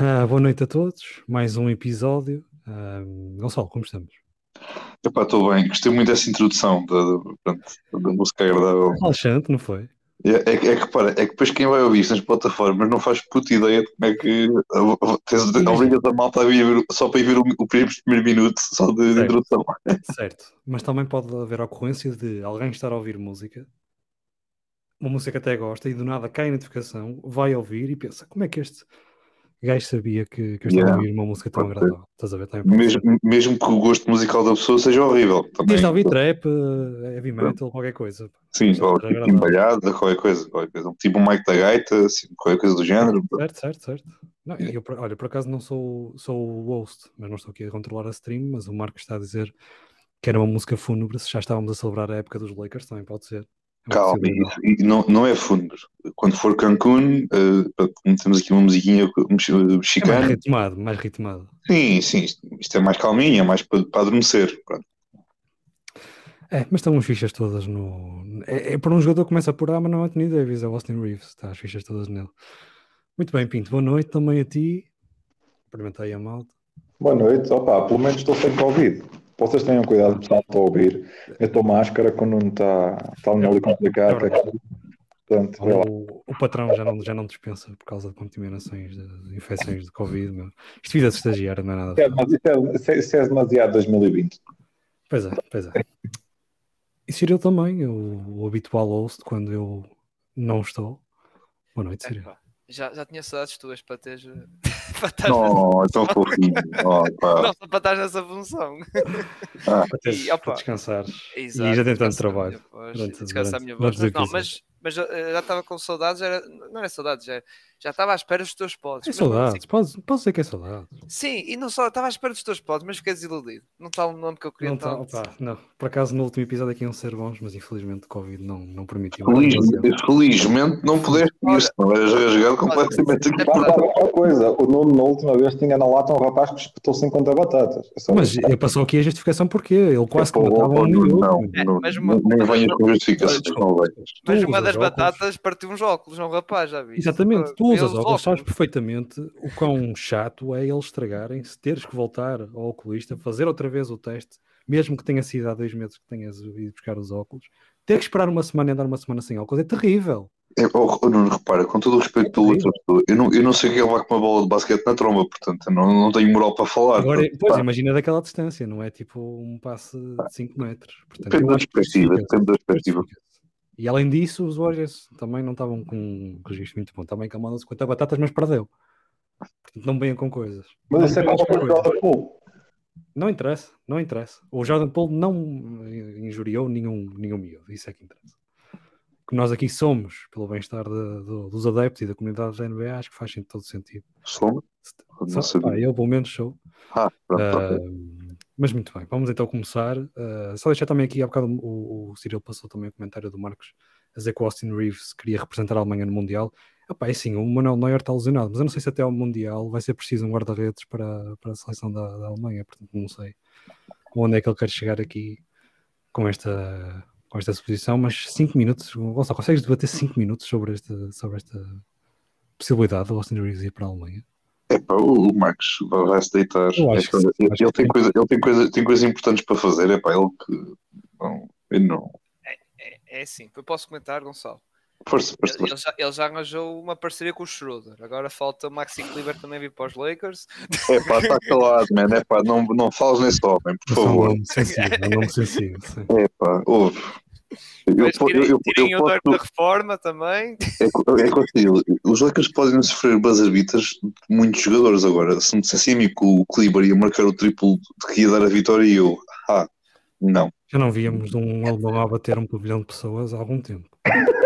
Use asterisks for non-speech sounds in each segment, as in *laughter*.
Ah, boa noite a todos, mais um episódio. Ah, Gonçalo, como estamos? Epá, estou bem, gostei muito dessa introdução da, da, da música agradável. Relaxante, não foi? É, é, que- é que para, é que depois quem vai ouvir isto nas plataformas não faz puta ideia de como é que tens, obrigas a malta a vir só para ir ver o, o primeiro, minuto só de, de Certo. introdução. Certo, mas também pode haver a ocorrência de alguém estar a ouvir música, uma música que até gosta, e do nada cai a notificação, vai ouvir e pensa: como é que este gajo sabia que, que eu estava a Yeah, ouvir uma música tão agradável? Estás a ver? Também pode Mesmo, mesmo que o gosto musical da pessoa seja horrível. Também. Desde ouvir trap, eh, heavy metal, qualquer coisa. Sim, tipo embalhada, qualquer coisa, qualquer coisa. Tipo um Mike da Gaita, assim, qualquer coisa do género. Certo, certo, certo. Não, eu, por- olha, por acaso não sou, sou o host, mas não estou aqui a controlar a stream, mas o Marco está a dizer que era uma música fúnebre, se já estávamos a celebrar a época dos Lakers, também pode ser. É Calma, isso- e não, não é fundo. Quando for Cancún, eh, temos aqui uma musiquinha mex- É mais mexicana. ritmado, mais ritmado. Sim, sim, isto, isto é mais calminho, é mais para, para adormecer. Pronto. É, mas estão as fichas todas no. É, é para um jogador que começa por A, mas não é Anthony Davis, é o Austin Reeves, está as fichas todas nele. Muito bem, Pinto, boa noite também a ti. Cumprimentei a malta. Boa noite. Opa, pelo menos estou sem Covid. Vocês tenham cuidado, pessoal, para ouvir. Eu estou máscara quando não está está ali complicado. É. Portanto. O, o patrão já não, já não dispensa por causa de contaminações de, de infecções de Covid. Meu. Isto vida de estagiário não é nada. É, isso é, isso é- isso é demasiado 2020. Pois é, pois é. E Cyril também, o, o habitual host quando eu não estou. Boa noite, Cyril. Epá, já, já tinha saudades tuas para teres. Não, é tão fofinho. Oh. Não, só para estar nessa função. Ah, E, para descansares. Exato, e já tem tanto descansar a trabalho. minha durante- descansar a durante- minha durante voz. Não, mas, mas eu já estava com saudades, era, não era saudades, já, já estava à espera dos teus pods. É mesmo saudades, podes, podes dizer que é saudades. assim- sim, e não só, estava à espera dos teus pods, mas fiquei desiludido. Não está o nome que eu queria Não, tá, tanto. opa, não. Por acaso no último episódio aqui iam ser bons, mas infelizmente o Covid não, não permitiu. felizmente, felizmente não pudeste ir, senão eras rasgado completamente. É uma coisa, o Nuno na última vez tinha na lata um rapaz que espetou 50 batatas. É só Mas ele passou aqui a justificação porque ele quase que Pô, matava um Nuno, minuto. não, É, não, mas uma- nem uma- venhas com justificações, não vai. Mas uma usas das óculos. batatas partiu uns óculos, não rapaz, já vi. Exatamente, tu usas Pelos óculos, sabes perfeitamente o quão chato é eles estragarem se teres que voltar ao oculista, fazer outra vez o teste, mesmo que tenha sido há dois meses que tenhas ido buscar os óculos, ter que esperar uma semana e andar uma semana sem óculos é terrível. É, oh, oh, Nuno, repara, com todo o respeito pela outra pessoa, eu não, eu não sei o que é levar com uma bola de basquete na tromba, portanto, não, não tenho moral para falar. Agora, portanto, pois, pá, imagina daquela distância, não é tipo um passe de 5 metros. Portanto, Depende da perspectiva, depende da perspectiva. E além disso, os Warriors também não estavam com um registro muito bom. Também mandou 50 batatas, mas perdeu. Portanto, não venham com coisas. Mas Não isso é como com o. Jordan Poole. Não interessa, não interessa. O Jordan Poole não injuriou nenhum, nenhum miúdo, isso é que interessa. Que nós aqui somos, pelo bem-estar dos adeptos e da comunidade da NBA, acho que faz todo sentido. Somos? Não Só- sabia. pá, eu, pelo menos, sou. Ah, pronto, ok. Mas muito bem, vamos então começar. Ah, só deixar também aqui, há bocado o, o Cyril passou também o comentário do Marcos a dizer que o Austin Reeves queria representar a Alemanha no Mundial. Epá, é assim, o Manuel Neuer está lesionado, mas eu não sei se até ao Mundial vai ser preciso um guarda-redes para, para a seleção da, da Alemanha, portanto não sei onde é que ele quer chegar aqui com esta, com esta suposição, mas 5 minutos, Gonçalo, consegues debater 5 minutos sobre esta, sobre esta possibilidade do Austin Reeves ir para a Alemanha? Epá, o o Marcos vai- vai-se deitar. Eu acho É que sim, ele, acho ele que tem sim. coisa, ele tem, coisa, tem coisas importantes para fazer. Epá, ele que. Não, ele não. É, é assim, eu posso comentar, Gonçalo. Força, força, Ele, força. ele já, ele já arranjou uma parceria com o Schroeder. Agora falta o Maxi Kleber também vir para os Lakers. Epá, está *laughs* calado, man. Epá, não, não fales nesse homem, por é um favor. nome sensível, é um nome sensível, sim. Epá, ouve. Eu, Mas eu, eu, eu o Dort posso, da reforma também. é, é. Os Lakers podem sofrer buzzer beaters de muitos jogadores agora. Se me dissessem a mim que o Kleber ia marcar o triplo que ia dar a vitória, e eu, ah, não. Já não víamos um alemão a bater um pavilhão de pessoas há algum tempo. *laughs*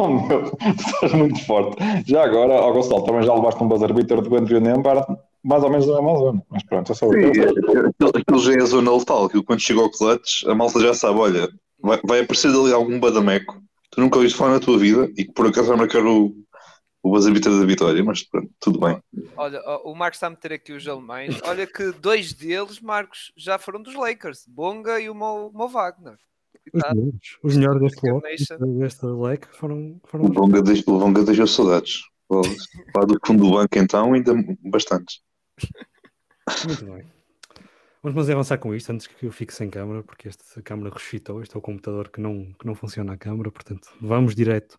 Oh meu, estás muito forte. Já agora, ao Gonçalo, também já levaste um buzzer beater do Andrew Nembar, mais ou menos da mesma zona. Mas pronto, é só eu. aquilo aquilo já é a zona letal, que quando chega ao clutch, a malta já sabe, olha, vai, vai aparecer ali algum badameco, tu nunca ouviste falar na tua vida, e que por acaso vai marcar o, o beater da vitória, mas pronto, tudo bem. Olha, o Marcos está a meter aqui os alemães. Olha que dois deles, Marcos, já foram dos Lakers. Bonga e o Mo, Mo Wagner. Os Tá. melhores, os melhores deste bloco, leque foram, foram O deixa- o Vonga deixou saudades. Lá do fundo do banco, então, ainda bastantes. Muito bem. Vamos mas avançar com isto antes que eu fique sem câmara, porque esta câmara ressuscitou. Este é o computador que não, que não funciona a câmara, portanto, vamos direto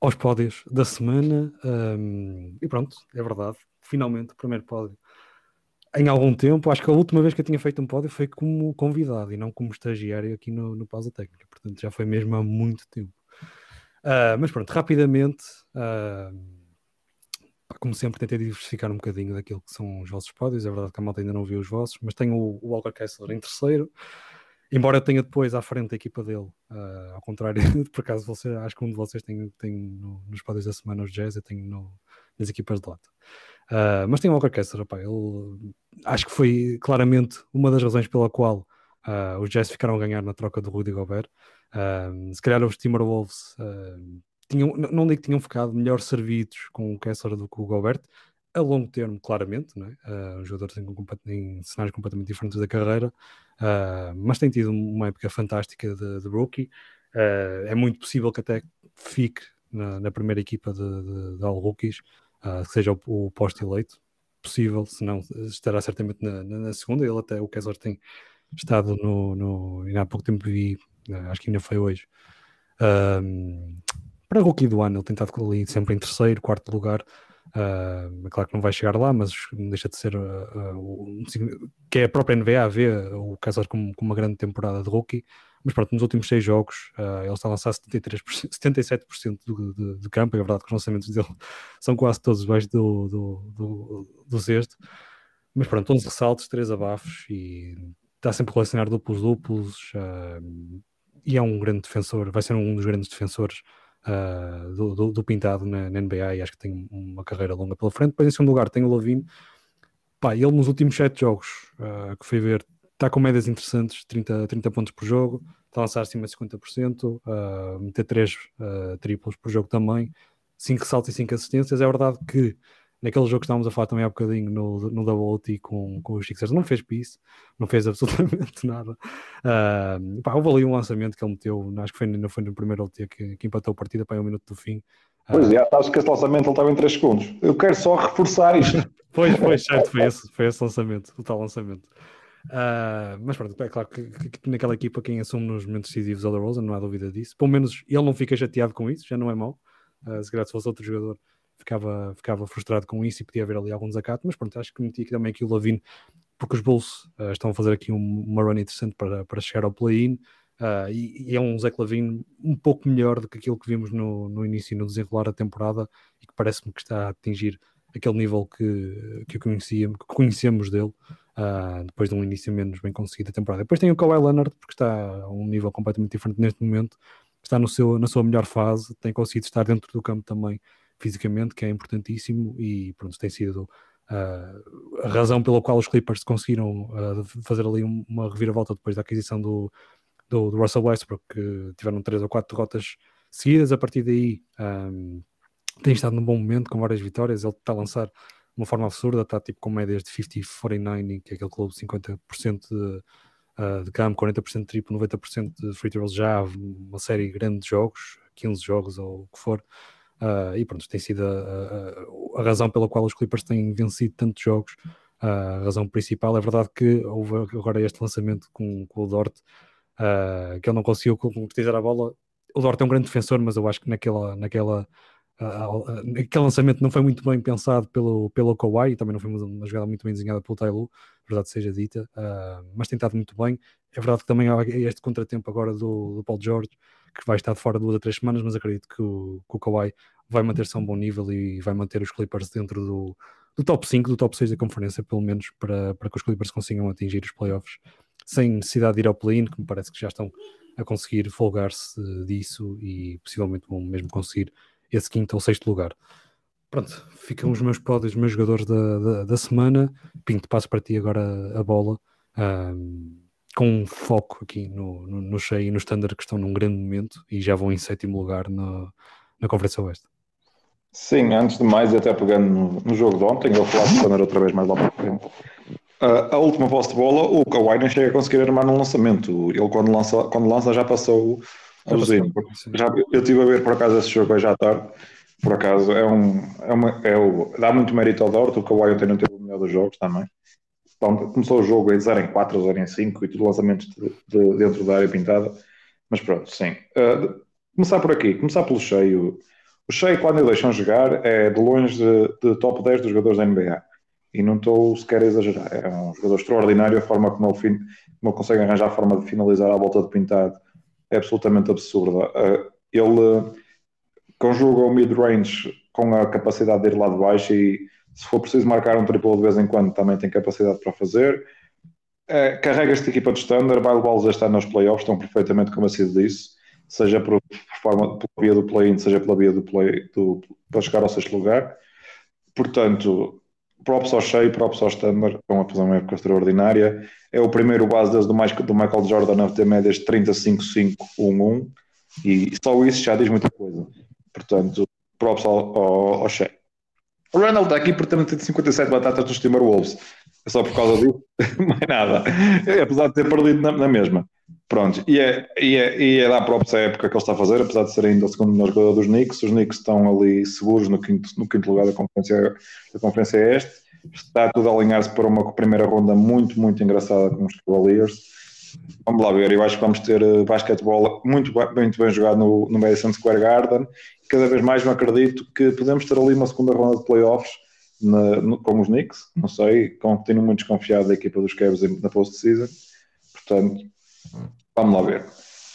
aos pódios da semana. Um, e pronto, é verdade. Finalmente, o primeiro pódio em algum tempo. Acho que a última vez que eu tinha feito um pódio foi como convidado e não como estagiário aqui no, no Pausa Técnica. Portanto, já foi mesmo há muito tempo. Uh, mas pronto, rapidamente. Uh, como sempre, tentei diversificar um bocadinho daquilo que são os vossos pódios. É verdade que a malta ainda não viu os vossos, mas tenho o, Walker Kessler em terceiro. Embora eu tenha depois à frente a equipa dele, uh, ao contrário, *laughs* por acaso você, acho que um de vocês tem, tem no, nos pódios da semana os Jazz, eu tenho no, nas equipas de lata. Uh, mas tem o Walker Kessler, rapaz, ele, acho que foi claramente uma das razões pela qual uh, os Jazz ficaram a ganhar na troca do Rudy Gobert. se calhar os Timberwolves tinham, não digo que tinham ficado melhor servidos com o Kessler do que o Gobert, a longo termo, claramente, não é? uh, os jogadores em, cenários completamente diferentes da carreira, uh, mas tem tido uma época fantástica de, de rookie. Uh, é muito possível que até fique na, na primeira equipa de, de, de All Rookies, uh, seja o, o posto-eleito. Possível, se não, estará certamente na, na, na, segunda. Ele até, o Kessler tem estado no, no ainda há pouco tempo vi, acho que ainda foi hoje, para rookie do ano, ele tem estado ali sempre em terceiro, quarto lugar. Uh, é claro que não vai chegar lá, mas deixa de ser uh, uh, que é a própria NBA a ver o Kessler com, com, uma grande temporada de rookie. Mas pronto, nos últimos seis jogos ele está a lançar 73%, 77% do, de, de, campo. É verdade que os lançamentos dele *laughs* são quase todos baixo do, do, do, do sexto. Mas pronto, 11 ressaltos, 3 abafos e está sempre a colecionar duplos-duplos. e é um grande defensor, vai ser um dos grandes defensores uh, do, do, do, Pintado na, na, NBA e acho que tem uma carreira longa pela frente. Depois, em segundo lugar, tem o Lavine. Pá, ele nos últimos sete jogos uh, que foi ver, está com médias interessantes, 30, 30 pontos por jogo, está a lançar acima de 50%, uh, meter 3 uh, triplos por jogo também, 5 saltos e 5 assistências. É verdade que naquele jogo que estávamos a falar também há bocadinho no, no Double OT com, com os Sixers, não fez piece, não fez *laughs* absolutamente nada. Uh, pá, houve ali um lançamento que ele meteu, acho que foi, não foi no primeiro OT que, que empatou a partida para um minuto do fim. Pois é, acho que esse lançamento ele estava em 3 segundos. Eu quero só reforçar isto. *laughs* pois, pois, certo, foi esse, foi esse lançamento, o tal lançamento. Uh, mas pronto, é claro que, que, que, naquela equipa quem assume nos momentos decisivos é o Rosa, não há dúvida disso. Pelo menos ele não fica chateado com isso, já não é mau. Uh, se calhar se fosse outro jogador, ficava, ficava frustrado com isso e podia haver ali algum desacato, mas pronto, acho que meti aqui também aqui o Lavine, porque os Bulls uh, estão a fazer aqui um, uma run interessante para, para chegar ao play-in, uh, e, e, é um Zé Lavine um pouco melhor do que aquilo que vimos no, no início e no desenrolar da temporada, e que parece-me que está a atingir aquele nível que, que, que conhecemos dele, uh, depois de um início menos bem conseguido da temporada. Depois tem o Kawhi Leonard, porque está a um nível completamente diferente neste momento, está no seu, na sua melhor fase, tem conseguido estar dentro do campo também fisicamente, que é importantíssimo, e pronto, tem sido uh, a razão pela qual os Clippers conseguiram uh, fazer ali uma reviravolta depois da aquisição do, do, do, Russell Westbrook, que tiveram três ou quatro derrotas seguidas. A partir daí, um, tem estado num bom momento, com várias vitórias. Ele está a lançar de uma forma absurda, está tipo com médias de 50-49, que é aquele clube 50% de, uh, de campo, 40% de triplo, 90% de free throws já, uma série grande de jogos, 15 jogos ou o que for. Uh, e pronto, tem sido a, a, a, razão pela qual os Clippers têm vencido tantos jogos. Uh, a razão principal é verdade que houve agora este lançamento com, com o Dort, uh, que ele não conseguiu concretizar a bola. O Dort é um grande defensor, mas eu acho que naquela, naquela, aquele lançamento não foi muito bem pensado pelo, pelo Kawhi, também não foi uma jogada muito bem desenhada pelo Tailu, verdade seja dita, mas tem estado muito bem. É verdade que também há este contratempo agora do, do Paul George, que vai estar de fora duas a três semanas, mas acredito que o, que o Kawhi vai manter-se a um bom nível e vai manter os Clippers dentro do, do top 5, do top 6 da conferência, pelo menos para, para que os Clippers consigam atingir os playoffs sem necessidade de ir ao play-in, que me parece que já estão a conseguir folgar-se disso e possivelmente vão mesmo conseguir esse quinto ou sexto lugar. Pronto, ficam os meus pódios, os meus jogadores da, da, da semana. Pinto, passo para ti agora a bola. Um, com um foco aqui no, no, no Shea e no Standard que estão num grande momento e já vão em sétimo lugar no, na Conferência Oeste. Sim, antes de mais, até pegando no, no jogo de ontem, eu vou falar de Standard outra vez mais lá para frente. Uh, a última posse de bola, o Kawhi não chega a conseguir armar no lançamento. Ele, quando lança, quando lança já passou o. Já, eu estive a ver por acaso esse jogo hoje à tarde por acaso, é um, é uma, é o, dá muito mérito ao Dort, o Kawhi ontem não teve o melhor dos jogos também. Bom, começou o jogo a 0 em 4 ou 0 em 5 e tudo lançamentos de, de, dentro da área pintada. Mas pronto, sim. Uh, começar por aqui, começar pelo cheio. O cheio, quando o deixam jogar, é de longe de, de, top 10 dos jogadores da NBA. E não estou sequer a exagerar. É um jogador extraordinário, a forma como ele, como ele consegue arranjar a forma de finalizar à volta de pintado é absolutamente absurda. Uh, ele conjuga o mid-range com a capacidade de ir lá de baixo e se for preciso marcar um triplo de vez em quando também tem capacidade para fazer. É, carrega esta equipa de standard, vai levá-los a estar nos playoffs, estão perfeitamente convencidos disso, seja por, forma, pela via do play-in, seja pela via do play do, para chegar ao sexto lugar. Portanto, props ao cheio, props ao standard, estão a fazer uma época extraordinária. É o primeiro base desde o do Michael Jordan a ter médias de 35-5-1-1 e só isso já diz muita coisa. Portanto, props ao, ao, ao Shea. O Randall está aqui por ter metido 57 batatas dos Timberwolves. É só por causa disso, *laughs* mais nada. É, apesar de ter perdido na, na mesma. Pronto, e é, e é, e é props à época que ele está a fazer, apesar de ser ainda o segundo melhor jogador dos Knicks. Os Knicks estão ali seguros no quinto, no quinto lugar da conferência, da conferência Este. Está tudo a alinhar-se para uma primeira ronda muito, muito engraçada com os Cavaliers Vamos lá ver, eu acho que vamos ter uh, basquetebol muito, muito bem jogado no, no Madison Square Garden cada vez mais me acredito que podemos ter ali uma segunda ronda de playoffs na, no, com os Knicks, não sei, continuo muito desconfiado da equipa dos Cavs na postseason, portanto, vamos lá ver.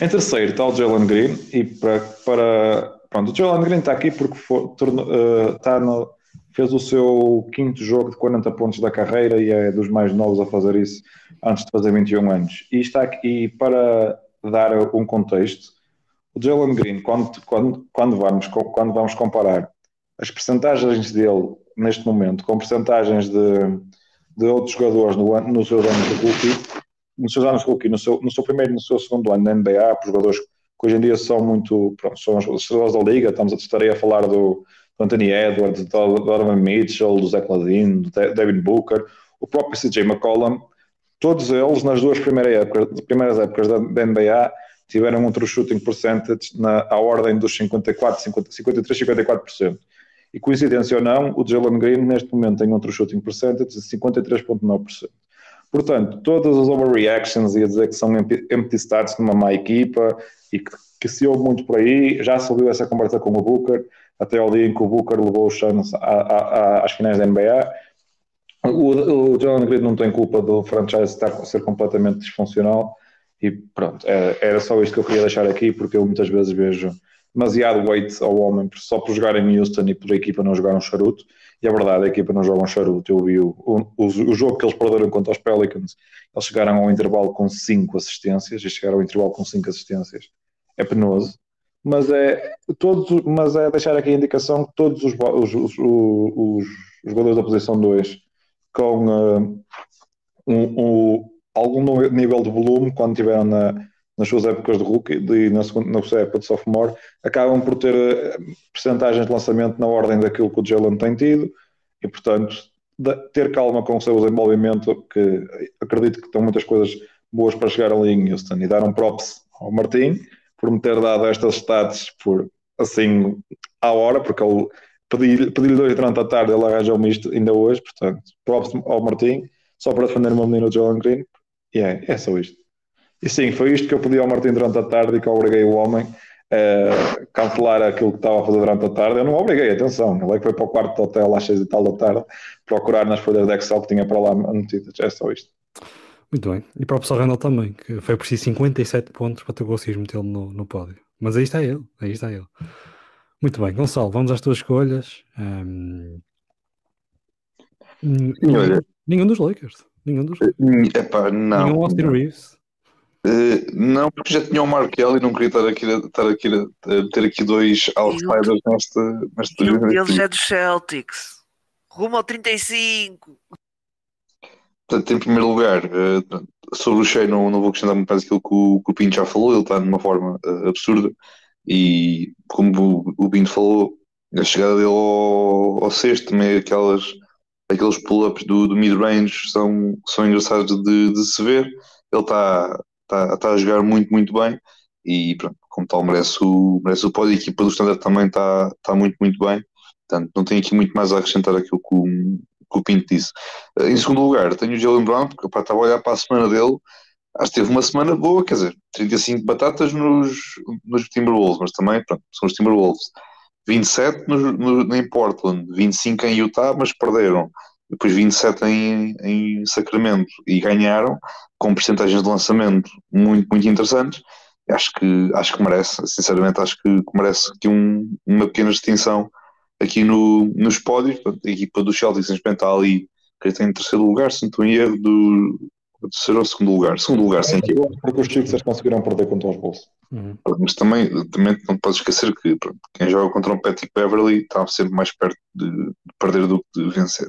Em terceiro está o Jalen Green e para, para pronto, o Jalen Green está aqui porque for, torno, uh, está no, fez o seu quinto jogo de 40 pontos da carreira e é dos mais novos a fazer isso antes de fazer 21 anos. E está aqui para dar um contexto. O Jalen Green, quando, quando, quando, vamos, quando vamos comparar as percentagens dele neste momento com percentagens de, de outros jogadores no, no seus anos de rookie, nos seus anos de rookie, no seu, no seu primeiro e no seu segundo ano na NBA, por jogadores que hoje em dia são muito, pronto, são os jogadores da liga, estamos, estarei a falar do, do Anthony Edwards, do Donovan Mitchell, do Zach Lavine, do David Booker, o próprio CJ McCollum, todos eles nas duas primeiras épocas, primeiras épocas da, da NBA tiveram um true shooting percentage na à ordem dos 54, 50, 53, 54%. E coincidência ou não, o Jalen Green neste momento tem um true shooting percentage de 53,9%. Portanto, todas as overreactions e a dizer que são empty stats numa má equipa e que, que se ouve muito por aí, já se ouviu essa conversa com o Booker, até ao dia em que o Booker levou os Suns às finais da NBA o, o John Green não tem culpa do franchise estar a ser completamente disfuncional e pronto, era, era só isto que eu queria deixar aqui porque eu muitas vezes vejo demasiado weight ao homem só por jogar em Houston e por a equipa não jogar um charuto. E a verdade, a equipa não joga um charuto. Eu vi o, o, o jogo que eles perderam contra os Pelicans eles chegaram ao intervalo com 5 assistências e chegaram ao intervalo com 5 assistências. É penoso mas é, todos, mas é deixar aqui a indicação que todos os, os, os, os jogadores da posição 2 com uh, um, um, algum nível de volume quando tiveram na, nas suas épocas de rookie e na, segunda, na sua época de sophomore, acabam por ter uh, percentagens de lançamento na ordem daquilo que o Jalen tem tido e, portanto, de, ter calma com o seu desenvolvimento, que acredito que estão muitas coisas boas para chegar ali em Houston. E dar um props ao Martim por me ter dado estas stats por assim à hora, porque ele pedi-lhe pedi dois durante a tarde, ele arranjou-me isto ainda hoje, portanto, props ao Martim, só para defender o meu menino Jalen Green, e é, é só isto. E sim, foi isto que eu pedi ao Martim durante a tarde e que eu obriguei o homem a cancelar aquilo que estava a fazer durante a tarde. Eu não obriguei, atenção, ele é que foi para o quarto do hotel às seis e tal da tarde procurar nas folhas de Excel que tinha para lá notícias, é só isto. Muito bem. E para o professor Randall também, que foi preciso 57 pontos para ter conseguido metê-lo no, no pódio. Mas aí está ele, aí está ele. Muito bem, Gonçalo, vamos às tuas escolhas. Um... Olha, nenhum dos Lakers. Nenhum dos Lakers. Epá, não. Nenhum Austin Reeves. Uh, não, porque já tinha o Markel e não queria estar aqui, estar aqui a ter aqui dois outsiders nesta, nesta Eles é dos Celtics. Rumo ao 35. Portanto, em primeiro lugar, uh, sobre o Shea não, não vou acrescentar muito mais aquilo que o, que o Pinto já falou, ele está de uma forma uh, absurda. E como o, Binto falou, a chegada dele ao, ao sexto, também aquelas, aqueles pull-ups do, do mid-range são, são engraçados de, de se ver. Ele está tá, tá a jogar muito, muito bem. E pronto, como tal merece o, merece o pódio. A equipa do Standard também está tá muito, muito bem. Portanto, não tenho aqui muito mais a acrescentar aquilo que o, que o Pinto disse. Uh, em segundo lugar, tenho o Jalen Brown, porque pá, estava a olhar para a semana dele. Acho que teve uma semana boa, quer dizer, 35 batatas nos, nos Timberwolves, mas também, pronto, são os Timberwolves. 27 no, no, em Portland, 25 em Utah, mas perderam. Depois 27 em, em Sacramento e ganharam com percentagens de lançamento muito, muito interessantes. Acho que, acho que merece, sinceramente, acho que merece aqui um, uma pequena distinção aqui no, nos pódios. A equipa do Celtics está ali, que tem em terceiro lugar, estou em erro, do, terceiro ou segundo lugar? Segundo lugar, sem equipa. Porque os Sixers conseguiram perder contra os Bulls. Uhum. Mas também, também não podes esquecer que pronto, quem joga contra um Patrick Beverly está sempre mais perto de, de perder do que de vencer.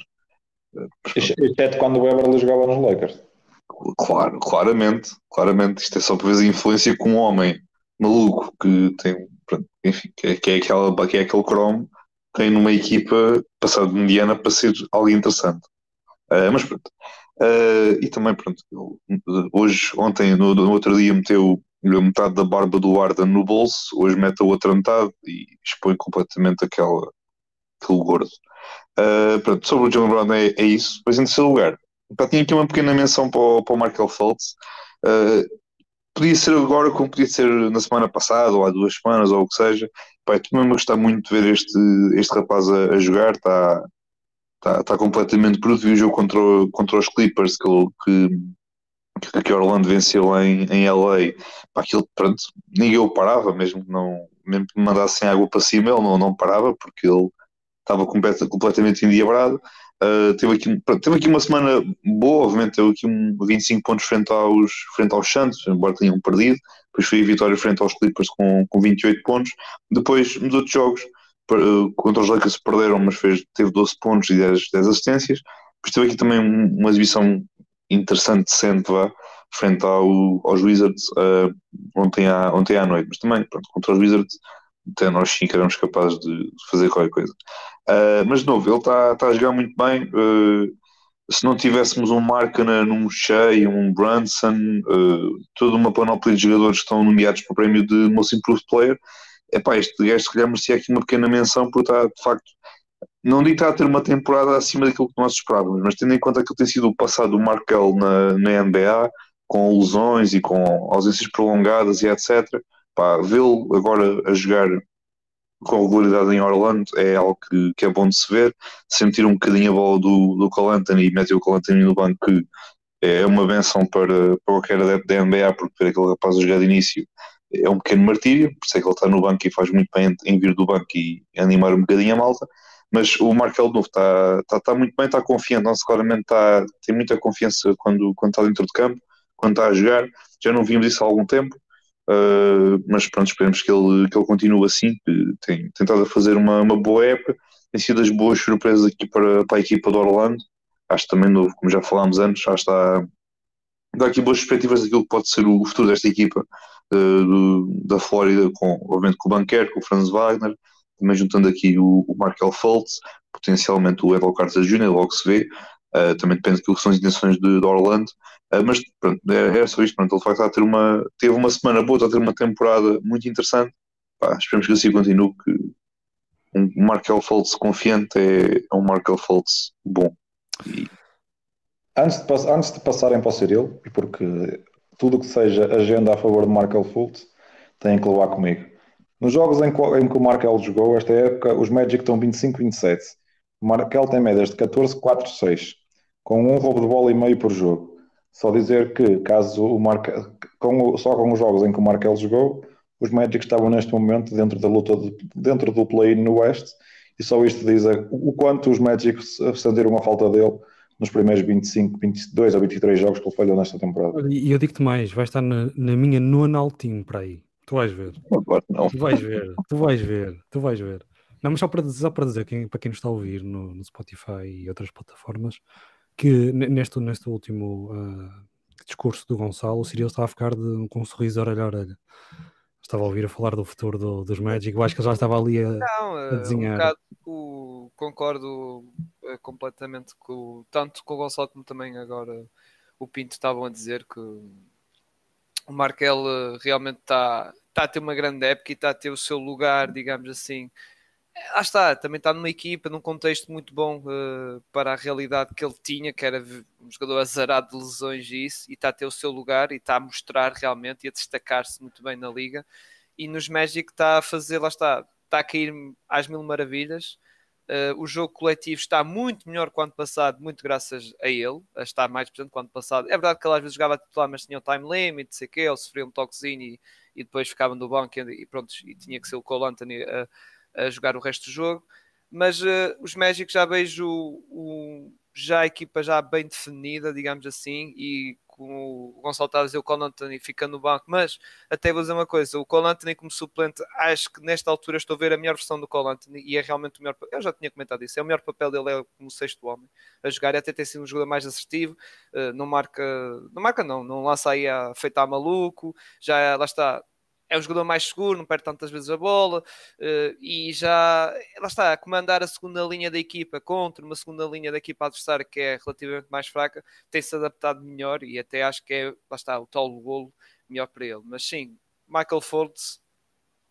Exceto quando o Beverly jogava nos Lakers. Claro, claramente, claramente. Isto é só por vezes a influência com um homem maluco que tem, pronto, enfim, que é, que é, aquela, que é aquele cromo, tem numa equipa passado de mediana para ser algo interessante. Uh, mas pronto. Uh, e também, pronto, hoje, ontem, no, no outro dia, meteu metade da barba do Arda no bolso, hoje mete a outra metade e expõe completamente aquela, aquele gordo. Uh, pronto, sobre o John Brown é, é isso. Depois, em terceiro lugar, pá, tinha aqui uma pequena menção para o, para o Markel Fultz. Uh, podia ser agora como podia ser na semana passada, ou há duas semanas, ou o que seja. Pá, estou mesmo a gostar muito de ver este, este rapaz a, a jogar, está tá, tá completamente bruto. Vi o jogo contra, contra os Clippers que, que, que Orlando venceu em, em LA. Pá, aquilo, pronto, ninguém o parava, mesmo que, não, mesmo que me mandassem água para cima, ele não, não parava, porque ele estava complet, completamente endiabrado. Uh, teve, aqui, pronto, teve aqui uma semana boa, obviamente teve aqui um 25 pontos frente aos, frente aos Santos, embora tenham perdido. Depois foi a vitória frente aos Clippers com, com 28 pontos. Depois, nos outros jogos, contra os Lakers perderam, mas fez, teve 12 pontos e 10, 10 assistências. Depois teve aqui também uma exibição interessante, decente, vá, frente ao, aos Wizards uh, ontem, à, ontem à noite. Mas também, pronto, contra os Wizards, até nós sim que éramos capazes de fazer qualquer coisa. Uh, mas de novo, ele está tá a jogar muito bem. Uh, se não tivéssemos um Markkanen, um Shea, um Brunson, toda uma panóplia de jogadores que estão nomeados para o prémio de Most Improved Player, epá, este gajo se calhar merecia aqui uma pequena menção por estar, de facto, não digo que está a ter uma temporada acima daquilo que nós esperávamos, mas tendo em conta que tem sido o passado do Markel na, na NBA, com lesões e com ausências prolongadas e etc. Vê-lo agora a jogar com regularidade em Orlando é algo que, que, é bom de se ver. Sentir um bocadinho a bola do, do Calantani e meter o Calantani no banco, que é uma benção para, para qualquer adepto da NBA, porque ver aquele rapaz a jogar de início é um pequeno martírio, por isso é que ele está no banco e faz muito bem em vir do banco e animar um bocadinho a malta. Mas o Markel novo está, está, está muito bem, está confiante, não claramente está, tem muita confiança quando, quando está dentro de campo, quando está a jogar. Já não vimos isso há algum tempo, uh, mas pronto, esperemos que ele, que ele continue assim, que tem tentado fazer uma, uma boa época, tem sido as boas surpresas aqui para, para a equipa do Orlando. Acho também novo, como já falámos antes, já está dá aqui boas perspectivas daquilo que pode ser o futuro desta equipa do, da Flórida, com, obviamente com o Banquer, com o Franz Wagner, também juntando aqui o, o Markel Fultz, potencialmente o Edel Carter Jr., logo se vê, uh, também depende daquilo que são as intenções de, de Orlando, uh, mas pronto, é, é, só isto, pronto, ele vai estar a ter uma, teve uma semana boa, está a ter uma temporada muito interessante, Pá, esperemos que assim continue, que um Markel Fultz confiante é, é um Markel Fultz bom. E... Antes, de, antes de passarem para o Cyril, porque tudo que seja agenda a favor de Markel Fultz tem que levar comigo. Nos jogos em, em que o Markel jogou, esta época, os Magic estão 25-27. O Markel tem médias de 14-4-6, com um roubo de bola e meio por jogo. Só dizer que, caso o Markel, com, só com os jogos em que o Markel jogou, os Magic estavam neste momento dentro da luta, de, dentro do play no Oeste, e só isto diz o quanto os Magic sentiram a falta dele nos primeiros 25, 22 ou 23 jogos que ele falhou nesta temporada. E eu digo-te mais, vai estar na, na minha nona Altim para aí. Tu vais ver. Não. Tu vais ver, tu vais ver, tu vais ver. Não, mas só para dizer, só para dizer quem, para quem nos está a ouvir no, no Spotify e outras plataformas, que neste, neste último uh, discurso do Gonçalo, o Cyril está a ficar de, com um sorriso orelha a orelha. Estava a ouvir a falar do futuro do, dos Magic, eu acho que já estava ali a, Não, a desenhar. Um bocado, o, concordo uh, completamente com tanto com o Gonçalo como também agora o Pinto estavam a dizer que o Markel uh, realmente está está a ter uma grande época e está a ter o seu lugar, digamos assim. Ah está, também está numa equipa, num contexto muito bom uh, para a realidade que ele tinha, que era um jogador azarado de lesões e isso, e está a ter o seu lugar e está a mostrar realmente e a destacar-se muito bem na liga. E nos Magic está a fazer, lá está, está a cair às mil maravilhas. Uh, o jogo coletivo está muito melhor que o ano passado, muito graças a ele, a estar mais presente que o ano passado. É verdade que ele às vezes jogava titular, mas tinha o time limit, sei que, ele sofria um toquezinho e, e depois ficava no banco e, e pronto, e tinha que ser o Cole Anthony a, a jogar o resto do jogo. Mas uh, os Magic já vejo o, já a equipa já bem definida, digamos assim, e com o Gonçalo está a dizer o Cole Anthony fica no banco, mas até vou dizer uma coisa, o Cole Anthony como suplente, acho que nesta altura estou a ver a melhor versão do Cole Anthony e é realmente o melhor, eu já tinha comentado isso, é o melhor papel dele é como sexto homem a jogar, e até tem sido um jogador mais assertivo, eh, não marca, não marca não, não lança aí a feitar maluco, já lá está, é um jogador mais seguro, não perde tantas vezes a bola uh, e já lá está a comandar a segunda linha da equipa contra uma segunda linha da equipa adversária que é relativamente mais fraca, tem-se adaptado melhor e até acho que é lá está o tal golo melhor para ele. Mas sim, Michael Fultz,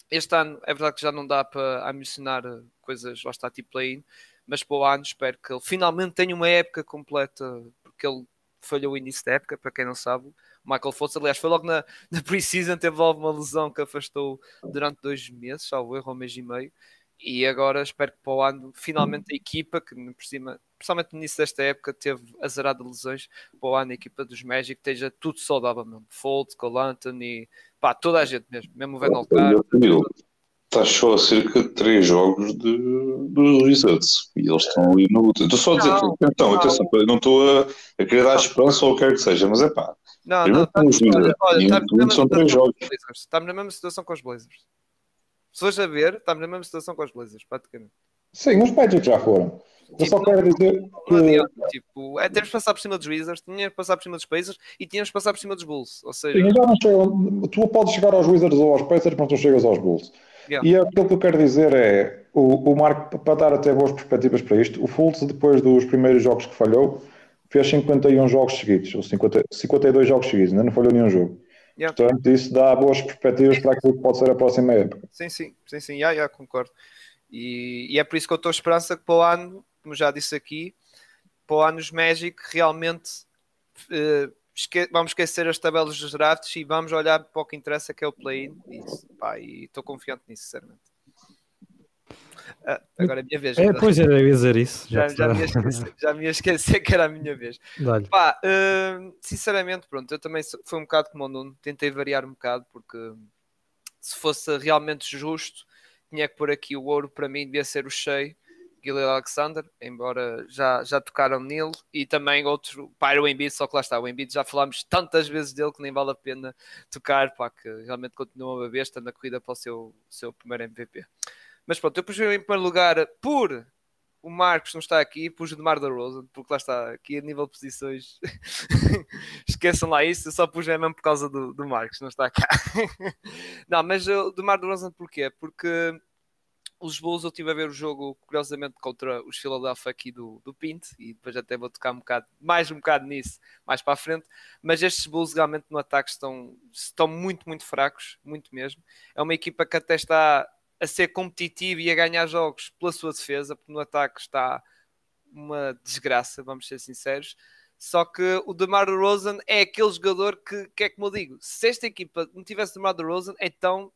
este ano é verdade que já não dá para mencionar coisas, lá está tipo play-in, mas para o ano espero que ele finalmente tenha uma época completa, porque ele falhou o início da época, para quem não sabe Michael Fultz, aliás, foi logo na, *laughs* na pre-season, teve logo uma lesão que afastou durante dois meses, salvo erro, um mês e meio. E agora espero que para o ano, finalmente a equipa, que por cima, principalmente no início desta época, teve azarado de lesões, para o ano a equipa dos Magic esteja tudo saudável mesmo. Fultz, Cole Anthony, pá, toda a gente mesmo, mesmo o Venal Carter. Está só a cerca de 3 jogos de, dos Wizards e eles estão ali no luta. Estou só a dizer, não, então, não. atenção, não estou a, a querer dar esperança ou o que quer que seja, mas é pá, não, não, estamos, olha, olha, estamos, são três jogos. estamos na mesma situação com os Blazers. Se fores a ver, estamos na mesma situação com os Blazers, praticamente. Sim, os Magic já foram. Eu tipo, só quero dizer que... Adianta, tipo, é, temos de passar por cima dos Wizards, tínhamos de passar por cima dos Pacers e tínhamos de passar por cima dos Bulls. Ou seja... Sim, já não chego, tu podes chegar aos Wizards ou aos Pacers, mas tu chegas aos Bulls. Yeah. E aquilo que eu quero dizer é, o, o Marco, para dar até boas perspectivas para isto, o Fultz, depois dos primeiros jogos que falhou, fez 51 jogos seguidos, ou 50, 52 jogos seguidos, ainda não falhou nenhum jogo. Yeah. Portanto, isso dá boas perspectivas para aquilo que pode ser a próxima época. Sim, sim, sim, sim, já, já concordo. E, e, é por isso que eu estou esperança que para o ano, como já disse aqui, para o ano os Magic realmente uh, esque vamos esquecer as tabelas dos drafts e vamos olhar para o que interessa que é o play-in. E estou confiante nisso, sinceramente. Ah, agora é a minha vez. É, pois era eu ia dizer isso. Já, já, já, me esquecer, já, me ia esquecer, que era a minha vez. Pá, uh, sinceramente, pronto, eu também foi um bocado como o Nuno, tentei variar um bocado, porque se fosse realmente justo, tinha que pôr aqui o ouro para mim, devia ser o cheio. Guilherme Alexander, embora já, já tocaram nele, e também outro, pá, o Embiid, só que lá está, o Embiid já falámos tantas vezes dele que nem vale a pena tocar, pá, que realmente continua uma besta na corrida para o seu, seu primeiro MVP. Mas pronto, eu pus em primeiro lugar por o Marcos não está aqui, pus o Demar da Rosa, porque lá está, aqui a nível de posições, *laughs* esqueçam lá isso, eu só pus mesmo por causa do, do Marcos, não está cá. *laughs* não, mas o Demar da Rosa porquê? Porque os Bulls eu estive a ver o jogo, curiosamente, contra os Philadelphia aqui do, do Pint, e depois até vou tocar um bocado, mais um bocado nisso, mais para a frente, mas estes Bulls realmente no ataque estão, estão muito, muito fracos, muito mesmo. É uma equipa que até está a ser competitivo e a ganhar jogos pela sua defesa, porque no ataque está uma desgraça, vamos ser sinceros. Só que o DeMar DeRozan é aquele jogador que, que é como eu digo, se esta equipa não tivesse DeMar DeRozan, então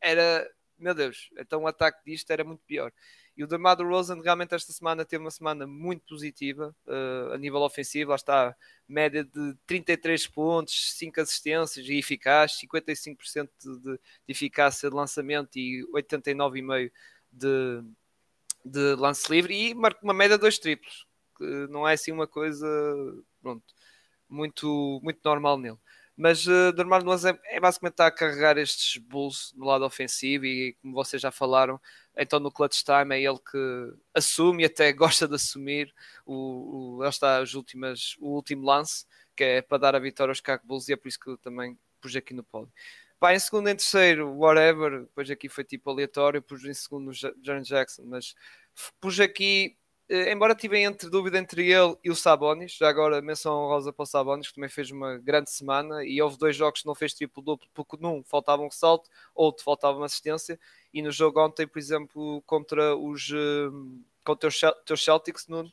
era, meu Deus, então o ataque disto era muito pior. E o DeMar DeRozan realmente esta semana teve uma semana muito positiva uh, a nível ofensivo. Lá está, média de 33 pontos, 5 assistências e eficaz, 55% de, de, eficácia de lançamento e 89,5% de, de lance livre. E marca uma média de dois triplos, que não é assim uma coisa pronto, muito, muito normal nele. Mas uh, Dermar Nunes é, é, basicamente estar a carregar estes Bulls no lado ofensivo e, como vocês já falaram, então no clutch time é ele que assume e até *laughs* gosta de assumir o, o, está as últimas, o último lance, que é para dar a vitória aos Chicago Bulls e é por isso que eu também pus aqui no pódio. Pá, em segundo, em terceiro, whatever, depois aqui foi tipo aleatório, pus em segundo o Jaron Jackson, mas pus aqui embora tive entre dúvida entre ele e o Sabonis, já agora menção rosa para o Sabonis, que também fez uma grande semana e houve dois jogos que não fez triplo-duplo, porque num faltava um ressalto, outro faltava uma assistência, e no jogo ontem, por exemplo, contra os, uh, contra os Celtics, Nuno,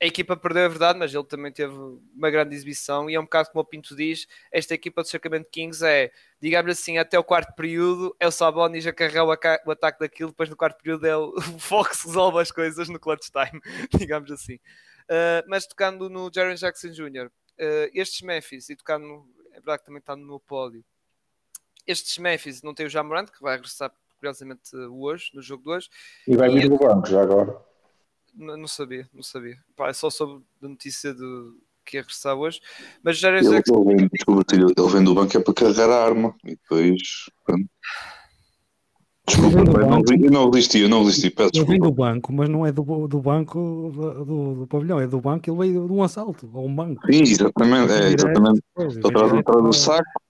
a equipa perdeu a verdade, mas ele também teve uma grande exibição e é um bocado como o Pinto diz, esta equipa do Sacramento Kings é, digamos assim, até o quarto período é o Sabonis a carregar o, o ataque daquilo, depois no quarto período é o, *laughs* o Fox resolve as coisas no clutch time, *laughs* digamos assim. Uh, mas tocando no Jaren Jackson Jr., uh, estes Memphis, e tocando, no, é verdade que também está no meu pódio, estes Memphis não tem o Jamorant, que vai regressar curiosamente hoje, no jogo de hoje. E vai vir do banco já agora. Não, não sabia, não sabia. Pá, é só soube da notícia de que ia regressar hoje. Mas já ele, Jackson... ele, vem, desculpa, ele vem do banco é para carregar a arma e depois. Pronto. Desculpa, pai, não, eu não resisti, eu não resisti, peço desculpa. Ele vem do banco, mas não é do, do banco do, do, do pavilhão, é do banco, ele veio de um assalto, ou um banco. Sim, exatamente, é, exatamente. Estou atrás, atrás do saco,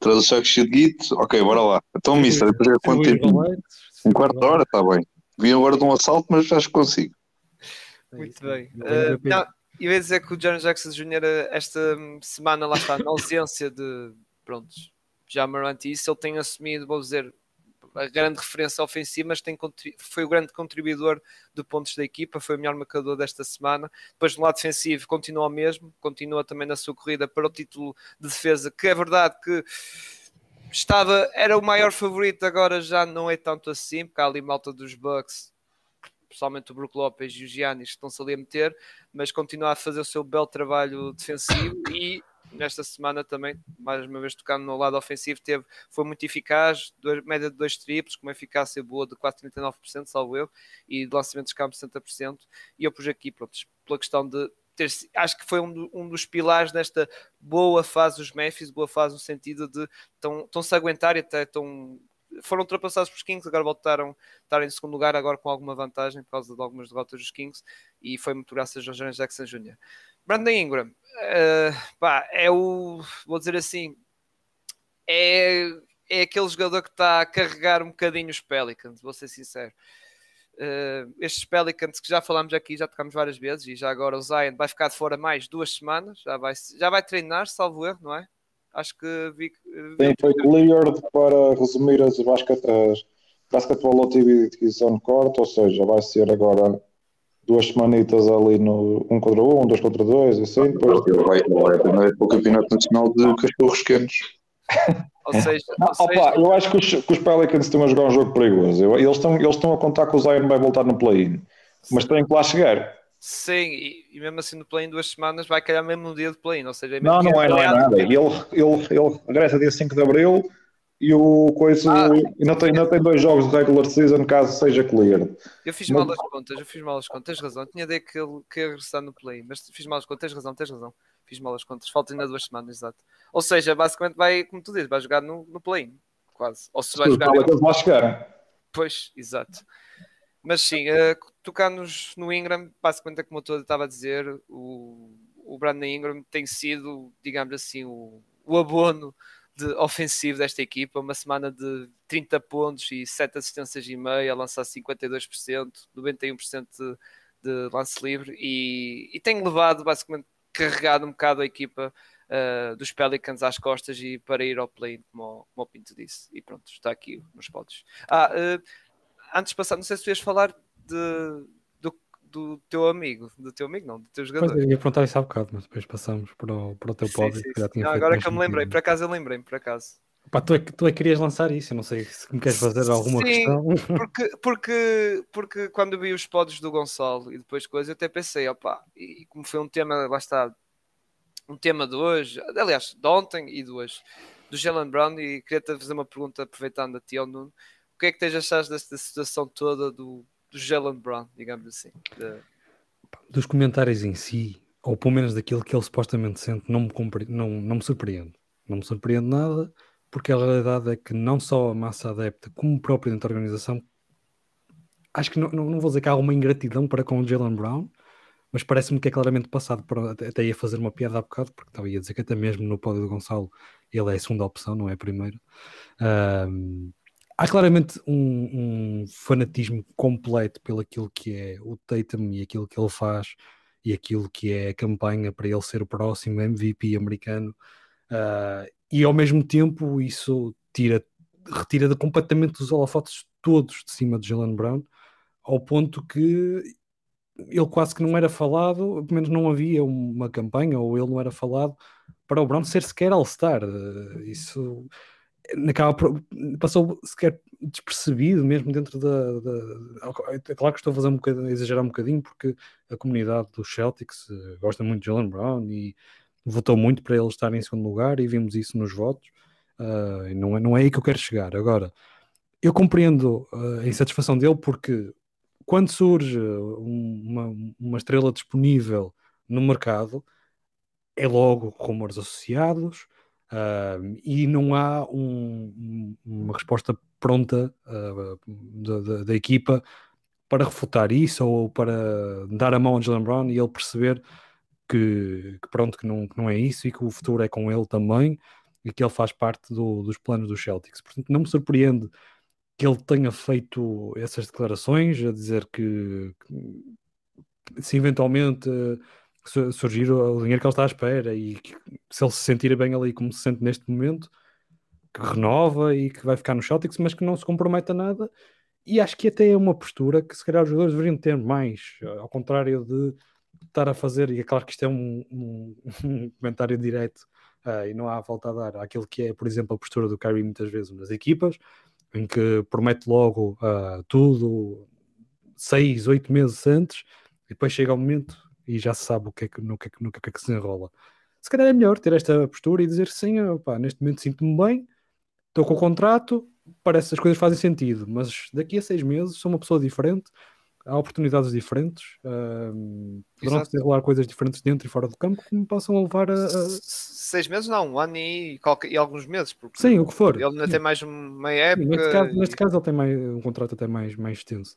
atrás do saco cheio de guito, ok, bora lá. Então, mister, depois é quanto tempo? Um quarto de hora, está bem. Vim agora de um assalto, mas acho que consigo. É Muito bem. Uh, não, eu ia dizer que o John Jackson Jr. esta semana lá está, na ausência de prontos, já Morant isso, ele tem assumido, vou dizer, a grande referência ofensiva, mas tem, foi o grande contribuidor de pontos da equipa, foi o melhor marcador desta semana. Depois, no lado defensivo, continua o mesmo, continua também na sua corrida para o título de defesa, que é verdade que estava, era o maior favorito, agora já não é tanto assim, porque há ali malta dos Bucks pessoalmente o Brook Lopes e o Giannis estão-se ali a meter, mas continua a fazer o seu belo trabalho defensivo e nesta semana também, mais uma vez tocando no lado ofensivo, teve, foi muito eficaz, dois, média de dois triplos, com uma eficácia boa de quase 39%, salvo eu, e de lançamentos de campo 60%, e eu pus aqui, pronto, pela questão de ter, acho que foi um, um, dos pilares desta boa fase dos Memphis, boa fase no sentido de estão-se a aguentar e até estão foram ultrapassados pelos Kings, agora voltaram a estar em segundo lugar, agora com alguma vantagem por causa de algumas derrotas dos Kings, e foi muito graças ao Jaren Jackson Jr. Brandon Ingram, uh, pá, é o, vou dizer assim, é, é aquele jogador que está a carregar um bocadinho os Pelicans, vou ser sincero. Uh, estes Pelicans que já falámos aqui, já tocámos várias vezes, e já agora o Zion vai ficar de fora mais duas semanas, já vai, já vai treinar, salvo erro, não é? Acho que vi. Sim, foi cleared para resumir as, basket, as Basketball Activities on Court, ou seja, vai ser agora duas semanitas ali no um contra um, dois contra dois, assim. Depois... Ele vai, vai para o Campeonato Nacional de Cachorros Quentes. *laughs* ou seja, não, ou seja... Opa, eu acho que os, que os, Pelicans estão a jogar um jogo perigoso. eles, estão, eles estão a contar que o Zion vai voltar no play-in, mas têm que lá chegar. Sim, e, e, mesmo assim no play em duas semanas vai calhar mesmo no dia de play, ou seja, é não, não é, não é nada. Ele, ele, ele regressa dia 5 de Abril e o coisa ah, ainda, tem, ainda tem dois jogos de regular season caso seja clear. Eu fiz mal as contas, eu fiz mal as contas, tens razão. Tinha ideia que ele que ia regressar no play, mas fiz mal as contas, tens razão, tens razão. Fiz mal as contas, falta ainda duas semanas, exato. Ou seja, basicamente vai, como tu dizes, vai jogar no, no play, quase. Ou se vai jogar. Vai chegar. Pois, exato. Mas sim, uh, tocar-nos no Ingram, basicamente, como eu estava a dizer, o, o Brandon Ingram tem sido, digamos assim, o, o abono de, ofensivo desta equipa. Uma semana de 30 pontos e 7 assistências e meia, a lançar 52%, 91% de, de lance livre e, e tem levado, basicamente, carregado um bocado a equipa uh, dos Pelicans às costas e para ir ao play, como, como o Pinto disse. E pronto, está aqui nos podes. Ah, uh, antes de passar, não sei se tu ias falar de, do, do teu amigo, do teu amigo, não, do teu jogador. Pois, eu ia perguntar isso há bocado, mas depois passamos para o, para o teu pódio. agora que eu me lembrei, por acaso eu lembrei-me, por acaso. Pá, tu, é, tu é que querias lançar isso, eu não sei se me queres fazer alguma Sim, questão. Porque, porque, porque quando vi os pods do Gonçalo e depois coisa, eu até pensei, opá, e como foi um tema, lá está, um tema de hoje, aliás, de ontem e de hoje, do Jalen Brown, e queria-te fazer uma pergunta aproveitando a ti, ao Nuno que é que tens achado desta situação toda do, do Jalen Brown, digamos assim? De... Dos comentários em si, ou pelo menos daquilo que ele supostamente sente, não me, compre... não, não me surpreende. Não me surpreende nada, porque a realidade é que não só a massa adepta, como o próprio dentro da organização, acho que não, não, vou dizer que há alguma ingratidão para com o Jalen Brown, mas parece-me que é claramente passado por, até ia fazer uma piada há bocado, porque estava a dizer que até mesmo no pódio do Gonçalo ele é a segunda opção, não é a primeira. Um, há claramente um, um, fanatismo completo pelo aquilo que é o Tatum e aquilo que ele faz e aquilo que é a campanha para ele ser o próximo MVP americano. Uh, e ao mesmo tempo isso tira, retira completamente os holofotes todos de cima de Jalen Brown, ao ponto que ele quase que não era falado, pelo menos não havia uma campanha, ou ele não era falado para o Brown ser sequer All-Star. Isso acaba passou sequer despercebido mesmo dentro da, da, é claro que estou a fazer um bocadinho, a exagerar um bocadinho porque a comunidade dos Celtics uh, gosta muito de Jalen Brown e votou muito para ele estar em segundo lugar e vimos isso nos votos uh, não, é, não é aí que eu quero chegar. Agora eu compreendo uh, a insatisfação dele porque quando surge uma, uma estrela disponível no mercado é logo rumores associados Uh, e não há um, uma resposta pronta uh, da, equipa para refutar isso ou para dar a mão a Jalen Brown e ele perceber que, que, pronto, que não, que não é isso e que o futuro é com ele também e que ele faz parte do, dos planos dos Celtics. Portanto, não me surpreende que ele tenha feito essas declarações a dizer que, que se eventualmente surgir o dinheiro que ele está à espera e que, se ele se sentir bem ali como se sente neste momento, que renova e que vai ficar no Celtics, mas que não se compromete a nada. E acho que até é uma postura que se calhar os jogadores deveriam ter mais, ao contrário de estar a fazer, e é claro que isto é um, um, *laughs* um comentário direto uh, e não há volta a dar àquilo que é, por exemplo, a postura do Kyrie muitas vezes nas equipas, em que promete logo uh, tudo seis, oito meses antes, e depois chega o momento e já se sabe o que é que, no, que, é que, no que é que se enrola. Se calhar é melhor ter esta postura e dizer sim, opa, neste momento sinto-me bem, estou com o contrato, parece que as coisas fazem sentido, mas daqui a seis meses sou uma pessoa diferente, há oportunidades diferentes, uh, poderão se enrolar coisas diferentes dentro e fora do campo que me possam levar a, a... Seis meses não, um ano e, qualquer, e alguns meses. Porque Sim, o que for. Ele ainda tem mais uma época. Sim, neste, caso, neste caso ele tem mais, um contrato até mais, mais extenso.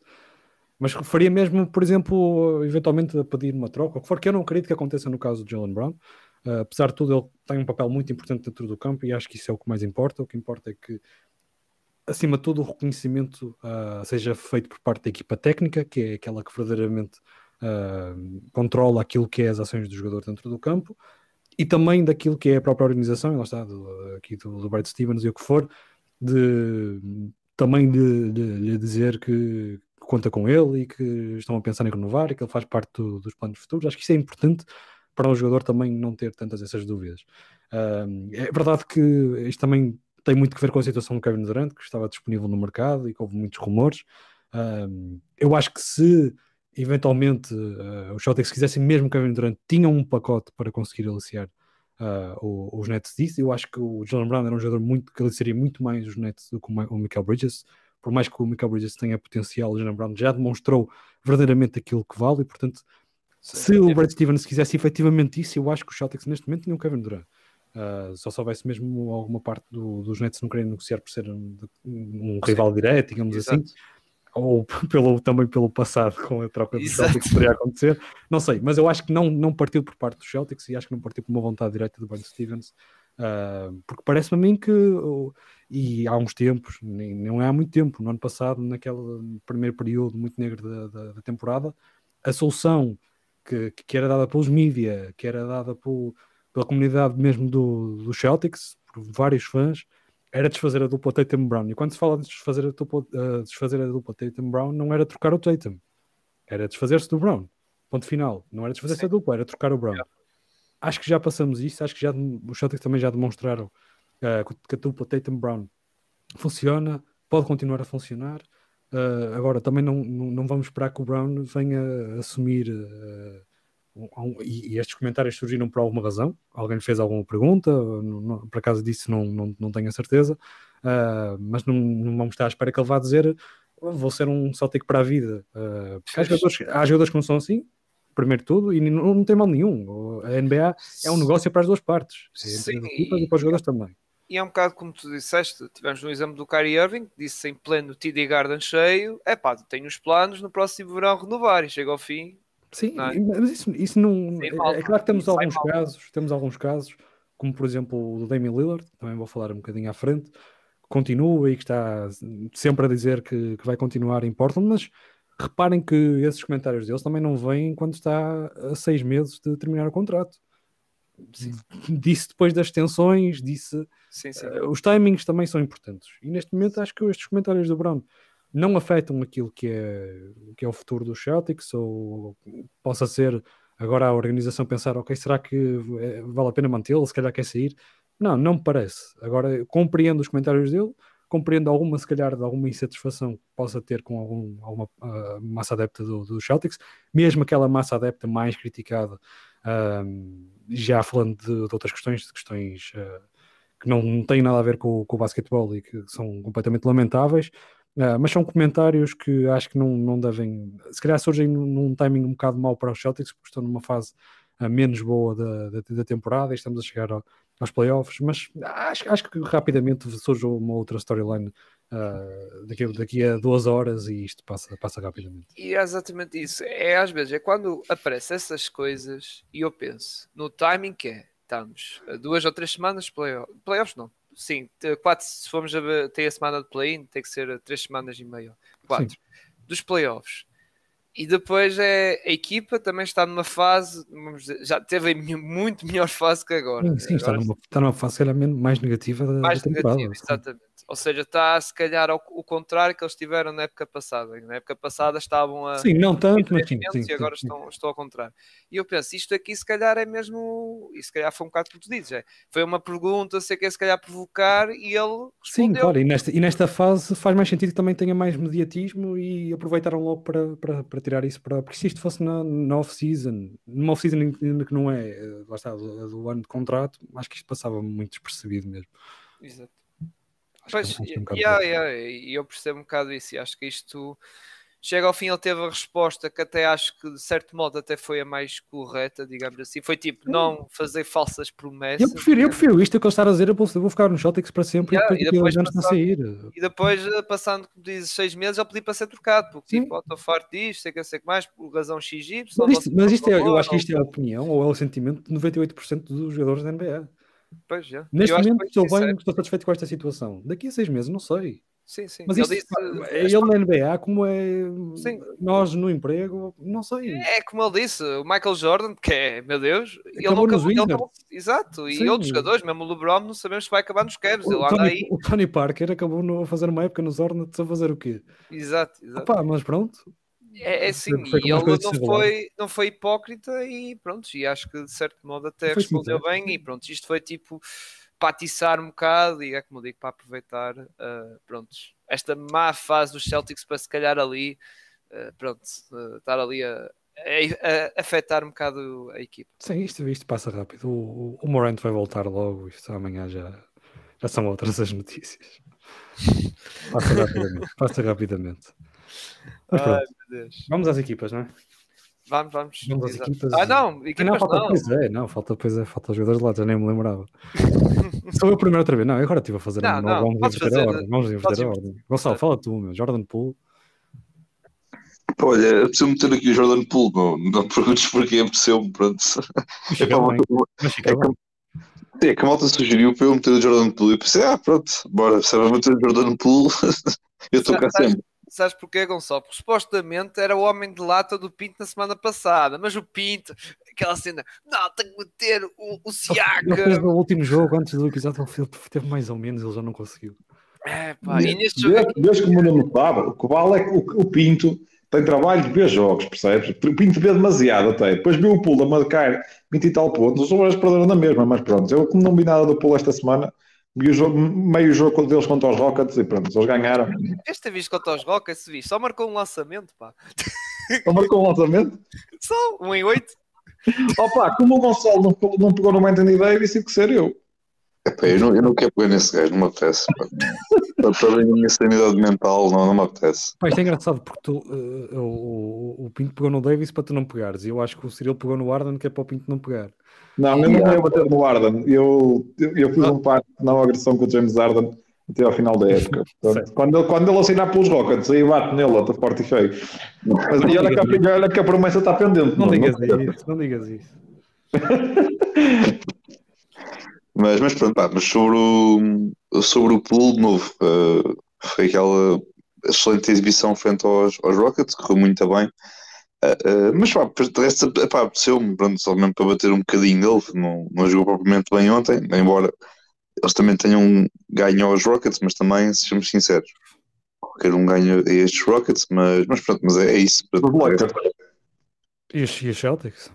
Mas faria mesmo, por exemplo, eventualmente a pedir uma troca, o que for que eu não acredito que aconteça no caso de Jalen Brown. Uh, apesar de tudo, ele tem um papel muito importante dentro do campo e acho que isso é o que mais importa. O que importa é que, acima de tudo, o reconhecimento uh, seja feito por parte da equipa técnica, que é aquela que verdadeiramente uh, controla aquilo que é as ações do jogador dentro do campo, e também daquilo que é a própria organização, e lá está, do, aqui do, do Stevens e o que for, de também lhe dizer que, conta com ele e que estão a pensar em renovar e que ele faz parte do, dos planos futuros. Acho que isso é importante para o jogador também não ter tantas essas dúvidas. É verdade que isto também tem muito que ver com a situação do Kevin Durant, que estava disponível no mercado e que houve muitos rumores. Eu acho que se eventualmente uh, os Celtics quisessem mesmo Kevin Durant, tinham um pacote para conseguir aliciar uh, os Nets disso. Eu acho que o Jalen Brown era um jogador muito, que aliciaria muito mais os Nets do que o Michael Bridges por mais que o Michael Bridges tenha potencial, o Jalen Brown já demonstrou verdadeiramente aquilo que vale, e portanto, Sim, se é o Brad Stevens quisesse efetivamente isso, eu acho que os Celtics neste momento tinham Kevin Durant. Uh, só se houvesse mesmo alguma parte do, dos Nets não querendo negociar por ser um, um rival direto, digamos assim, Exato. assim, ou *laughs* pelo, também pelo passado com a troca dos Celtics poderia acontecer, não sei, mas eu acho que não, não partiu por parte dos Celtics e acho que não partiu por uma vontade direta do Brad Stevens, uh, porque parece-me a mim que e há uns tempos, nem, não é há muito tempo, no ano passado, naquele primeiro período muito negro da, da, da temporada, a solução que, que era dada pelos mídia, que era dada por, pela comunidade mesmo do, do Celtics, por vários fãs, era desfazer a dupla Tatum Brown. E quando se fala de desfazer a dupla, uh, desfazer a dupla Tatum Brown, não era trocar o Tatum, era desfazer-se do Brown. Ponto final. Não era desfazer-se a dupla, era trocar o Brown. Acho que já passamos isso, acho que já os Celtics também já demonstraram uh, que a dupla Tatum Brown funciona, pode continuar a funcionar. Uh, agora, também não, não, não, vamos esperar que o Brown venha assumir. Uh, um, e, estes comentários surgiram por alguma razão. Alguém fez alguma pergunta, não, não, por acaso disso não, não, não tenho a certeza. Uh, mas não, não vamos estar à espera que ele vá dizer vou ser um Celtic para a vida. Uh, há, jogadores, há jogadores que não são assim, primeiro tudo, e não, não tem mal nenhum. A NBA é um negócio para as duas partes, entre as equipas e para os jogadores também. E é um bocado como tu disseste, tivemos no exemplo do Kyrie Irving, disse em pleno TD Garden cheio, é pá, tenho os planos no próximo verão renovar e chega ao fim. Sim, é? mas isso, isso não. É, é, claro que temos alguns casos, temos alguns casos, como por exemplo o do Damian Lillard, também vou falar um bocadinho à frente, continua e que está sempre a dizer que, que vai continuar em Portland, mas reparem que esses comentários deles também não vêm quando está a seis meses de terminar o contrato. Sim. Disse depois das tensões, disse. Sim, sim. Uh, os timings também são importantes. E neste momento acho que estes comentários do Brown não afetam aquilo que é, que é o futuro dos Celtics, ou possa ser agora a organização pensar, ok, será que eh, vale a pena mantê-lo? Se calhar quer sair. Não, não me parece. Agora compreendo os comentários dele, compreendo alguma, se calhar, de alguma insatisfação que possa ter com algum, alguma uh, massa adepta do, do, Celtics, mesmo aquela massa adepta mais criticada, uh, já falando de, de, outras questões, de questões uh, que não, têm nada a ver com, com o basquetebol e que são completamente lamentáveis, Uh, mas são comentários que acho que não, não devem. Se calhar surgem num, num timing um bocado mau para os Celtics, porque estão numa fase menos boa da, da, da, temporada e estamos a chegar ao, aos playoffs. Mas acho, acho que rapidamente surge uma outra storyline uh, daqui, daqui a duas horas e isto passa, passa rapidamente. E é exatamente isso. É às vezes, é quando aparecem essas coisas e eu penso no timing que é. Estamos duas ou três semanas, playoffs, playoffs não, sim, quatro, se formos a ter a semana de play-in, tem que ser três semanas e meia. Quatro. Sim. Dos playoffs. E depois é a equipa também está numa fase, dizer, já teve muito melhor fase que agora. Sim, sim agora, está, numa, está numa fase mais negativa da, mais da temporada. Negativa, exatamente. Ou seja, está se calhar ao, o contrário que eles tiveram na época passada. Na época passada estavam a. Sim, não tanto, mas sim. sim e agora sim, estão, estão ao contrário. E eu penso, isto aqui se calhar é mesmo. E se calhar foi um bocado como tu dizes. É, foi uma pergunta, sei que é se calhar provocar e ele. Respondeu. Sim, claro. E nesta, e nesta fase faz mais sentido que também tenha mais mediatismo e aproveitaram logo para, para, para tirar isso. Para, porque se isto fosse na, na off-season, numa off-season ainda que não é, eh, lá está, do, do ano de contrato, acho que isto passava muito despercebido mesmo. Exato. Pois, e um yeah, yeah, eu percebo um bocado isso e acho que isto chega ao fim ele teve a resposta que até acho que de certo modo até foi a mais correta, digamos assim. Foi tipo, não fazer falsas promessas. Eu prefiro, eu prefiro isto que ele está a dizer, eu vou ficar no Celtics para sempre yeah, e depois, passando, a sair. E depois, eh, passando, como dizes, seis meses, ele pedi para ser trocado, porque Sim. tipo, estou farto disto, sei que sei que mais, por razão XY. Mas isto, mas isto é, eu acho que isto é a opinião ou é o sentimento de 98% dos jogadores da NBA. Pois, já. Neste momento estou bem, estou satisfeito com esta situação. Daqui a seis meses, não sei. Sim, sim. Mas isto, disse, é ele na NBA, como é sim. nós no emprego, não sei. É como ele disse, o Michael Jordan, que é, meu Deus, acabou ele não acabou, ele exato, e sim. outros jogadores, mesmo o LeBron, não sabemos se vai acabar nos Cavs. O, ele Tony, aí. o Tony Parker acabou a fazer uma época nos Hornets a fazer o quê? Exato, exato. Opa, mas pronto, é, é sim, e ele não foi, não foi hipócrita e pronto, e acho que de certo modo até foi respondeu sim, bem e pronto, isto foi tipo para atiçar um bocado e é como digo, para aproveitar uh, pronto, esta má fase dos Celtics para se calhar ali uh, pronto, uh, estar ali a, a, a, afetar um bocado a equipa. Sim, isto, isto passa rápido. O, o Morant vai voltar logo, isto amanhã já, já são outras as notícias. Passa rapidamente. passa rapidamente. Ai, vamos às equipas, não é? Vamos, vamos. Vamos às equipas. Ah, não, equipas não. Falta, não. Pois é, não, falta, pois é, falta os jogadores de lá, já nem me lembrava. *laughs* Sou eu primeiro outra vez. Não, agora estive a fazer. Não, não, vamos inverter fazer, a ordem. Vamos inverter a ordem. Gonçalo, fala tu, meu. Jordan Poole. Olha, eu preciso meter aqui o Jordan Poole, não, não perguntes porquê, apeteceu-me, pronto. É que, é que a malta sugeriu para eu meter o Jordan Poole. Eu pensei, ah, pronto, bora, se vai meter o Jordan Poole, *laughs* eu estou cá sempre. Sabes porquê, Gonçalo? Porque supostamente era o homem de lata do Pinto na semana passada, mas o Pinto, aquela cena, não, tem que meter o, o Siaka. No último jogo, antes do episódio, ele teve mais ou menos, ele já não conseguiu. É, pá, e neste jogo. Aqui... Desde que o não notava, o que vale é que o, o Pinto tem trabalho de ver jogos, percebes? O Pinto vê demasiado até. Depois viu o Pulo a marcar 20 e tal pontos, os jogadores perderam na mesma, mas pronto, eu como não vi nada do Pulo esta semana Vi o jogo, meio jogo deles contra os Rockets e pronto, eles ganharam. Este visto contra os Rockets, vi, só marcou um lançamento, pá. Só marcou um lançamento? *laughs* Só, um em oito. Opa, como o Gonçalo não, não pegou no Anthony Davis, tive que ser eu. Epá, eu, não, eu não quero pegar nesse gajo, não me apetece. Para, para a minha sanidade mental, não, não me apetece. Pá, isto é engraçado porque tu, uh, o, o, Pinto pegou no Davis para tu não pegares. E eu acho que o Cyril pegou no Arden que é para o Pinto não pegar. Não, eu não ia bater no Arden. Eu, eu, eu fiz um pacto não agressão com o James Arden até ao final da época. *laughs* Portanto, quando, ele, quando ele assinar pelos Rockets, aí bate nele, está forte e feio. Mas e olha que, a, olha que a promessa está pendente. Não, não digas não, isso, não digas isso. *laughs* mas, mas pronto, pá, mas sobre o, sobre o pool novo, uh, foi aquela excelente exibição frente aos, aos Rockets, correu muito bem. Uh, uh, mas pá, resta, pá, me pronto, só mesmo para bater um bocadinho nele, não, não jogou propriamente bem ontem, embora eles também tenham ganho aos Rockets, mas também, sejamos sinceros, qualquer um ganha a estes Rockets, mas, mas pronto, mas é, é isso. E os, e os Celtics?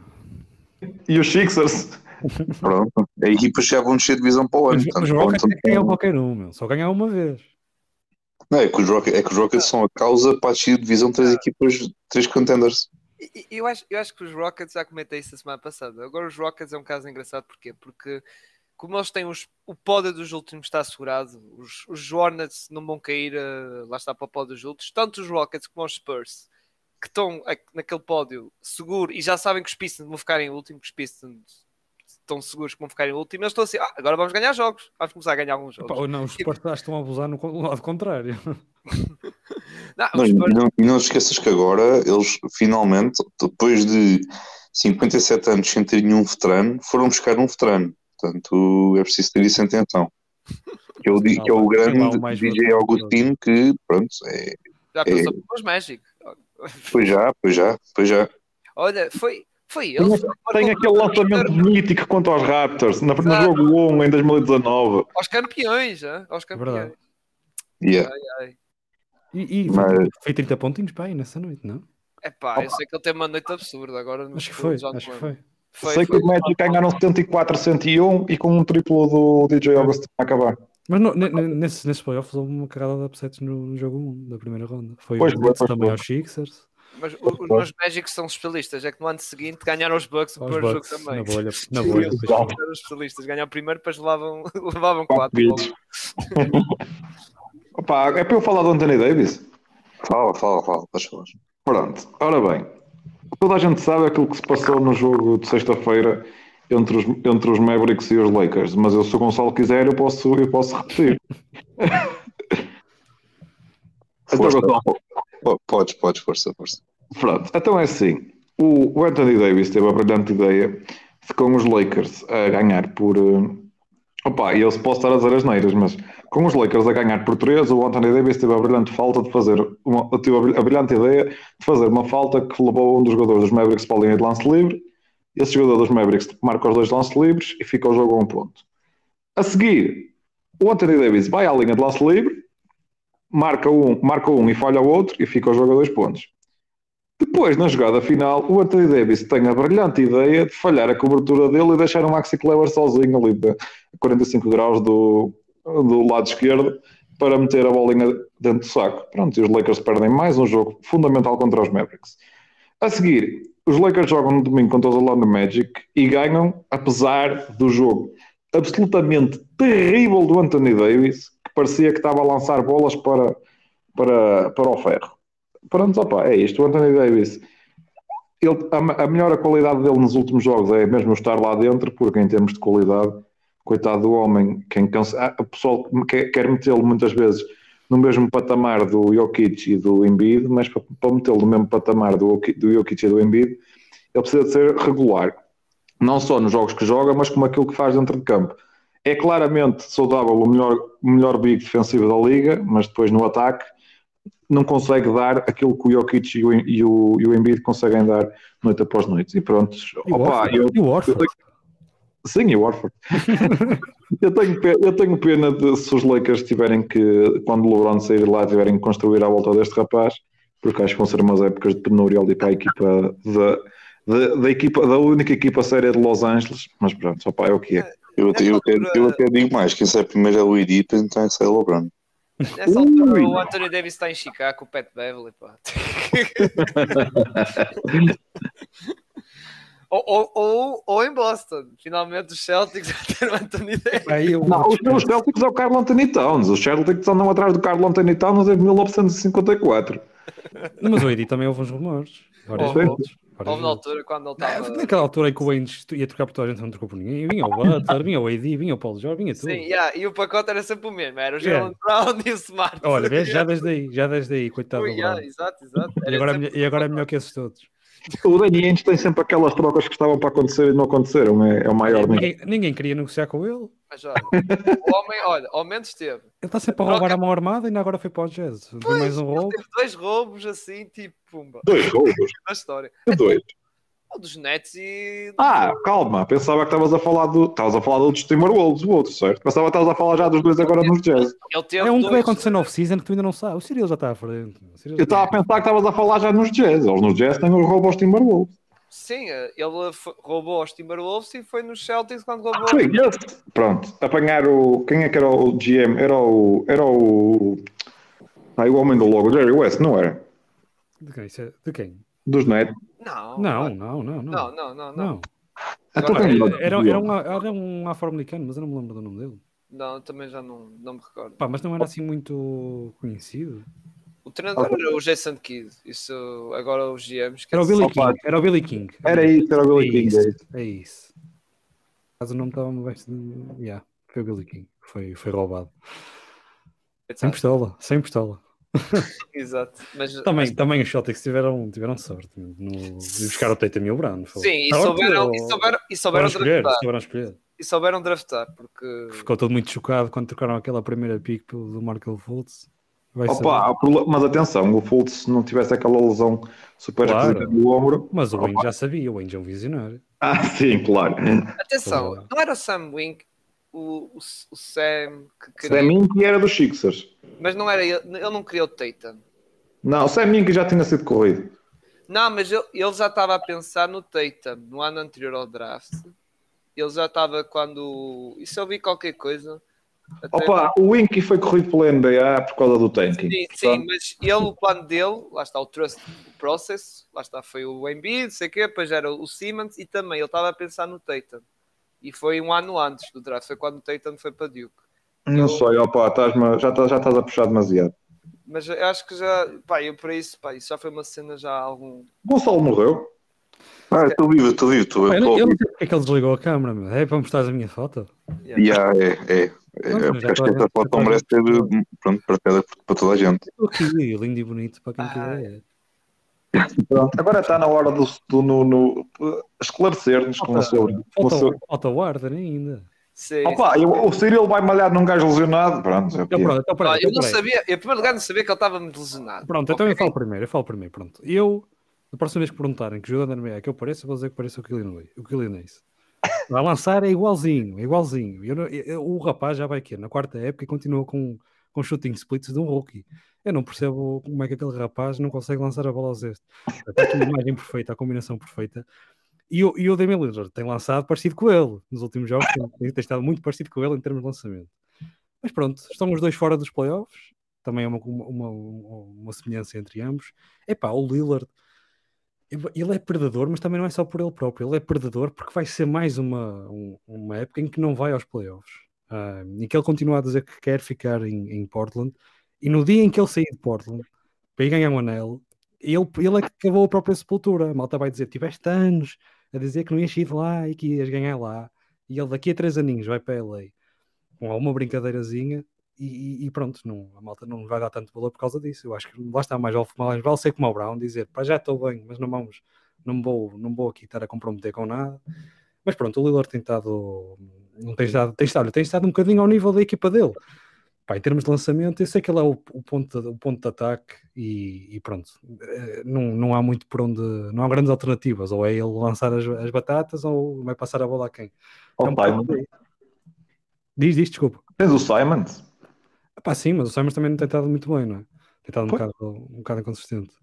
E os Sixers? Pronto, a equipa já vão descer de divisão para o ano. Mas, os Rockets é ganham qualquer um, meu. só ganhar uma vez. Não, é que os Rockets, é que os Rockets são a causa para descer de divisão três equipas, três contenders. Eu acho, eu acho que os Rockets, já comentei isso a semana passada, agora os Rockets é um caso engraçado, porquê? Porque como eles têm os, o pódio dos últimos está assegurado, os, os Hornets não vão cair, uh, lá está para o pódio dos últimos, tanto os Rockets como os Spurs, que estão naquele pódio seguro e já sabem que os Pistons vão ficar em último, que os Pistons estão seguros que vão ficar em último, eles estão assim, ah, agora vamos ganhar jogos, vamos começar a ganhar alguns jogos. Pá, não, os Spurs estão a abusar no lado contrário. *laughs* não, não, não, e não esqueças que agora eles finalmente, depois de 57 anos sem ter nenhum veterano, foram buscar um veterano. Portanto, é preciso ter isso em atenção. Que, eu, que é o grande DJ Augustino que, pronto, é. Já passou é... pelos Magic. Pois já, pois já, pois já. Olha, foi, foi ele. Tem, tem aquele lançamento mítico contra os Raptors no, no jogo 1 em 2019. Aos campeões, hein? aos campeões. Verdade. Yeah. Ai, ai. E, e Mas... foi 30 pontinhos aí nessa noite, não? É pá, eu sei que ele tem uma noite absurda agora. Acho que foi, acho que foi. Foi, Sei foi, que o Magic ganharam 74, 101 e com um triplo do DJ August a acabar. Mas no, nesse, nesse playoffs houve uma carrada de upsets no, jogo 1 da primeira ronda. Foi pois, o também aos Sixers. Mas os meus Magic são especialistas. É que no ano seguinte ganharam os Bucks o primeiro jogo também. Na bolha. *laughs* Na bolha eram os especialistas. Ganharam primeiro, depois levavam, *laughs* levavam quatro. Opa, é para eu falar do Anthony Davis? Fala, fala, fala. Pronto. Ora bem, toda a gente sabe aquilo que se passou no jogo de sexta-feira entre os, entre os Mavericks e os Lakers, mas eu, se o Gonçalo quiser, eu posso, eu posso repetir. *laughs* então, Podes, podes, força, força. Pronto, então é assim. O, o Anthony Davis teve a brilhante ideia de com os Lakers a ganhar por. Uh, opa, eu posso estar a dizer as neiras, mas com os Lakers a ganhar por 3, o Anthony Davis teve a brilhante falta de fazer uma, teve a brilhante ideia de fazer uma falta que levou um dos jogadores dos Mavericks para a linha de lance livre. Esse jogador dos Mavericks marca os dois lances livres e fica o jogo a um ponto. A seguir, o Anthony Davis vai à linha de lance livre, marca um, marca um e falha o outro e fica o jogo a dois pontos. Depois, na jogada final, o Anthony Davis tem a brilhante ideia de falhar a cobertura dele e deixar o Maxi Kleber sozinho ali de 45 graus do, do lado esquerdo para meter a bolinha dentro do saco. Pronto, e os Lakers perdem mais um jogo fundamental contra os Mavericks. A seguir, os Lakers jogam no domingo contra os Orlando Magic e ganham, apesar do jogo absolutamente terrível do Anthony Davis, que parecia que estava a lançar bolas para, para, para o ferro. Pronto, opa, é isto. O Anthony Davis, ele, a, a melhor qualidade dele nos últimos jogos é mesmo estar lá dentro, porque em termos de qualidade coitado do homem, quem ah, o pessoal quer, quer metê-lo muitas vezes no mesmo patamar do Jokic e do Embiid, mas para, para metê-lo no mesmo patamar do, do Jokic e do Embiid, ele precisa de ser regular, não só nos jogos que joga, mas como aquilo que faz dentro de campo. É claramente saudável o melhor, melhor big defensivo da liga, mas depois no ataque não consegue dar aquilo que o Jokic e o, e o, e o Embiid conseguem dar noite após noite. E pronto, e opa, eu, eu, eu, Sim, e o Warford. *laughs* eu, tenho, eu tenho pena de se os Lakers tiverem que, quando o LeBron sair lá, tiverem que construir à volta deste rapaz, porque acho que vão ser umas épocas de penúria ali para a equipa da, da, da, equipa, da única equipa séria de Los Angeles, mas pronto, pá, é o que é. Eu, eu, eu, eu até digo mais, quem sai primeiro é o para então sai o LeBron. Nessa altura o Anthony Davis está em Chicago com o Pat Beverly, pá. *laughs* Ou, ou, ou, ou, em Boston. Finalmente os Celtics *laughs* ter o Anthony Davis. Aí, eu... Não, os, Celtics é o Carl Anthony Towns. Os Celtics andam atrás do Carl Anthony Towns desde 1954. Não, mas o Eddie também houve uns rumores. Várias oh, Houve na altura quando ele estava. Naquela altura em que o Wayne ia trocar por toda a gente, não trocou por ninguém. Vinha o *laughs* Butler, vinha o AD, vinha o Paulo Jorge, vinha tudo. Sim, yeah, e o pacote era sempre o mesmo: era o Jalen yeah. Brown e o Smart. Olha, já *laughs* desde aí, já desde aí, coitado. Oh, yeah, exato, exato. E agora, é e agora é melhor que esses todos. O Ainge tem sempre aquelas trocas que estavam para acontecer e não aconteceram. É, é o maior. Ninguém, ninguém queria negociar com ele. Mas olha, o homem, olha, ao menos teve. Ele está sempre a roubar a mão armada e ainda agora foi para o Jazz. Pois, mais um roubo. Teve dois roubos assim, tipo, pumba. Dois roubos? *laughs* Na história. Que dois? Dos Nets e. Ah, calma, pensava que estavas a falar do. Estavas a falar do dos Timberwolves, o outro, certo? Pensava que estavas a falar já dos dois agora nos Jazz. é um que vai acontecer no off-season que tu ainda não sabes. O Cyril já está à frente. Eu estava a pensar que estavas a falar já nos Jazz. Eles nos Jazz têm o roubo aos Timberwolves. Sim, ele roubou aos Timberwolves e foi nos Celtics quando roubou. Ah, sim, yes. Pronto, apanhar o. Quem é que era o GM? Era o. Era o. Ah, o homem do logo, Jerry West, não era? De quem? É de quem? Dos Nets. Não, não, não, não. Não, não, não. não. Então, era, era, um, era um afro-americano, mas eu não me lembro do nome dele. Não, também já não, não me recordo. Pá, mas não era assim muito conhecido. O treinador era o Jason Kidd, isso agora os GMs. Era o Billy King. Era o Billy King. Era isso, era o Billy King. É isso. É isso. Caso o nome estava no veste. Yeah, foi o Billy King. Foi, foi roubado. Sem pistola, sem pistola. *laughs* Exato. Mas, também, mas... também os Celtics tiveram, tiveram sorte no, de buscar o Tatum e o Brown. Sim, e souberam, e souberam, e souberam, escolher, souberam escolher. E souberam draftar, porque... Ficou todo muito chocado quando trocaram aquela primeira pick do Markel Fultz. Opa, mas atenção, o Fultz se não tivesse aquela lesão super claro. no ombro... Mas o Wayne já sabia, o Wayne é um visionário. Ah, sim, claro. Atenção, não era o Sam Wink, o, o, o Sam que queria... Sam era dos Sixers. Mas não era ele, ele não queria o Tatum. Não, o Sam Mink já tinha sido corrido. Não, mas ele, ele já estava a pensar no Tatum no ano anterior ao draft. Ele já estava quando. E se eu vi qualquer coisa. Opa, o Winky foi corrido pela NBA por causa do tanking. Sim, sim, mas ele, o plano dele, lá está o trust process, lá está, foi o Embiid, sei o quê, depois era o Simmons e também ele estava a pensar no Tatum. E foi um ano antes do draft, foi quando o Tatum foi para Duke. Não eu... sei, opa, estás já, já estás a puxar demasiado. Mas eu acho que já, pá, eu para isso, pá, isso já foi uma cena já há algum. Gonçalo morreu? Ah, estou vivo, estou vivo, estou vivo. Eu não sei porque é que ele desligou a câmera, meu. É para mostrar a minha foto? Yeah, yeah é, é. é não, acho que esta foto merece ser pronto, partilhada para toda a gente. Estou aqui, lindo e bonito para quem ah. quiser. Pronto, agora está na hora do, do no, no esclarecer-nos com o seu. Falta o Warden ainda. Sim, Opa, sim. Eu, o Cyril vai malhar num gajo lesionado. Pronto, é então, pronto, então, pronto, eu não sabia, em primeiro lugar, não sabia que ele estava muito lesionado. Pronto, então okay. eu falo primeiro, eu falo primeiro. Pronto, eu, na próxima vez que perguntarem que jogador da é que eu pareço, vou dizer que pareço o Kylian o Kylian Vai lançar é igualzinho, é igualzinho. Eu, eu, o rapaz já vai aqui na quarta época e continua com, com shooting splits de um rookie. Eu não percebo como é que aquele rapaz não consegue lançar a bola aos este. Está aqui a imagem perfeita, a combinação perfeita. E, o, e o Damian Lillard tem lançado parecido com ele nos últimos jogos, tem, tem estado muito parecido com ele em termos de lançamento. Mas pronto, estão os dois fora dos playoffs, também é uma, uma, uma semelhança entre ambos. Epá, o Lillard, ele é predador, mas também não é só por ele próprio, ele é predador porque vai ser mais uma, uma época em que não vai aos playoffs. Uh, e que ele continua a dizer que quer ficar em, em, Portland, e no dia em que ele sair de Portland para ir ganhar um anel, ele, ele é que cavou a própria sepultura. A malta vai dizer: tiveste anos a dizer que não ias ir lá e que ias ganhar lá. E ele daqui a três aninhos vai para LA com alguma brincadeirazinha e, e, pronto, não, a malta não vai dar tanto valor por causa disso. Eu acho que lá está mais vale, mais vale ser como o Brown, dizer para já estou bem, mas não vamos, não vou, não vou aqui estar a comprometer com nada. Mas pronto, o Lillard tem estado, não tem estado, tem estado, tem estado um bocadinho ao nível da equipa dele. Pá, em termos de lançamento, eu sei que ele é o, o, ponto, de, o ponto de ataque e, e, pronto, eh, não, não há muito por onde, não há grandes alternativas, ou é ele lançar as, as batatas ou vai passar a bola a quem. Oh, um Diz, diz, desculpa. Tens o Simons? Pá, sim, mas o Simons também não tem estado muito bem, não é? Tem estado um bocado, um bocado inconsistente.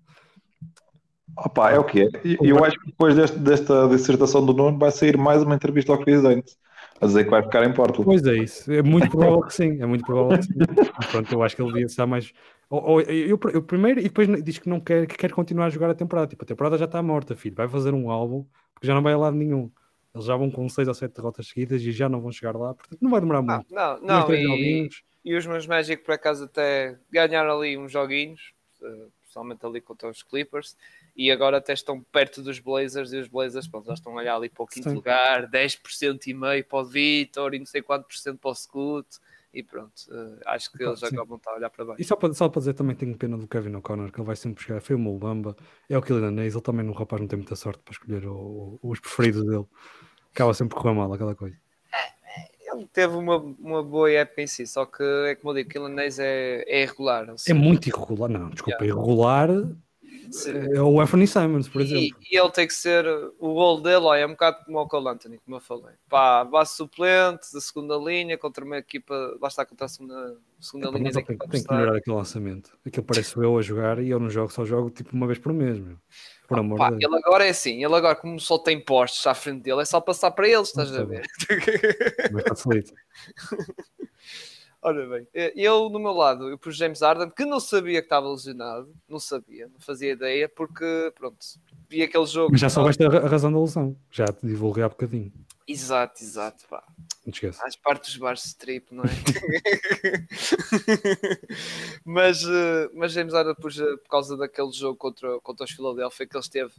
Opa, é o que é. Eu acho que depois deste, desta dissertação do Nuno vai sair mais uma entrevista ao presidente a dizer que vai ficar em Porto. Pois é isso, é muito provável que sim, é muito provável que sim. Pronto, eu acho que ele devia estar mais. Ou, ou, eu, eu, primeiro, e depois diz que não quer, que quer continuar a jogar a temporada. Tipo, a temporada já está morta, filho. Vai fazer um álbum, porque já não vai a lado nenhum. Eles já vão com 6 ou 7 derrotas seguidas e já não vão chegar lá, portanto não vai demorar muito. Não, não, não e, e, os meus Magic por acaso até ganharam ali uns joguinhos, eh, principalmente ali contra os Clippers e agora até estão perto dos Blazers e os Blazers pronto, já estão a olhar ali para o quinto Sim. lugar, 10% e meio para o Vitor e não sei quanto por cento para o Scoot e pronto, uh, acho que eles agora vão estar a olhar para baixo. E só para, só para dizer também tenho pena do Kevin O'Connor, que ele vai sempre chegar, foi o Mulbamba, é o Killian ele também no rapaz não tem muita sorte para escolher o, o, os preferidos dele, acaba sempre correr mal aquela coisa. É, ele teve uma, uma boa época em si, só que é como eu digo, Killian é, é irregular. É muito irregular, não, desculpa, yeah. irregular é o Anthony Simons, por exemplo. E, e, ele tem que ser o gol dele, ó, é um bocado como o Cole Anthony, como eu falei. Pá, base suplente da segunda linha contra uma equipa, lá está contra a segunda, segunda é, linha. Tem, tem que melhorar aquele lançamento. Aquilo parece eu a jogar e eu não jogo, só jogo tipo uma vez por mês, meu. Por amor pá, de Deus. Ele agora é assim, ele agora, como só tem postos à frente dele, é só passar para eles, estás a ver? *laughs* Mas facilita. *laughs* Ora bem, eh, eu no meu lado, eu pus James Harden, que não sabia que estava lesionado, não sabia, não fazia ideia, porque pronto, vi aquele jogo. Mas já soubeste a razão da lesão, já te divulguei há bocadinho. Exato, exato, pá. Não te esqueças. Faz parte dos bares strip, não é? *laughs* mas, eh, mas James Harden pus eh, por causa daquele jogo contra, contra os Philadelphia que ele esteve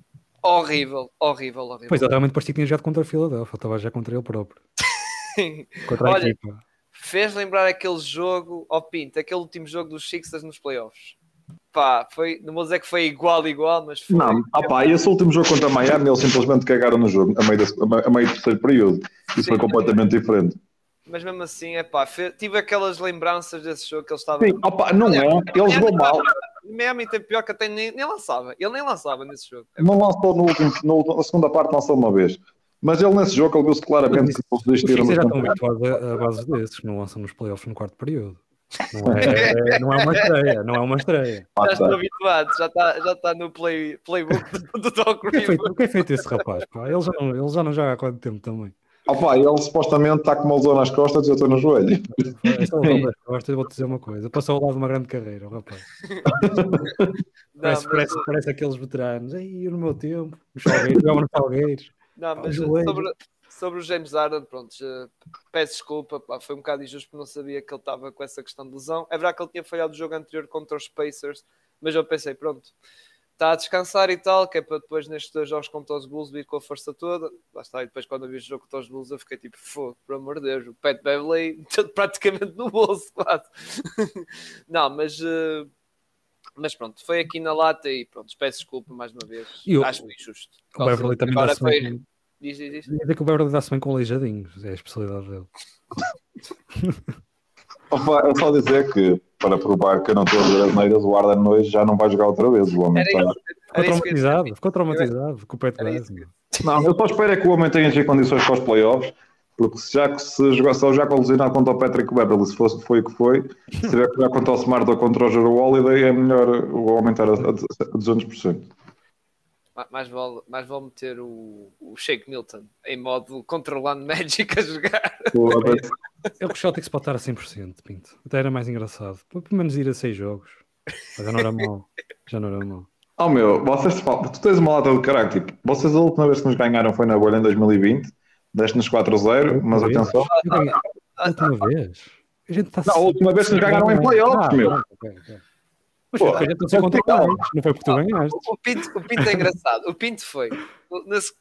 horrível, horrível, horrível. Pois, ele realmente parecia que tinha jogado contra a Philadelphia, estava já contra ele próprio. *laughs* contra a Olha, equipa fez lembrar aquele jogo ao Pinto, aquele último jogo dos Sixers nos playoffs. Pá, foi, não vou dizer que foi igual, igual, mas foi. Não, opá, esse último jogo contra a Miami, eles simplesmente cagaram no jogo, a meio, a meio do terceiro período. Isso Sim, foi completamente mas, diferente. Mas mesmo assim, é pá, tive aquelas lembranças desse jogo que ele estava. Sim, opa, não é, ele jogou mal. Miami tem pior que até nem, nem lançava, ele nem lançava nesse jogo. É não lançou no último, no, na segunda parte, lançou uma vez. Mas ele nesse jogo, ele viu-se claramente que os dois tiram. já estão habituados a, base desses, não lançam nos playoffs no quarto período. Não é, não é uma estreia, não é uma estreia. Já estou habituado, já está já tá no play, playbook do Doc Rivers. O, o que é feito esse rapaz? Pá? Ele, já não, ele já não joga há quanto tempo também. Opa, ele supostamente está com uma lesão nas costas e eu estou no joelho. Esta lesão *laughs* nas costas, vou-te dizer uma coisa. Passou ao lado de uma grande carreira, rapaz. *laughs* Não, parece, parece, parece, aqueles veteranos. Aí, no meu tempo, os Salgueiros, jogavam nos Salgueiros. Não, mas sobre, sobre o James Harden, pronto, peço desculpa, pá, foi um bocado injusto porque não sabia que ele estava com essa questão de lesão. É verdade que ele tinha falhado o jogo anterior contra os Pacers, mas eu pensei, pronto, está a descansar e tal, que é para depois nestes dois jogos contra os Bulls vir com a força toda. Lá está, e depois quando eu vi o jogo contra os Bulls eu fiquei tipo, fogo, por amor de Deus, o Pat Beverley *laughs* praticamente no bolso, quase. *laughs* não, mas... Uh, mas pronto, foi aqui na lata e pronto, peço desculpa mais uma vez. Eu, Acho injusto. O Beverly também dá-se foi... bem. Diz, diz, diz. Dizer que o Beverly dá-se bem com aleijadinhos, é a especialidade dele. *laughs* Opa, é só dizer que, para provar que eu não estou a ver as neiras, o Arden hoje já não vai jogar outra vez. O homem está... Ficou traumatizado, ficou traumatizado com o pet Não, eu só espero é que o homem tenha as condições para os playoffs porque se já se jogar só já colisionar contra o Patrick Beverly, se fosse, foi o que foi, se tiver que jogar contra o Smart ou contra o Jero Holiday, é melhor o aumentar a, a 200%. Mais vale, mais vale meter o, o Shake Milton em modo controlando *laughs* Magic a jogar. Eu que o Celtics pode estar a 100%, Pinto. Até era mais engraçado. Pelo menos ir a 6 jogos. Mas já não era mal. Já não era mal. Oh meu, vocês, tu tens uma lata de caralho. Tipo, vocês a última vez que nos ganharam foi na bolha em 2020 Deste-nos 4-0, mas vez? atenção. A última vez? A, gente tá não, a última vez que nos ganharam em playoffs, ah, meu. Okay, okay. Mas Pô, a gente não contra não foi porque tu ganhaste. O Pinto, o Pinto é engraçado. O Pinto foi.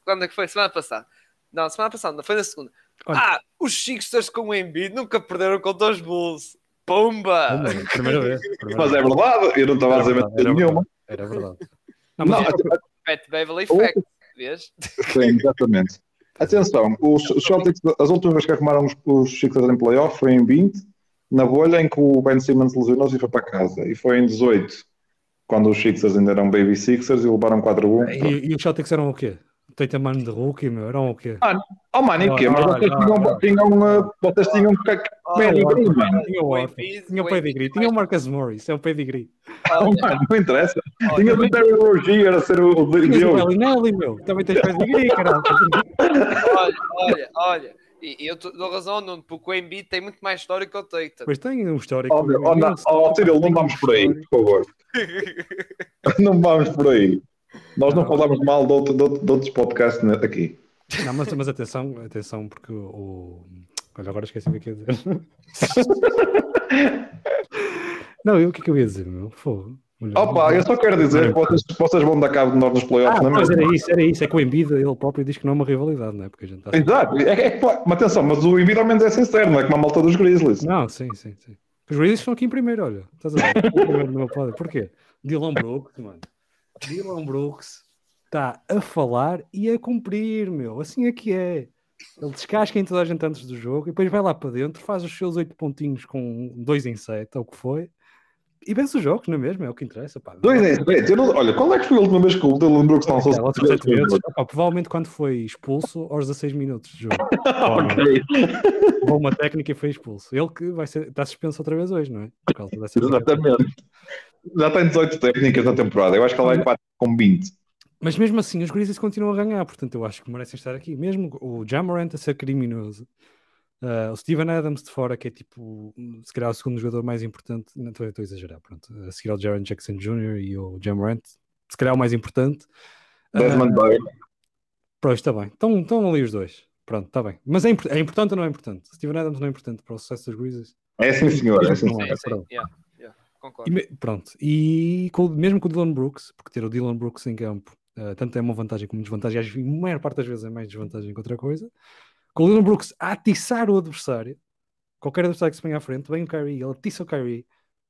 Quando é que foi? Semana passada. Não, semana passada, não foi na segunda. Olha. Ah, os Sixers com o Embiid nunca perderam contra os Bulls. Pumba! Primeira vez. Primeira mas é verdade, eu não estava a dizer mentira nenhuma. Era verdade. Não, mas não, Pat Beverly Fact, vês? Sim, exatamente. Atenção, os, Celtics, as últimas que arrumaram os, os Sixers em playoff foi em 20, na bolha em que o Ben Simmons lesionou-se e foi para casa. E foi em 18, quando os Sixers ainda eram Baby Sixers e levaram 4-1. E, e os Celtics eram o quê? Teita mano de rookie, meu, eram o quê? Ah, oh, mano, e o quê? Mas vocês tinham, tinham, vocês tinham pedigree, mano. Tinha o pedigree, tinha o Marcus Morris, é o pedigree. Oh, mano, não interessa. Tinha o Terry Rogier a ser o Tinha o Bellinelli, meu, também tens pedigree, caralho. Olha, olha, olha. E eu dou razão, Nuno, porque o Embiid tem muito mais história que o Tatum. Pois tem um histórico. Oh, oh, não, oh, Cyril, não vamos por aí, por favor. *laughs* não vamos por aí. Nós não, não falamos mal de, outro, de, outro, de, outros podcasts aqui. Não, mas, mas atenção, atenção, porque o. Olha, agora esqueci o que ia dizer. *laughs* não, eu, o que é que eu ia dizer, meu? Fogo. Opa, eu só quero dizer que vocês, vocês vão dar cabo de nós nos playoffs, ah, não é? Mas era isso, era isso. É que o Embiid, ele próprio diz que não é uma rivalidade, não é? Porque a gente tá... Exato. É, é, mas atenção, mas o Embiid ao menos é sincero, não é como a malta dos Grizzlies. Não, sim, sim, sim. Os Grizzlies estão aqui em primeiro, olha. Estás a ver? primeiro no meu pódio. Porquê? Dylan Brooks, mano. Dylan Brooks está a falar e a cumprir, meu. Assim é que é. Ele descasca em toda a gente antes do jogo e depois vai lá para dentro, faz os seus oito pontinhos com dois em sete, ou o que foi, e vence os jogos, não é mesmo? É o que interessa. Pá. Dois em sete. Olha, qual é que foi a última vez que o Dylan Brooks lançou sete vezes? provavelmente quando foi expulso aos 16 minutos de jogo. *laughs* ok. Uma técnica e foi expulso. Ele que vai ser, está suspenso outra vez hoje, não é? Exatamente. Já tem 18 técnicas na temporada. Eu acho que ele vai com 20. Mas mesmo assim, os Grizzlies continuam a ganhar, portanto, eu acho que merecem estar aqui. Mesmo o Jamorant a ser criminoso, uh, o Steven Adams de fora, que é tipo, se calhar, o segundo jogador mais importante, não estou, a exagerar, pronto, a seguir ao Jaron Jackson Jr. e o Jamorant, se calhar o mais importante. Desmond uh. Pronto, está bem. Estão, estão ali os dois. Pronto, está bem. Mas é, é, importante ou não é importante? Steven Adams não é importante para o sucesso dos Grizzlies? É sim, senhor. É sim, sim, é, sim. Yeah, yeah, concordo. E, pronto. E com, mesmo com o Dylan Brooks, porque ter o Dylan Brooks em campo Uh, tanto é uma vantagem como desvantagem, e a maior parte das vezes é mais desvantagem que outra coisa. Com o Dylan Brooks a atiçar o adversário, qualquer adversário que se venha à frente, vem o Kyrie, ele atiça o Kyrie,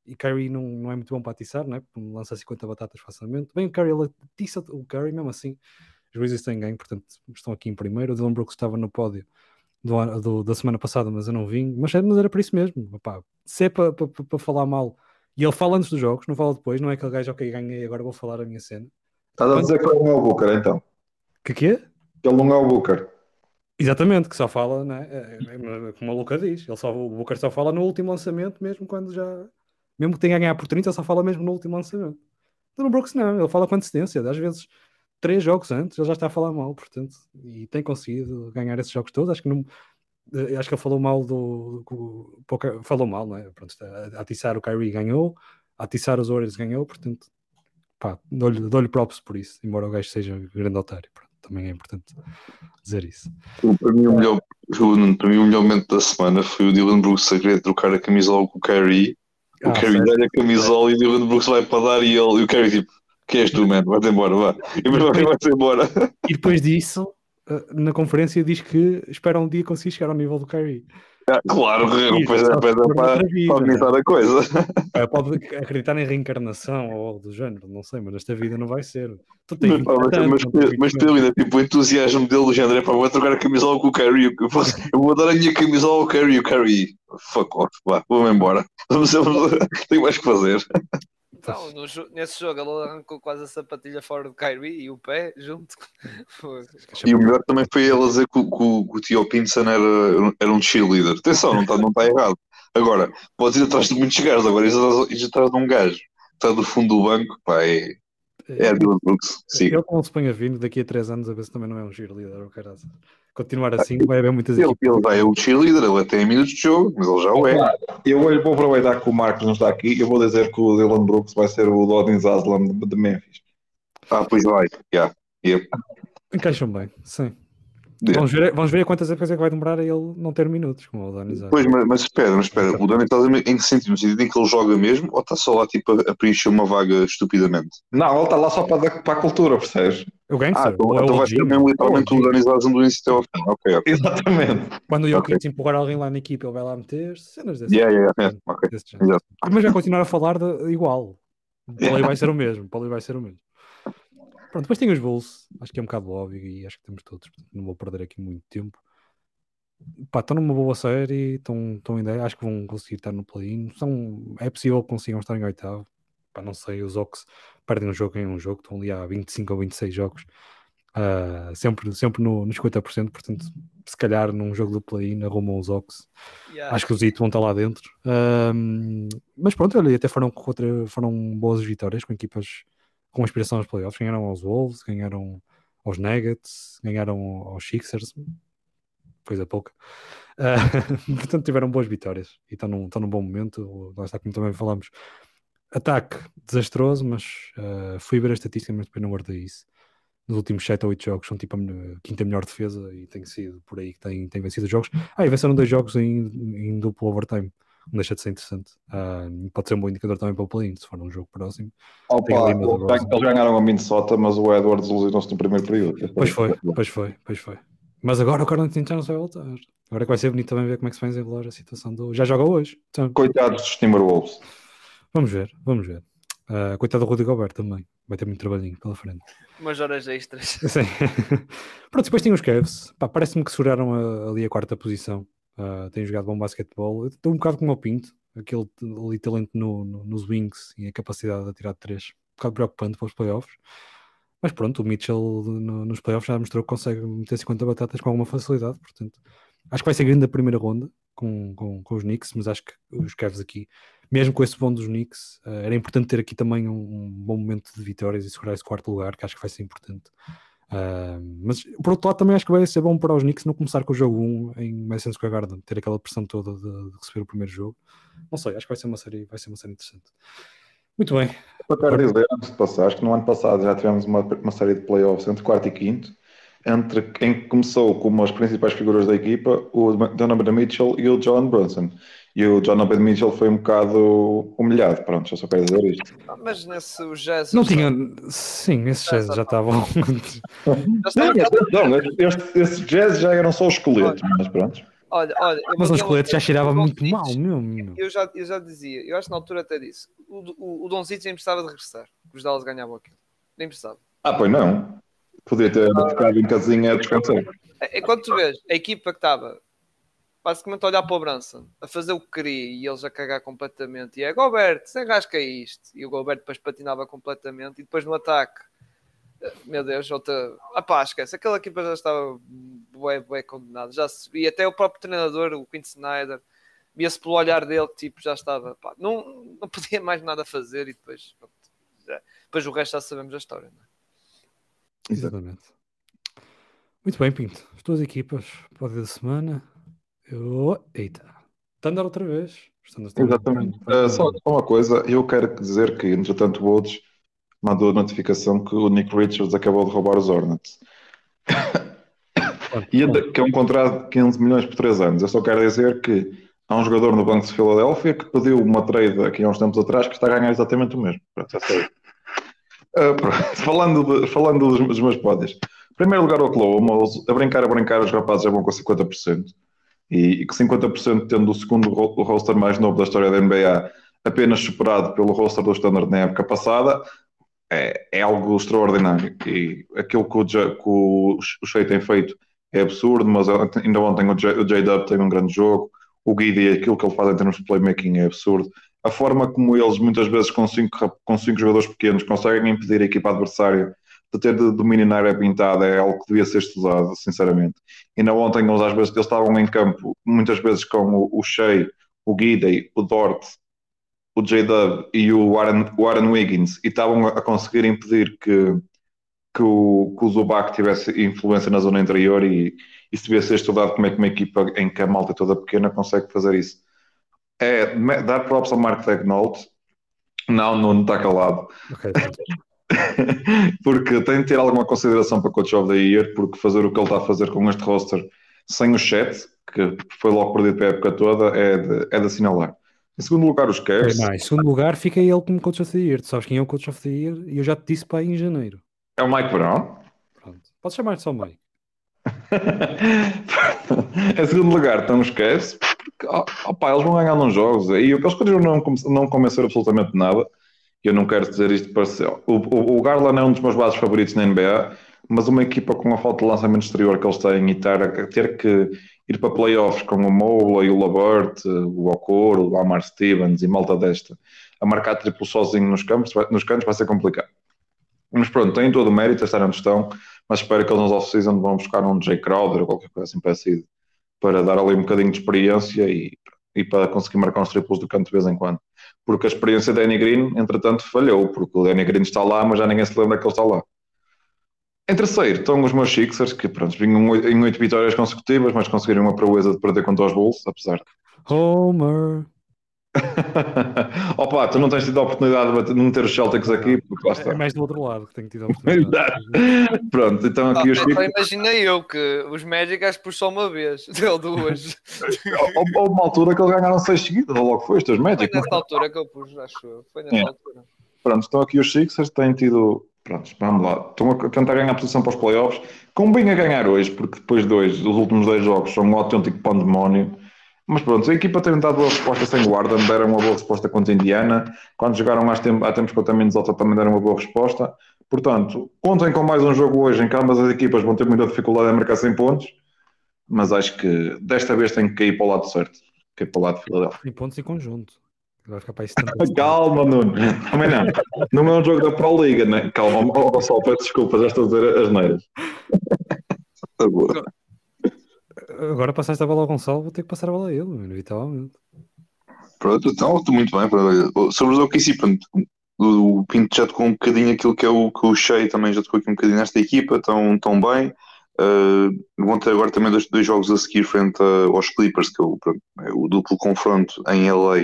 e Kyrie não, não é muito bom para atiçar, né? lança 50 batatas facilmente. Vem o Kyrie, ele atiça o Kyrie, mesmo assim, os Grizzlies têm ganho, portanto estão aqui em primeiro. O Dylan Brooks estava no pódio do, do, da semana passada, mas eu não vim, mas, mas era para isso mesmo. Opa, se é para, para, para falar mal, e ele fala antes dos jogos, não fala depois, não é aquele gajo, ok, ganhei, agora vou falar a minha cena. Estás a dizer que ele não é o Booker, então? Que quê? Que ele não é o Booker. Exatamente, que só fala, né? É, como a Luca diz, ele só, o Booker só fala no último lançamento, mesmo quando já. Mesmo que tenha a ganhar por 30, ele só fala mesmo no último lançamento. No Brooks não, ele fala com antecedência, às vezes três jogos antes, ele já está a falar mal, portanto, e tem conseguido ganhar esses jogos todos. Acho que não, acho que ele falou mal do, do, do falou mal, não é? Pronto, a atiçar o Kyrie ganhou, a atiçar os Warriors ganhou, portanto, pá, dou-lhe dou props por isso, embora o gajo seja grande otário. Pronto, também é importante dizer isso. Para mim, o melhor, para mim, o melhor momento da semana foi o Dylan Brooks a querer trocar a camisola com o Kerry. O ah, Kerry dá-lhe a camisola e o Dylan Brooks vai para dar e, ele, e o Kerry tipo, que és tu, mano? Vai-te embora, vá. E depois vai-te embora. E depois disso, eh, na conferência diz que espera um dia conseguir chegar ao nível do Kyrie. Ah, claro, depois é, depois é para, para a coisa. É, *laughs* pode acreditar em reencarnação ou algo do género, não sei, mas esta vida não vai ser. Tu tens mas, mas, mas, mas pelo ainda, tipo, o entusiasmo dele do género é para vou trocar a camisola com o Carrie. Eu vou dar a minha camisola ao Carrie. O Carrie, fuck off, vá, vou-me embora. *laughs* Tenho mais que fazer. Então, no, nesse jogo ele arrancou quase a sapatilha fora do Kyrie e o pé junto. *laughs* e o melhor também foi ele dizer que, que, que o Tio Pinson era, era um cheerleader. Atenção, não está não tá errado. Agora, podes ir atrás de muitos gajos, agora ir atrás de um gajo que está do fundo do banco, pá, é, é a Dylan Brooks. Sim. Ele, como se põe a vindo daqui a 3 anos, a ver se também não é um cheerleader ou caralho continuar assim, vai haver muitas ele, ele vai é o cheerleader, ele até em minutos de jogo, mas ele já o é. Eu vou aproveitar que o Marcos não está aqui e eu vou dizer que o Dylan Brooks vai ser o Dodin Zaslam de Memphis. Ah, pois vai, já. Yeah. Encaixam bem, sim. Vamos ver, vamos ver quantas épocas é que vai demorar a ele não ter minutos, como o Dani Pois, mas, mas, espera, mas espera, o Dani está em que sentido? No sentido em que ele joga mesmo ou está só lá tipo, a, a preencher uma vaga estupidamente? Não, ele está lá só para, para a cultura, percebes? O gangster. Ah, então, então vai ser mesmo literalmente o Dani Zazen do início até ao fim. Ok, ok. Exatamente. Quando o Jokic okay. empurrar alguém lá na equipa, ele vai lá meter cenas desse yeah, yeah, yeah. Okay. Mas vai continuar a falar de, igual. O Paulo vai ser o mesmo. O vai ser o mesmo. Pronto, depois tem os Bulls, acho que é um bocado óbvio e acho que temos todos, não vou perder aqui muito tempo. Pá, estão numa boa série, estão, estão ainda, acho que vão conseguir estar no play-in. É possível que consigam estar em oitavo. Pá, não sei, os Ox perdem um jogo em um jogo, estão ali há 25 ou 26 jogos, uh, sempre, sempre no, nos 50%, portanto, se calhar num jogo do play-in arrumam os Ox. Yeah. Acho que os It vão estar lá dentro. Mas pronto, olha, até foram, foram boas vitórias com equipas com aspiração aos playoffs, ganharam aos Wolves, ganharam aos Nuggets, ganharam aos Sixers, coisa pouca. Uh, *laughs* portanto, tiveram boas vitórias e estão num, estão num bom momento. Nós está como também falamos. Ataque desastroso, mas uh, fui ver a estatística, mas depois não guardei isso. Nos últimos 7 ou 8 jogos são tipo a quinta melhor defesa e tem sido por aí que tem, tem vencido os jogos. Ah, e venceram dois jogos em, em duplo overtime não deixa de ser interessante. Uh, pode ser um bom indicador também para o play se for um jogo próximo. Opa, eles ganharam a Minnesota, mas o Edwards ilusionou-se no primeiro período. Pois foi, pois foi, pois foi. Mas agora o Carlton Towns vai voltar. Agora é que vai ser bonito também ver como é que se vai desenrolar a situação do. Já joga hoje. Então... Coitados dos Timberwolves. Vamos ver, vamos ver. Uh, coitado do Rodrigo Alberto também. Vai ter muito trabalhinho pela frente. Umas horas extras. *laughs* Sim. Pronto, depois tem os Cavs. Parece-me que seguraram a, ali a quarta posição. Uh, tem jogado bom basquetebol. Estou um bocado como o Pinto. Aquele ali talento no, no, nos wings e a capacidade de tirar de três. Um bocado preocupante para os playoffs. Mas pronto, o Mitchell no, nos playoffs já mostrou que consegue meter 50 batatas com alguma facilidade. Portanto, acho que vai ser grande a primeira ronda com, com, com os Knicks, mas acho que os Cavs aqui mesmo com esse bom dos Knicks, uh, era importante ter aqui também um, um, bom momento de vitórias e segurar esse quarto lugar, que acho que vai ser importante. Uh, mas por outro lado, também acho que vai ser bom para os Knicks não começar com o jogo 1 em Madison Square Garden, ter aquela pressão toda de, de, receber o primeiro jogo. Não sei, acho que vai ser uma série, vai ser uma série interessante. Muito bem. Quero dizer, antes de passar, acho que no ano passado já tivemos uma, uma série de playoffs entre quarto e quinto, entre quem começou como as principais figuras da equipa, o Donovan Mitchell e o John Brunson. E o John Obed Mitchell foi um bocado humilhado. Pronto, eu só quero dizer isto. Ah, mas nesse o jazz. Não tinha. Sim, esses jazz já estavam. não, esses jazz já eram só os esqueletos, mas pronto. Olha, olha, mas os esqueletos já cheirava muito mal, meu. Eu já, eu já dizia, eu acho que na altura até disse: o, o, o Donzito nem precisava de regressar. Os Dallas ganhavam aquilo. Nem precisava. Ah, pois não. Podia ter ficado em casinha a descansar. Enquanto tu vês, a equipa que estava basicamente a olhar para o Branson, a fazer o que queria e eles a cagar completamente. E é Gobert, sem rasca isto. E o Gobert depois patinava completamente. E depois no ataque, meu Deus, outra. Ah pá, esquece. Aquela equipa já estava bué, bué condenada. Já se... E até o próprio treinador, o Quint Snyder, via-se pelo olhar dele que tipo, já estava. Pá, não, não podia mais nada fazer. E depois, pronto, já... depois o resto já sabemos a história. Não é? Exatamente. Muito bem, Pinto. As tuas equipas para o dia da semana. Eu... Eita. Thunder outra vez. Exatamente. Uh, só, uma coisa, eu quero dizer que, entretanto, o Woods mandou a notificação que o Nick Richards acabou de roubar os Hornets. e que é um contrato de 15 milhões por 3 anos. Eu só quero dizer que há um jogador no Banco de Filadélfia que pediu uma trade aqui há uns tempos atrás que está a ganhar exatamente o mesmo. Pronto, é *laughs* uh, falando de, falando dos, dos meus pódios. Primeiro lugar, o Oklahoma, a brincar, a brincar, os rapazes já vão com 50% e, e que 50% tendo o segundo roster mais novo da história da NBA apenas superado pelo roster do Standard na época passada é, é algo extraordinário. E aquilo que o, que o, o Shea tem feito é absurdo, mas ainda ontem o J-Dub tem um grande jogo. O Guidi, aquilo que ele faz em termos de playmaking é absurdo a forma como eles muitas vezes com cinco, com cinco jogadores pequenos conseguem impedir a equipa adversária de ter de domínio na área pintada é algo que devia ser estudado, sinceramente. E na ontem, eles, às vezes, eles estavam em campo, muitas vezes com o, o Shea, o Guidey, o Dort, o J-Dub e o Warren, o Warren Wiggins, e estavam a conseguir impedir que, que, o, que o Zubac tivesse influência na zona interior e isso devia ser estudado como é que uma equipa em que a malta é toda pequena consegue fazer isso. É dar props ao Mark Tegnault. Não, não está calado. Okay. Tá *laughs* porque tem de ter alguma consideração para Coach of the Year, porque fazer o que ele está a fazer com este roster sem o chat, que foi logo perdido para a época toda, é de, é de assinalar. Em segundo lugar, os Cavs. É, em segundo lugar, fica ele como Coach of the Year. Tu sabes quem é o Coach of the Year? E eu já te disse para aí em janeiro. É o Mike Brown. Pronto. Podes chamar-te só Mike. *laughs* em segundo lugar, estão os Cavs. Porque, opa, eles vão ganhar nos jogos. E eles continuam não, não convencer absolutamente nada eu não quero dizer isto para ser. O, o, o Garland é um dos meus bases favoritos na NBA, mas uma equipa com a falta de lançamento exterior que eles têm e ter, ter que ir para playoffs com o Mobley, o Labert, o Okoro, o Amar Stevens e malta desta a marcar triplo sozinho nos campos, nos cantos vai ser complicado. Mas pronto, têm todo o mérito a estar onde estão, mas espero que eles nos off-season vão buscar um Jay Crowder ou qualquer coisa assim parecido para dar ali um bocadinho de experiência e, e para conseguir marcar uns triplos do canto de vez em quando porque a experiência de Danny Green, entretanto, falhou, porque o Danny Green está lá, mas já ninguém se lembra que ele está lá. Em terceiro estão os meus Sixers, que pronto, vinham em oito vitórias consecutivas, mas conseguiram uma proeza de perder contra os Bulls, apesar de. Homer! *laughs* Opa, tu não tens tido a oportunidade de meter os Celtics aqui, porque lá está. É mais do outro lado que tenho tido a *laughs* oportunidade. Pronto, então aqui ah, os Chico... Imaginei eu que os Magic acho que só uma vez, *laughs* ou duas. Houve uma altura que eles ganharam seis seguidas, logo foi, os teus Magic. Foi nessa altura que eu pus, acho eu. Foi nessa é. altura. Pronto, estão aqui os Sixers, têm tido. Pronto, vamos lá. Estão a tentar ganhar posição para os playoffs. Convém a ganhar hoje, porque depois de dois, os últimos dois jogos são um autêntico pandemónio mas pronto, a equipa tem dado boa resposta sem guarda, deram uma boa resposta contra a Indiana. Quando jogaram há tempos, há tempos contra a Minnesota também deram uma boa resposta. Portanto, contem com mais um jogo hoje em que ambas as equipas vão ter muita dificuldade em marcar 100 pontos, mas acho que desta vez tem que cair para o lado certo, cair para o lado de Filadélfia. 100 pontos em conjunto. *laughs* Calma, Nuno. Também não. Não é um jogo da Pro Liga, né? Calma, oh, Gonçalo, peço desculpa, já estou a dizer as neiras. Tá *laughs* boa. Agora passaste a bola ao Gonçalo, vou ter que passar a bola a ele, inevitavelmente. Pronto, então estou muito bem. Sobre o OKC, pronto, o Pinto já tocou um bocadinho aquilo que é o que o Shea também já tocou aqui um bocadinho nesta equipa, estão tão bem. Uh, vão ter agora também dois, dois jogos a seguir frente a, aos Clippers, que é o, pronto, é o, duplo confronto em LA,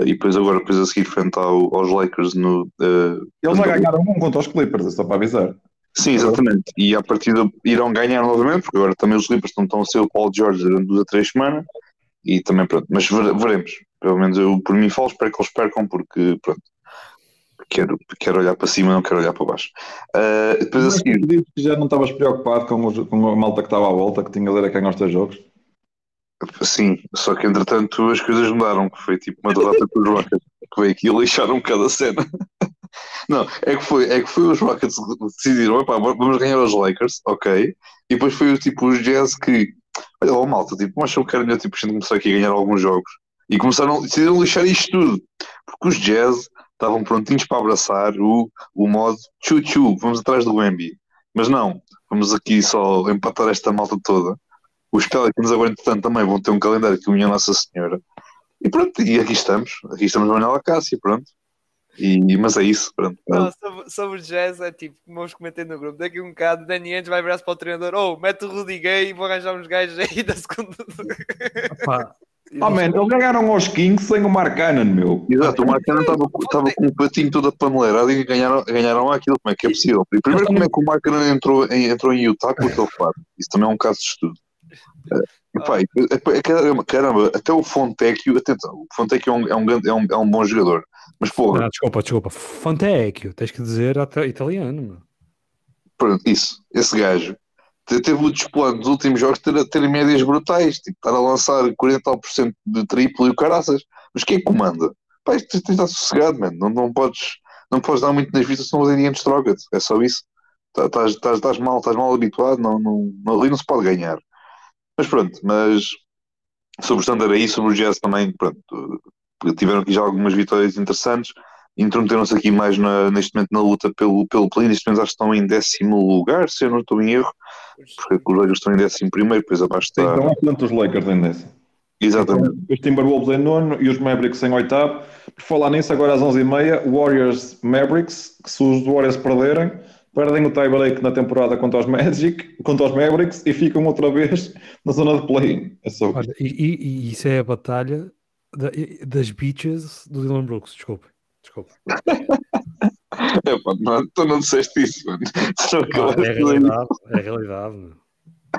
e depois agora depois a seguir frente ao, aos Lakers no. Uh, Eles já ganharam um contra os Clippers, é só para avisar. Sim, exatamente. E a partida irão ganhar novamente, porque agora também os Clippers estão, estão a ser o Paul George durante duas a três semanas. E também, pronto, mas veremos. Pelo menos eu, por mim, falo, espero que eles percam, porque, pronto, quero, quero olhar para cima, não quero olhar para baixo. Uh, depois mas a seguir. Que já não estavas preocupado com, os, com a malta que estava à volta, que tinha a ler a quem gosta de jogos? Sim, só que entretanto as coisas mudaram, que foi tipo uma derrota com os Rockets, que veio aqui e lixaram um bocado a cena. Não, é que foi, é que foi os Rockets que decidiram, vamos ganhar os Lakers, ok. E depois foi tipo os Jazz que, olha lá, malta, tipo, mas eu quero melhor tipo, a gente começar aqui a ganhar alguns jogos. E começaram, decidiram lixar isto tudo, porque os Jazz estavam prontinhos para abraçar o, o modo chu-chu, vamos atrás do Wemby. Mas não, vamos aqui só empatar esta malta toda. Os Pelicans agora, entretanto, também vão ter um calendário que minha Nossa Senhora. E pronto, e aqui estamos. Aqui estamos na Manela Cássia, pronto. E, mas é isso, pronto. Não, sobre, sobre o jazz é tipo, como eu comentei no grupo, daqui a um bocado Dani Antes vai virar-se para o treinador, oh, mete o Rudy Gay e vou arranjar uns gajos aí da segunda. *laughs* Oh man, eles ganharam aos Kings sem o Mark Cannon, meu. Exato, o Mark Cannon estava com o patinho todo paneleirado e ganharam, ganharam aquilo. Como é que é possível? Primeiro, como é que o Mark Cannon entrou em, entrou em Utah com aquele fato? Isso também é um caso de estudo. É, pai, é, caramba, caramba, até o Fontecchio, atenção, o Fontecchio é um, é um, é um, é um bom jogador, mas porra. Não, desculpa, desculpa. Fontecchio, tens que dizer italiano, meu. Pronto, isso. Esse gajo teve o desplano dos últimos jogos ter, ter médias brutais, tipo, estar a lançar 40% de triplo e o caraças. Mas quem comanda? Pá, isto tem de estar sossegado, mano. Não, não, podes, não podes dar muito nas vistas, senão os indianos troca-te. É só isso. Estás, estás, estás mal, estás mal habituado, não, não, não, ali não se pode ganhar. Mas pronto, mas sobre o Standard aí, sobre o Jazz também, pronto, tiveram aqui já algumas vitórias interessantes, intrometeram-se aqui mais na, neste momento na luta pelo, pelo play, neste momento acho que estão em décimo lugar, se eu não estou em erro, porque os Lakers estão em décimo primeiro, depois abaixo está... Então, quanto os Lakers em décimo? Exatamente. Então, os Timberwolves em nono e os Mavericks em oitavo. Por falar nisso, agora às 11h30, Warriors Mavericks, que se os Warriors perderem, perdem o tie-break na temporada contra os Magic, contra os Mavericks e ficam outra vez *laughs* na zona de play. É só Olha, e, e, isso é a batalha da, das beaches do Dylan Brooks, desculpe. Desculpe. *laughs* é, pá, não, tu não disseste isso, mano. *laughs* Ah, é, realidade, é realidade,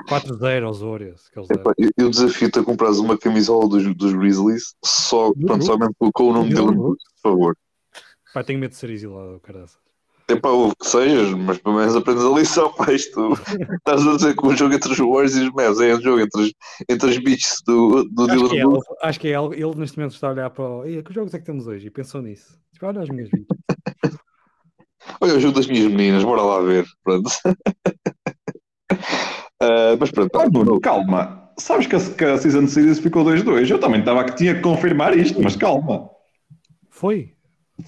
4-0 aos Warriors. eu, eu desafio-te a comprar uma camisola dos, dos Grizzlies só, pronto, somente com o nome de Dylan Brooks, por favor. Pai, tenho medo de ser exilado, caraças. Epá, o que sejas, mas pelo menos aprendes a lição, pá, isto estás a dizer que o jogo entre os Warriors e os Mavs é um jogo entre, os, entre os beats do, do acho Dylan que é, Acho que é ele, ele neste momento está a olhar para o, que jogos é que temos hoje? E pensou nisso. Tipo, olha as minhas beats. *laughs* olha o jogo das minhas meninas, bora lá ver. Pronto. uh, *laughs* mas pronto. Oh, Bruno, calma. Sabes que a, que a Season Series ficou 2-2? Eu também estava que tinha que confirmar isto, mas calma. Foi?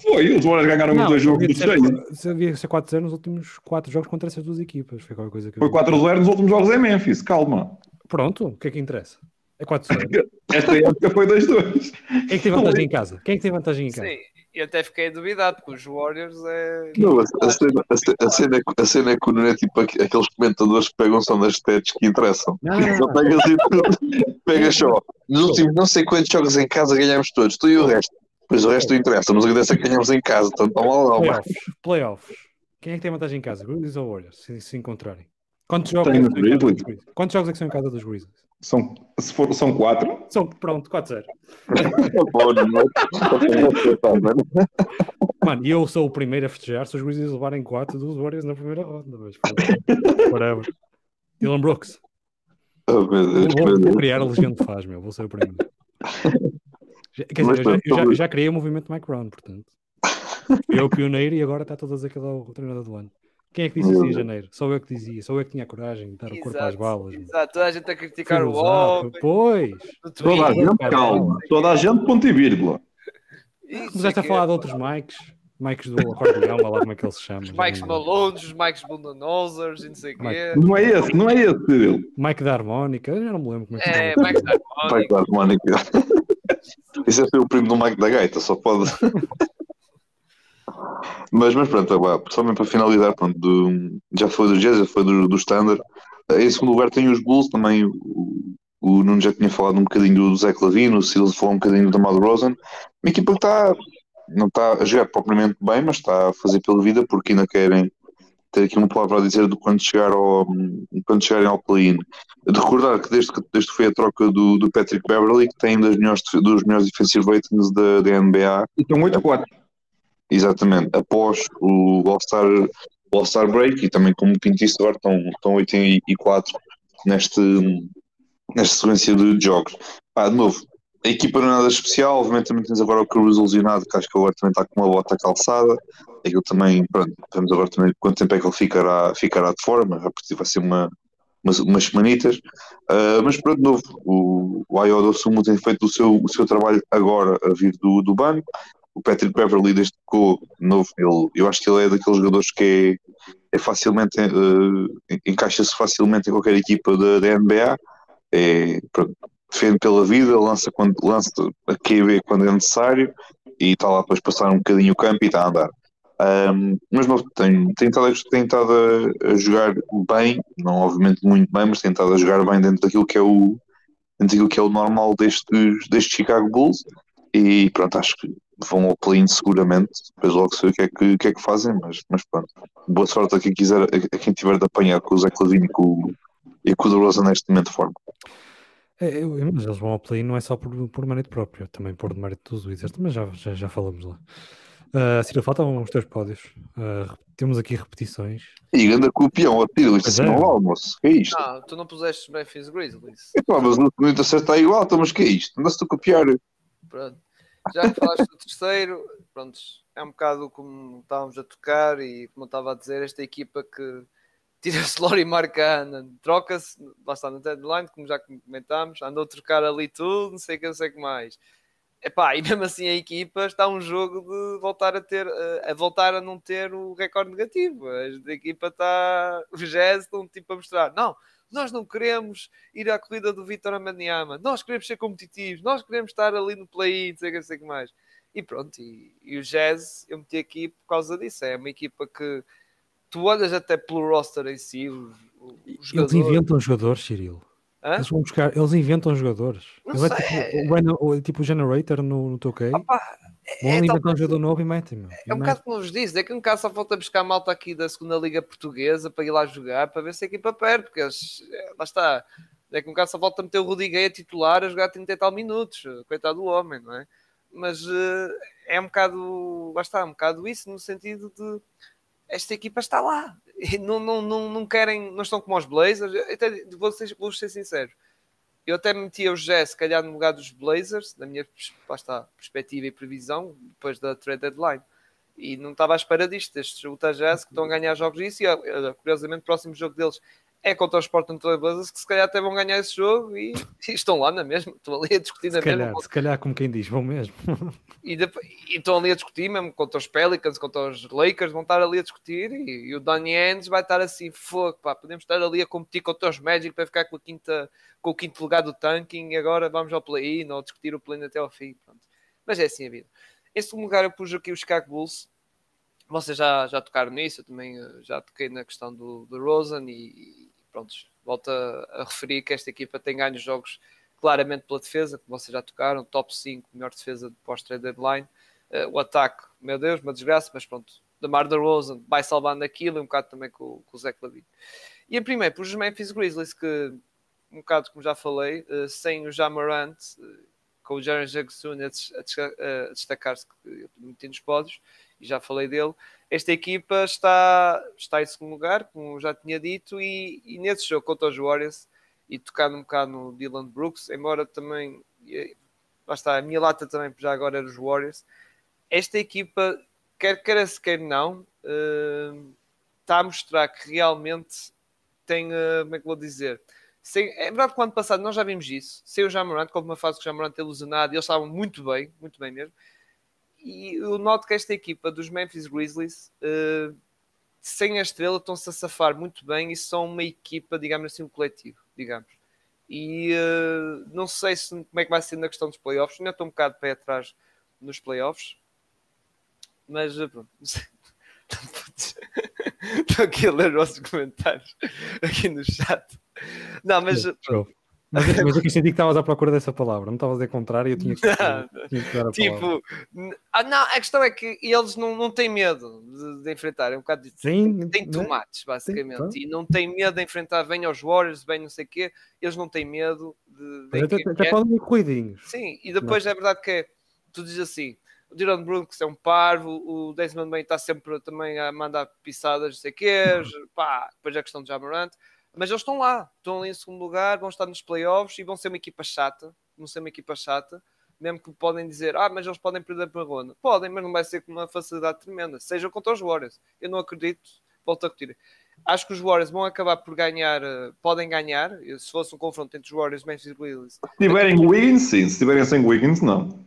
Foi, os Warriors ganharam não, dois jogos de seis. Havia ser 4-0 nos últimos 4 jogos contra essas duas equipas. Foi qualquer coisa que Foi 4-0 nos últimos jogos em Memphis, calma. Pronto, o que é que interessa? É 4-0. *laughs* Esta época foi 2-2. Quem é que tem vantagem em casa? Quem é que tem vantagem em casa? Sim, e até fiquei duvidado, porque os Warriors é. Não, a, a, cena, a, cena, a cena é que não é tipo aqueles comentadores que pegam só nas stats que interessam. Não. Só pegas e tudo. Pega só. Nos últimos não sei quantos jogos em casa ganhamos todos, tu e o resto. Pois o resto não interessa, mas o que interessa é que ganhamos em casa, tanto mal não. Playoffs, playoffs. Quem é que tem vantagem em casa? Grizzlies ou Warriors, se, se encontrarem? Quantos jogos, é Quantos jogos é que são em casa dos Grizzlies? São, se for, são quatro. São, pronto, 4-0. *laughs* Mano, e eu sou o primeiro a festejar se os Grizzlies levarem 4 dos Warriors na primeira ronda. Mas, whatever. Dylan Brooks. Oh, meu Deus, vou, vou criar a Legião de Faz, meu. Vou ser o primeiro. Quer dizer, eu já, eu já, já criei o movimento Mike Brown, portanto. Eu pioneiro e agora está todas a dizer que é o treinador do ano. Quem é que disse isso em janeiro? Só eu que dizia, só eu que tinha coragem de dar o corpo às balas. Exato, toda a gente a criticar o homem. Pois. Toda a gente, calma. Toda a gente, ponto e vírgula. Começaste a falar de outros Mikes. Mikes do acordeão, lá como é que ele se chama. Os Mikes Malones, os Mikes Bundanosers, não sei o quê. Não é esse, não é esse, Cyril. Mike da Harmónica, eu já não me lembro como é que é. É, Mike da Harmónica. Mike da Harmónica. Isso é o primo do Mike da Gaita, só pode. *laughs* Mas, mas pronto, pessoalmente para finalizar, pronto, do, já foi do Jazz, já foi do, do Standard. Em segundo lugar tem os Bulls, também o, o Nuno já tinha falado um bocadinho do Zé Clavino, o Silas falou um bocadinho do Amado Rosen. Uma equipa que está, não está a jogar propriamente bem, mas está a fazer pela vida porque ainda querem ter aqui uma palavra a dizer do quando, chegar ao, quando chegarem ao play-in. De recordar que desde, que desde foi a troca do, do Patrick Beverly, que tem das melhores, dos melhores defensive ratings da, da NBA. E estão 8-4. Exatamente, após o All-Star All -Star Break e também como Pinto disse agora estão, estão 8 e 4 neste, nesta sequência de jogos. De novo, a equipa não é nada especial, obviamente também tens agora o Cruz ilusionado, que acho que agora também está com uma bota calçada, aquilo também, pronto, vamos agora também quanto tempo é que ele ficará, ficará de forma, vai ser uma, umas, umas semanitas, uh, mas pronto, de novo, o, o Ayodo Sumo tem feito o seu, o seu trabalho agora a vir do, do banco, o Patrick Beverly ficou novo, ele, eu acho que ele é daqueles jogadores que é, é facilmente uh, encaixa-se facilmente em qualquer equipa da, NBA, é, pronto, defende pela vida, lança, quando, lança a QB quando é necessário e está lá para passar um bocadinho o campo e está a andar. Um, mas não, tem, tem, estado, a, jogar bem, não obviamente muito bem, mas tem estado a jogar bem dentro daquilo que é o, dentro daquilo que é o normal destes, destes Chicago Bulls e pronto, acho que vão ao play seguramente, depois logo sei o que é que, que, é que fazem, mas, mas pronto. Boa sorte a quem quiser, a, quem tiver de apanhar com o Zé Clavini e com, e com o Rosa neste momento de forma. É, eu, mas eles vão ao play não é só por, por mérito próprio, também por mérito dos Wizards, mas já, já, já falamos lá. Uh, Ciro, faltam os teus pódios. Uh, temos aqui repetições. E anda campeão, ó Tiro, isto é mal almoço. Que é isto? Não, tu não puseste Memphis Grizzlies. É pá, mas no terceiro está igual, então, mas que é isto? Andas-te a copiar. Pronto. Já que falaste do terceiro, pronto, é um bocado como estávamos a tocar e como eu estava a dizer, esta equipa que tira-se *laughs* Lori Marcana, troca-se, lá está no deadline, como já comentámos, andou a trocar ali tudo, não sei o que, não sei o que mais. Epá, e mesmo assim a equipa está um jogo de voltar a ter, eh, a voltar a não ter o recorde negativo. A equipa está, o estão tipo a mostrar, não, nós não queremos ir à corrida do Vitor Amaniama, nós queremos ser competitivos, nós queremos estar ali no play-in, não sei o que, não sei que mais. E pronto, e, e, o Jazz eu meti aqui por causa disso, é uma equipa que tu olhas até pelo roster em si, os, os Eles inventam jogadores, Cirilo. Hã? Eles vão buscar, eles inventam jogadores. É tipo, o, o, tipo o Generator no, no Tokay. Vão é, inventar um jogador novo e metem. É um bocado como vos disse, é que um bocado só falta buscar malta aqui da segunda Liga Portuguesa para ir lá jogar, para ver se a equipa perde, porque eles, é, lá está. É que um bocado só falta meter o Rudy a titular a jogar 30 e tal minutos, coitado do homem, não é? Mas uh, é um bocado, lá está, um bocado isso, no sentido de esta equipa está lá. Não, não, não, não querem, não estão como os Blazers. Até, vou, ser, vou ser sincero. Eu até metia o Jazz, se calhar, no lugar dos Blazers, da minha está, perspectiva e previsão, depois da trade deadline. E não estava à espera disto, estes Utah Jazz que estão a ganhar jogos disso. E curiosamente, o próximo jogo deles é contra os Portland Trail Blazers que se calhar até vão ganhar esse jogo e, *laughs* e estão lá na mesma, estão ali a discutir se na calhar, mesma. Se calhar, como quem diz, vão mesmo. E, depois, e estão ali a discutir mesmo contra os Pelicans, contra os Lakers, vão estar ali a discutir e, e o Danny Ainge vai estar assim, fogo, pá, podemos estar ali a competir contra os Magic para ficar com, a quinta, com o quinto lugar do tanking e agora vamos ao play-in ou discutir o play até ao fim. Pronto. Mas é assim a vida. Em segundo lugar, eu pus aqui os Chicago Bulls. Vocês já, já tocaram nisso, eu também eh, já toquei na questão do, do Rosen e, e pronto, volto a, a, referir que esta equipa tem ganho jogos claramente pela defesa, que vocês já tocaram, top 5, melhor defesa de pós-trade deadline. Uh, o ataque, meu Deus, uma desgraça, mas pronto, Mar DeRozan vai salvando aquilo e um bocado também com, com o Zé Clavin. E em primeiro, por os Memphis Grizzlies, que um bocado como já falei, uh, sem o Jamarant, uh, com o Jaren Jackson a, a, a destacar-se muito nos pódios, e já falei dele, esta equipa está, está em segundo lugar, como já tinha dito, e, e nesse jogo contra os Warriors, e tocando um bocado no Dylan Brooks, embora também, lá está, a minha lata também já agora era os Warriors, esta equipa, quer queira se quer não, uh, está a mostrar que realmente tem, uh, como é que vou dizer, sem, é verdade que o ano passado nós já vimos isso, sem o Jamorant, como uma fase que o Jamorant ilusionado, eles estavam muito bem, muito bem mesmo, e eu noto que esta equipa dos Memphis Grizzlies, uh, sem a estrela, estão-se a safar muito bem e são uma equipa, digamos assim, um coletivo, digamos. E uh, não sei se, como é que vai ser na questão dos playoffs, ainda estou um bocado pé atrás nos playoffs, mas uh, pronto, *laughs* Estou aqui a ler os comentários aqui no chat. Não, mas. Mas, mas eu *laughs* senti que estavas à procura dessa palavra, não estavas a contrário e eu tinha que, não, tinha que dar a Tipo, ah, não, a questão é que eles não, não têm medo de, de enfrentar, é um bocado de, Sim, têm tomates, basicamente, Sim, e não têm medo de enfrentar, vem aos Warriors, vem não sei o quê, eles não têm medo de. de até, até podem ir cuidinhos. Sim, e depois não. é verdade que é, tu dizes assim, o Dylan Brooks é um parvo, o Desmond Bain está sempre também a mandar pisadas, não sei o quê, pá, depois é a questão de Jamarant, mas eles estão lá, estão ali em segundo lugar, vão estar nos playoffs e vão ser uma equipa chata, vão ser uma equipa chata, mesmo que podem dizer, ah, mas eles podem perder para a ronda. Podem, mas não vai ser com uma facilidade tremenda, seja contra os Warriors. Eu não acredito, volto a repetir. Acho que os Warriors vão acabar por ganhar, eh, podem ganhar, se fosse um confronto entre os Warriors e Memphis Grizzlies. Se tiverem Wiggins, sim, se tiverem sem Wiggins, não.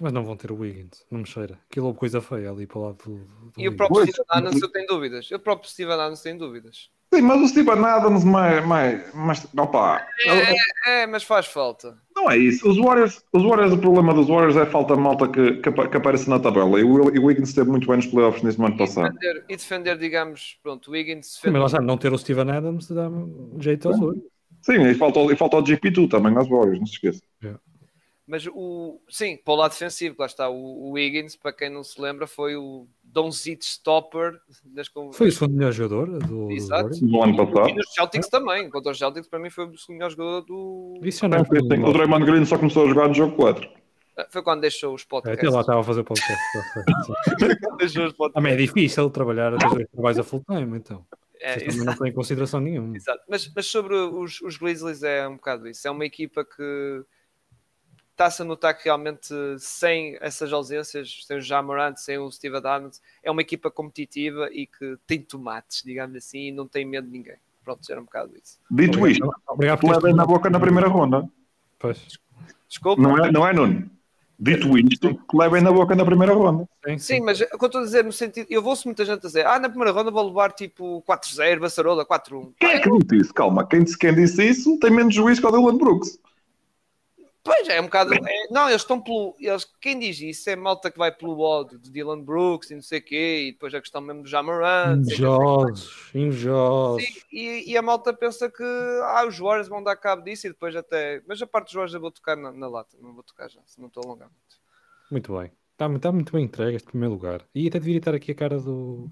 Mas não vão ter o Wiggins, não me cheira. Aquilo é coisa feia ali para o lado do. do e o próprio Steven Adams, eu tenho dúvidas. O próprio Steven Adams tem dúvidas. Sim, mas o Steven Adams, mais. mais, mais opa. É, é, é, mas faz falta. Não é isso. Os Warriors, os Warriors, o problema dos Warriors é a falta de malta que, que, que, aparece na tabela. E o, e o Wiggins esteve muito bem nos playoffs neste ano passado. Defender, e defender, digamos, pronto, o Wiggins. Defender... Sim, mas lá não ter o Steven Adams dá um jeito aos Warriors. Sim, e falta, e falta o GP2 também aos Warriors, não se esqueça. Yeah. Mas o sim, para o lado defensivo, lá está o, o Wiggins, para quem não se lembra, foi o Donzit Stopper das Foi o segundo melhor jogador do, Exato. do ano passado. E, nos Celtics é. também, contra os Celtics, para mim foi o segundo melhor jogador do. Isso não é, o Draymond Green só começou a jogar no jogo 4. Ah, foi quando deixou os podcasts. É, até lá estava a fazer podcast. *laughs* deixou os podcasts. Também é difícil trabalhar dois trabalhos a full time, então. É, também não tem em consideração nenhuma. Exato. Mas, mas sobre os, os Grizzlies é um bocado isso. É uma equipa que está-se a notar que realmente sem essas ausências, sem o Jamorant, sem o Steve Adams, é uma equipa competitiva e que tem tomates, digamos assim, e não tem medo de ninguém. Pronto, era um bocado isso. Dito isto, levem na boca na primeira ronda. Pois. Desculpa. Não é, não é Nuno? Dito isto, que levem na boca na primeira ronda. Sim, sim. sim mas o que eu estou a dizer no sentido, eu vou-se muita gente a dizer, ah, na primeira ronda vou levar tipo 4-0, Bassarola, 4-1. Quem é que disse isso? Calma, quem disse, quem disse isso tem menos juízo que o Dylan Brooks. Pois é, um bocado. É, não, eles estão pelo. Eles, quem diz isso é malta que vai pelo ódio de Dylan Brooks e não sei o quê, e depois a questão mesmo do Jamoran. Invejosos, invejosos. E, e, a malta pensa que ah, os Warriors vão dar cabo disso e depois até. Mas a parte dos Warriors eu vou tocar na, na lata, não vou tocar já, se não estou a alongar muito. Muito bem. Está, está muito bem entregue este primeiro lugar. E até deveria estar aqui a cara do,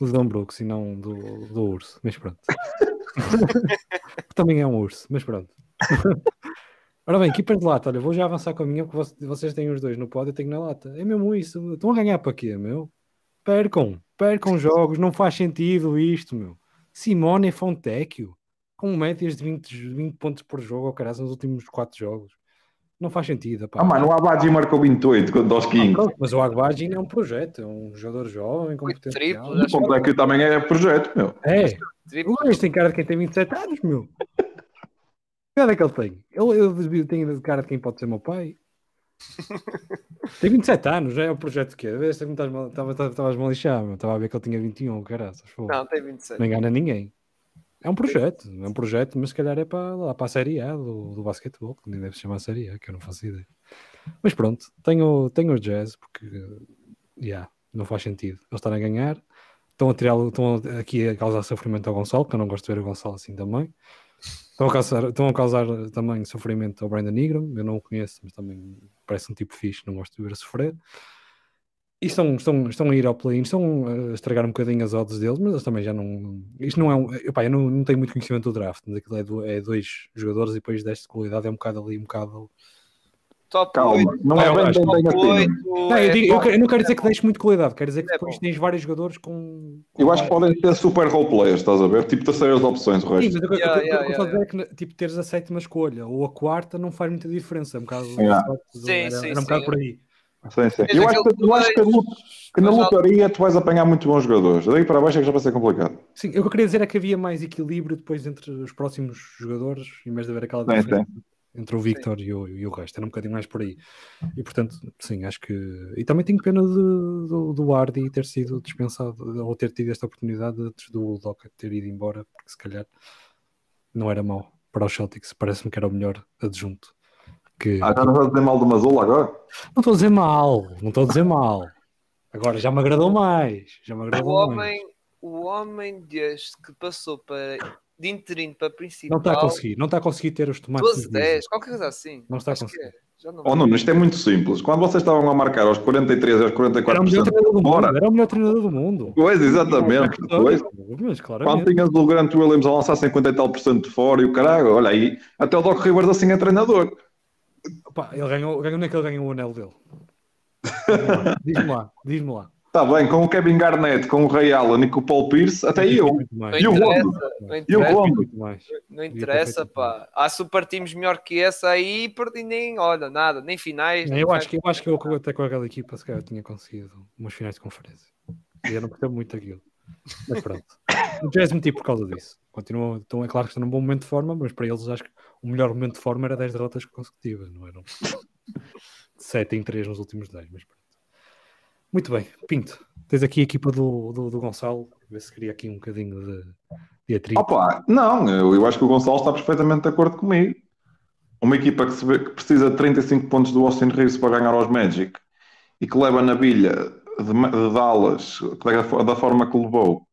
do Dylan Brooks e não do, do urso, mas pronto. *laughs* *laughs* Também é um urso, mas pronto. *laughs* Ora bem, keeper de lata, olha, vou já avançar com a minha, porque vocês têm os dois no pódio, eu tenho na lata. É mesmo isso. Estão a ganhar para quê, meu? Percam, percam jogos, não faz sentido isto, meu. Simone Fontecchio, com médias de 20, 20 pontos por jogo, ao caralho, nos últimos 4 jogos. Não faz sentido. Pá. Ah, mano, o Abaji marcou 28 contra os Kings. Ah, mas o Abaji é um projeto, é um jogador jovem, com potencial. O Fontecchio também é projeto, meu. É. O tem cara de quem tem 27 anos, meu. Que idade é que ele tem? Ele, eu tenho cara de quem pode ser meu pai. *laughs* tem 27 anos, já é o projeto que é. Estavas-me a lixar, estava a ver que ele tinha 21, caraças. Não, tem 27. Não engana ninguém. É um projeto, é um projeto, mas se calhar é para, lá, para a Série A do, do basquetebol, que nem deve se chamar Série A, que eu não faço ideia. Mas pronto, tenho, tenho o Jazz, porque yeah, não faz sentido eles estarem a ganhar. Estão a tirar, estão aqui a causar sofrimento ao Gonçalo, que eu não gosto de ver o Gonçalo assim também. Estão a, causar, estão a causar também sofrimento ao Brandon Ingram, eu não o conheço, mas também parece um tipo fixe, não gosto de ver sofrer. E estão, estão, estão a ir ao play-in, estão a estragar um bocadinho as odds deles, mas eles também já não. Isto não é um. Epá, eu não, não tenho muito conhecimento do draft, mas aquilo é, do, é dois jogadores e depois desta qualidade é um bocado ali, um bocado top Calma, 8. Não é bem, bem, bem assim. Não, eu, digo, eu, eu, não quero dizer que deixe muito qualidade, quero dizer que é depois tens vários jogadores com. com eu acho que podem ter super role players, estás a ver? Tipo terceiras opções, o resto. Sim, mas o yeah, que eu estou a dizer é que tipo, teres a sétima escolha ou a quarta não faz muita diferença. É um bocado. Yeah. Sim, era, um bocado por aí. Sim, sim. Eu acho, que, eu acho que, que na lotaria tu vais apanhar muito bons jogadores. Daí para baixo é que já vai ser complicado. Sim, o que eu queria dizer é que havia mais equilíbrio depois entre os próximos jogadores, em vez de haver aquela diferença. Sim, sim entre o Victor e o, e o resto, era um bocadinho mais por aí. E portanto, sim, acho que. E também tenho pena de, do, do Hardy ter sido dispensado ou ter tido esta oportunidade antes do Doca ter ido embora, porque se calhar não era mau para os Celtics, parece-me que era o melhor adjunto. Que... Ah, não estás a dizer mal do Mazula agora? Não estou a dizer mal, não estou a dizer mal. Agora já me agradou mais. Já me agradou o mais. homem, o homem desde que passou para de interino para principal. Não está a conseguir, não está a conseguir ter os tomates. 12, 10, qualquer coisa assim. Não está a conseguir. É. Não oh, Nuno, isto é muito simples. Quando vocês estavam a marcar aos 43 aos 44 era o melhor treinador do mundo. Era o melhor treinador do mundo. Pois, exatamente. Pois. Mas, Quando tinhas o Grant Williams a lançar 50 e tal por cento de fora e o caralho, olha aí, até o Doc Rivers assim é treinador. Opa, ele ganhou, ganhou, onde é que ele ganhou o anel dele? diz-me lá, diz-me lá. Está bem, com o Kevin Garnett, com o Ray Allen e com o Paul Pierce, até eu. E o Rondo. E o Rondo. Não interessa, pá. Há super teams melhor que essa aí e nem, olha, nada, nem finais. eu, acho que, eu acho que eu até com aquela equipa se calhar tinha conseguido umas finais de conferência. E eu não percebo muito aquilo. Mas pronto. O Jazz meti por causa disso. Continua, então é claro que está num bom momento de forma, mas para eles acho que o melhor momento de forma era 10 derrotas consecutivas, não *laughs* eram 7 em 3 nos últimos 10, mas pronto. Muito bem, Pinto, tens aqui a equipa do, do, do Gonçalo, ver se queria aqui um bocadinho de, de atrito. Opa, não, eu, eu acho que o Gonçalo está perfeitamente de acordo comigo. Uma equipa que, se que precisa de 35 pontos do Austin Reeves para ganhar aos Magic e que leva na bilha de, de Dallas da, da forma que levou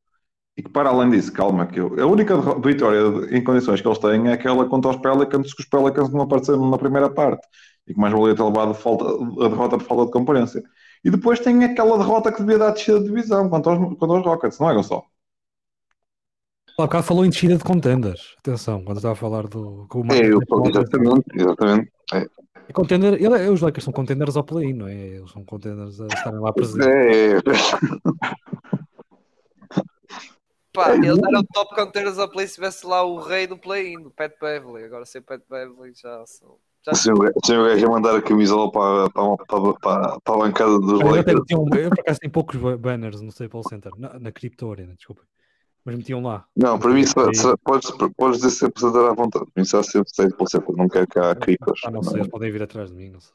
e que para além disso, calma, que eu, a única vitória em condições que eles têm é aquela contra os Pelicans, que os Pelicans não apareceram na primeira parte e que mais valia ter levado falta, a derrota por falta de concorrência. E depois tem aquela derrota que devia dar descida de divisão contra os, contra os Rockets, não é, Gonçalo? Há bocado falou em descida de contenders. Atenção, quando estava a falar do. Com o é, eu, exatamente, exatamente. É. É contender, ele, é, os Lakers são contenders ao play, não é? Eles são contenders a estarem lá presentes. É. Pá, eles eram top contenders ao play se tivesse lá o rei do play-in, o Pat Beverly. Agora sem Pat Beverly já são. Se o gajo a mandar a camisola para, para, para, para, a bancada dos eu, Lakers. Eu, eu, por acaso tenho poucos banners no Staples Center, na, na Crypto Arena, desculpa. Mas metiam lá. Não, para mim, se, se, podes, podes dizer sempre a dar à vontade. Para mim, será sempre Staples Center. Não quero que há criptos. Ah, não sei, eles podem vir atrás de mim, não sei.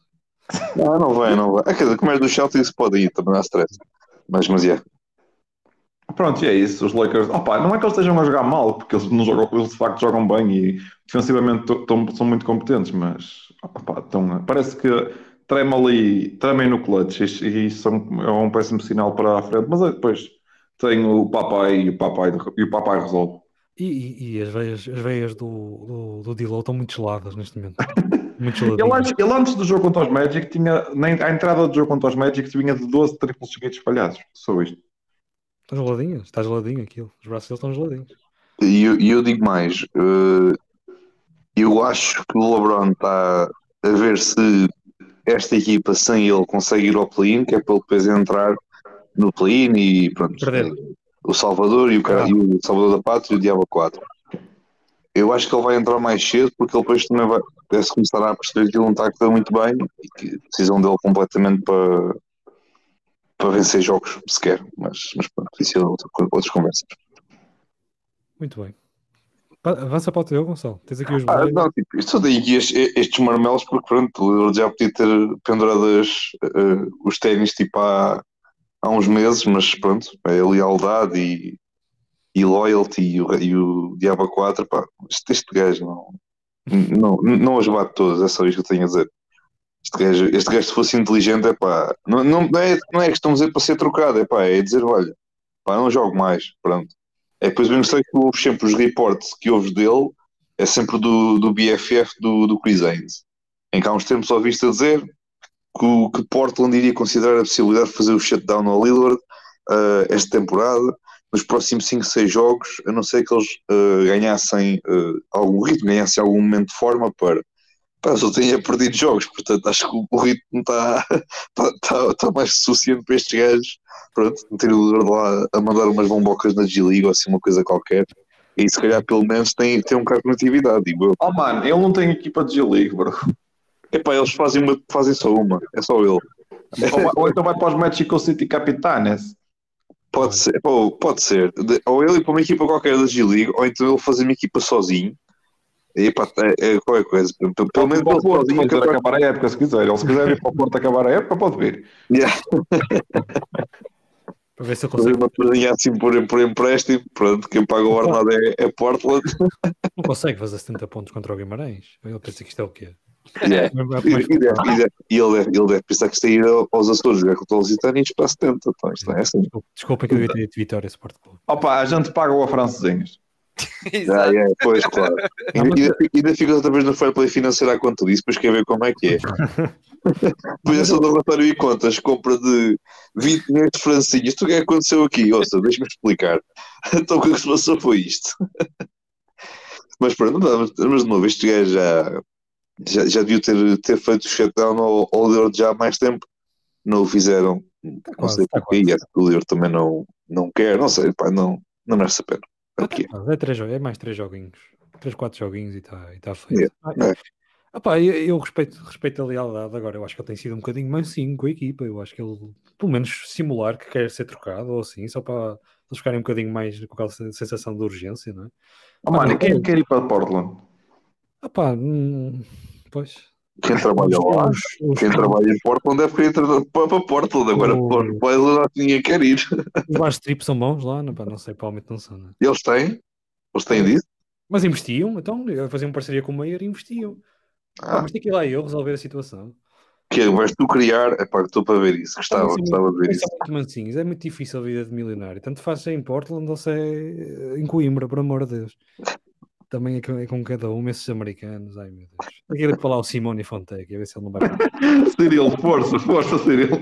Não, não vai, não vai. É, quer dizer, como é do Celtics, pode ir, também há stress. Mas, mas é. Yeah. Pronto, e é isso. Os Lakers, opa, não é que eles estejam a jogar mal, porque eles, não jogam, eles de facto jogam bem e defensivamente tão, são muito competentes, mas opa, tão, parece que tremem ali, tremem no clutch e, isso é um péssimo sinal para a frente, mas depois tem o papai e o papai, e o papai resolve. E, e, e as veias, as veias do, do, do Dilo estão muito geladas neste momento. *laughs* Muito ele, antes, ele antes do jogo contra os Magic tinha, na, a entrada do jogo contra os Magic vinha de 12 triplos seguidos espalhados. Só isto. Está geladinho, está geladinho aquilo. Os braços deles estão geladinhos. E eu, eu, digo mais, uh, eu acho que o LeBron está a ver se esta equipa sem ele consegue ir ao play-in, que é para ele depois entrar no play-in e pronto. Perder. O Salvador e o, cara, ah. e o Salvador da Pátria e o Diabo 4. Eu acho que ele vai entrar mais cedo porque ele depois também vai parece começar a perceber que ele não está a correr muito bem e que precisam dele completamente para, para vencer jogos sequer, mas, mas pronto, isso é outra, outras conversas. Muito bem. Avança para o teu, Gonçalo. Tens aqui os ah, não, tipo, tem aqui estes, estes marmelos porque pronto, já podia ter pendurado as, uh, os ténis tipo há, há uns meses, mas pronto, é a lealdade e, e loyalty e o, e o Diabo 4, pá, este, este gajo não, não, não as bate todas, é só isto que eu tenho a dizer. Este gajo, este gajo se fosse inteligente, é pá, não, não, é, não é questão de dizer para ser trocado, é pá, é dizer, olha, pá, não jogo mais, pronto. É depois mesmo sei que ouves sempre os reportes que ouves dele é sempre do, do BFF do, do Chris Haynes, em que há uns tempos ouviste a dizer que, que Portland iria considerar a possibilidade de fazer o shutdown ao Lillard uh, esta temporada, nos próximos 5, 6 jogos, a não ser que eles uh, ganhassem uh, algum ritmo, ganhassem algum momento de forma para. Pá, só tinha perdido jogos, portanto acho que o ritmo está *laughs* tá, tá, tá mais suficiente para estes gajos. Pronto, ter o Lillard lá a mandar umas bombocas na G-League ou assim uma coisa qualquer. E se calhar pelo menos tem, tem um bocado de natividade, digo eu. Oh mano, ele não tem equipa de G-League, bro. Epá, eles fazem, uma, fazem só uma, é só ele. ou, ou, então vai para os Mexico City Capitanes. Pode ser, ou, pode ser. Ou ele ir para uma equipa qualquer da G-League, ou então ele fazer uma equipa sozinho. E pá, é, é qualquer coisa. Pelo menos ele sozinho. acabar a época, se quiser. Ele se quiser ir para o Porto acabar a época, pode vir. Yeah. *laughs* Para ver se eu consigo. Uma coisinha assim por, por empréstimo, pronto, quem paga o ordenado é, é Portland. Não consegue fazer 70 pontos contra o Guimarães. Ele pensa que isto é o quê? Yeah. E, e, deve, e, deve, e ele, deve, ele deve pensar que está aí aos Açores jogar contra os Lusitanos para 70. Então, isto não é assim. Desculpa que eu devia ter dito Vitória Sport Clube. Opa, a gente paga o a *laughs* ah, é, pois, claro. E ainda, ainda fica outra vez no fair play financeiro à conta disso, depois quer ver como é que é. *laughs* Depois essa do relatório e contas, compra de 20 milhões de francinhas. Tu o que é que aconteceu aqui? Ouça, deixa-me explicar. *laughs* Então o que é se passou foi isto. Mas pronto, mas, mas de novo, este gajo já, já, já deviam ter, ter feito o shutdown ao, ao já há mais tempo. Não o fizeram. Tá não sei tá porquê. E é o Leor também não, não quer, não sei, pá, não, não merece a pena. É, é, três, é mais três joguinhos. Três, quatro joguinhos e está e tá feito. É, é. Opa, eu, eu, respeito, respeito a lealdade agora. Eu acho que ele tem sido um bocadinho mansinho com a equipa. Eu acho que ele, pelo menos, simular que quer ser trocado ou assim, só para eles ficarem um bocadinho mais com aquela sensação de urgência, não é? Oh, mano, quem quer ir para Portland? Opa, hum, pois. Quem trabalha lá, os, os, quem os, trabalha em Portland deve querer para, para Portland. Agora, o... para lá ninguém quer ir. Os bares trip são bons lá, não, não sei, provavelmente não são. Não é? Eles têm? Eles têm disso? Mas investiam, então, faziam parceria com o Meyer e investiam. Ah. mas tem que ir lá eu resolver a situação. Que vais tu criar, é pá, estou para ver isso, gostava, é gostava de ver isso. Muito mansinhos, é muito difícil a vida de milionário, tanto faz ser em Portland ou se é em Coimbra, por amor de Deus. Também é com, é com cada um, esses americanos, ai meu Deus. Aquele que falar o Simone Fonteca, a ver se ele não vai. *laughs* Cirilo, força, força, Cirilo.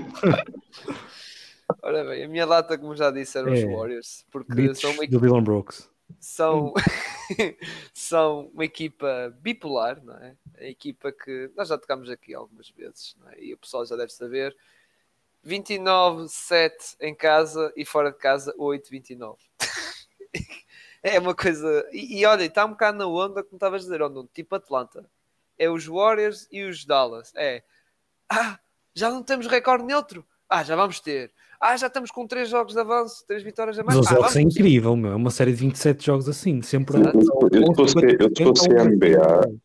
Ora bem, a minha data, como já disse, eram é, os Warriors, porque são uma do Dylan Brooks são, *laughs* são uma equipa bipolar, não é? A equipa que nós já tocamos aqui algumas vezes, é? e o pessoal já deve saber. 29-7 em casa e fora de casa 8-29. *laughs* é uma coisa. E, e olha, está um bocado na onda, como estavas a dizer, onde, tipo Atlanta. É os Warriors e os Dallas. É. Ah, já não temos recorde neutro. Ah, já vamos ter. Ah, já estamos com 3 jogos de avanço, 3 vitórias a mais. Os ah, jogos é incrível, meu. É uma série de 27 jogos assim, sempre. Eu, eu, se fosse, eu, se fosse a NBA,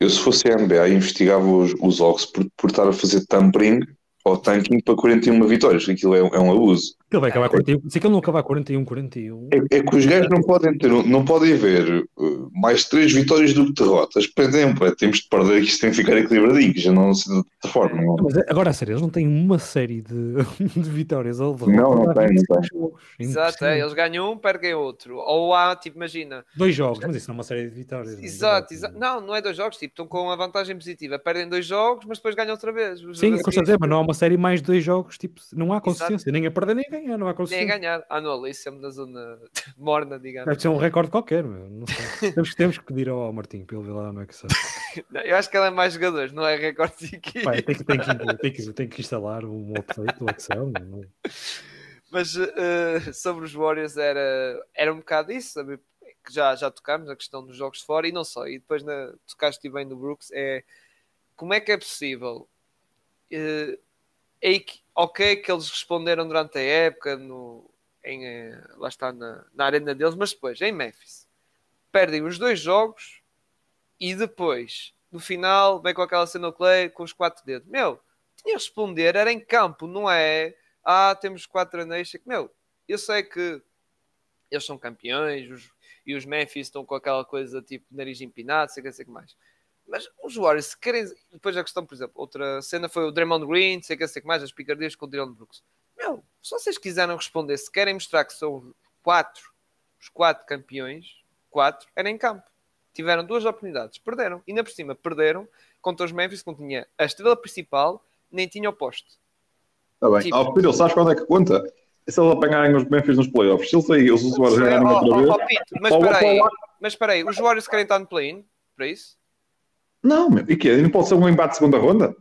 eu se fosse a NBA investigava os, os Hawks por, por estar a fazer tampering ou tanking para 41 vitórias, aquilo é, é um abuso. Ele vai acabar 41. Se ele não acabar 41, 41. É, é que os gajos não podem ter, não podem haver uh, mais 3 vitórias do que derrotas. Por exemplo, é, temos de perder que isto tem que ficar equilibradinho, que já não se de outra forma. Não. Mas agora a sério, eles não têm uma série de, *laughs* de vitórias ou derrotas. Não, não tem, não tem. Exato, é, eles ganham um, perdem outro. Ou há, tipo, imagina. Dois jogos, mas isso não é uma série de vitórias. Exato, exato. Não, não é dois jogos, tipo, estão com a vantagem positiva. Perdem dois jogos, mas depois ganham outra vez. Sim, com certeza, mas não há uma série mais dois jogos, tipo, não há consistência. Nem a perder nem a ganhar, não há consistência ganhar. Ah, não, ali sempre na zona *laughs* morna, digamos. Deve ser um recorde qualquer, meu. Não sei. *laughs* temos, temos que pedir ao Martim para ele ver lá no Excel. *laughs* não, eu acho que ele é mais jogadores, não é recorde de. Pai, tem, que, tem, que, tem, que, tem que instalar um update do Excel. Não. Mas uh, sobre os Warriors era, era um bocado isso, sabe? já, já tocámos, a questão dos jogos fora e não só. E depois na, tocaste bem no Brooks, é como é que é possível uh, é ok que eles responderam durante a época no, em, eh, lá está na, na arena deles, mas depois em Memphis perdem os dois jogos e depois no final vem com aquela cena Clay com os quatro dedos. Meu, tinha responder, era em campo, não é? Ah, temos quatro anéis. Meu, eu sei que eles são campeões os, e os Memphis estão com aquela coisa tipo nariz empinado, sei que sei que mais. Mas os Warriors, se querem. Depois a questão, por exemplo, outra cena foi o Draymond Green, sei que sei que mais, as picardias com o Dylan Brooks. Meu, se vocês quiserem responder, se querem mostrar que são quatro, os quatro campeões, quatro, era em campo. tiveram duas oportunidades, perderam. E ainda por cima, perderam contra os Memphis, que não tinha a estrela principal, nem tinha o poste. Está bem. Tipo... Oh, Pedro, sabes quando é que conta? Se eles apanharem os Memphis nos playoffs, se eles aí, os usuários ganharem outra oh, vez... Oh, mas espera aí, mas espera aí, os Warriors querem estar no play-in, para isso? Não, meu, e que Não pode ser um embate de segunda ronda?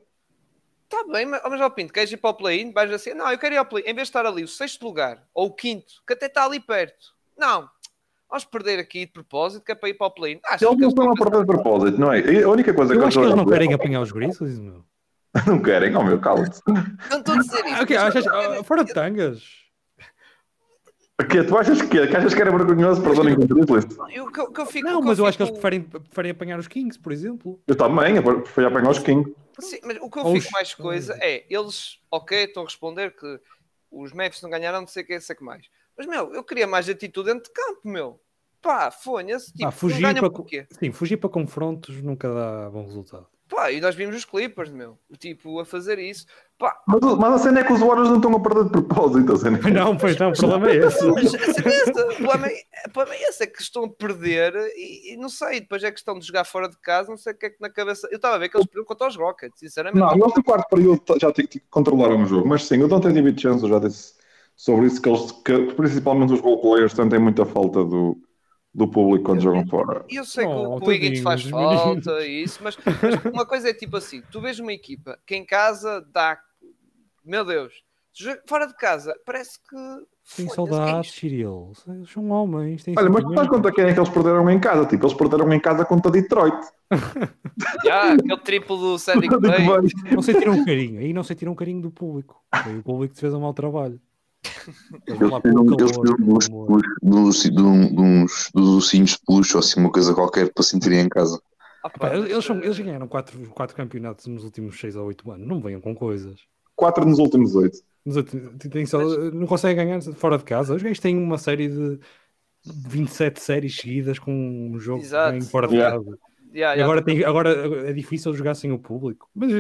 Está bem, mas, mas ó Pinto, queres ir para o play-in? Vais assim, não, eu quero ir ao play-in. Em vez de estar ali o sexto lugar, ou o quinto, que até está ali perto. Não, vamos perder aqui de propósito, que é para ir para o play-in. Eles não estão a perder de propósito, não é? A única coisa eu que acho que eles não querem apanhar os Grizzlies, meu. *laughs* não querem, oh meu, cala-te. Não estou a dizer isso. okay, achas, uh, fora de tangas. Que, tu achas que, que achas que era vergonhoso para o Donning Grizzlies? Eu, que, que eu fico, não, mas eu, eu acho que eles preferem, preferem apanhar os Kings, por exemplo. Eu também, eu preferia apanhar os Kings. Sim, mas o que eu fico mais coisa é, eles, ok, estão a responder que os Memphis não ganharam, não sei o que, sei que mais. Mas, meu, eu queria mais atitude dentro de campo, meu. Pá, fonha-se, tipo, ah, fugir para, Sim, fugir para confrontos nunca dá bom resultado. Pá, e nós vimos os Clippers, meu, tipo, a fazer isso. Pá. Mas, mas a cena é que os Warriors não estão a perder de propósito. A cena é... Não, pois não, o problema é esse. Mas, é o, problema é, o problema é esse, é que estão a perder e, e, não sei, depois é questão de jogar fora de casa, não sei o que é que na cabeça. Eu estava a ver que eles perderam contra os Rockets, sinceramente. Não, eles no quarto período já controlaram o jogo, mas sim, eu não tenho David Chance, eu já disse sobre isso, que eles, que, principalmente os role players, sentem muita falta do, do público quando jogam fora. Eu sei oh, que o Wiggins faz falta e isso, mas, mas, uma coisa é tipo assim: tu vês uma equipa que em casa dá, meu Deus, fora de casa parece que. Tem saudades, Cyril. Eles são homens. Olha, mas tu estás conta quem é que eles perderam em casa? Tipo, eles perderam em casa contra Detroit. *laughs* Já, aquele triplo do Cedric Bay. Não sentiram um carinho. Aí não sentiram um carinho do público. Foi o público que fez um mau trabalho. Eles precisam dos, dos, dos ursinhos de peluche ou assim, uma coisa qualquer para sentirem em casa. Ah, eles, são, eles ganharam 4 quatro, quatro campeonatos nos últimos 6 ou 8 anos. Não venham com coisas. 4 nos últimos 8. só, não conseguem ganhar fora de casa. Os gajos têm uma série de 27 séries seguidas com um jogo em fora de yeah. casa. Yeah, yeah. Agora, tem, agora é difícil jogar sem o público. Mas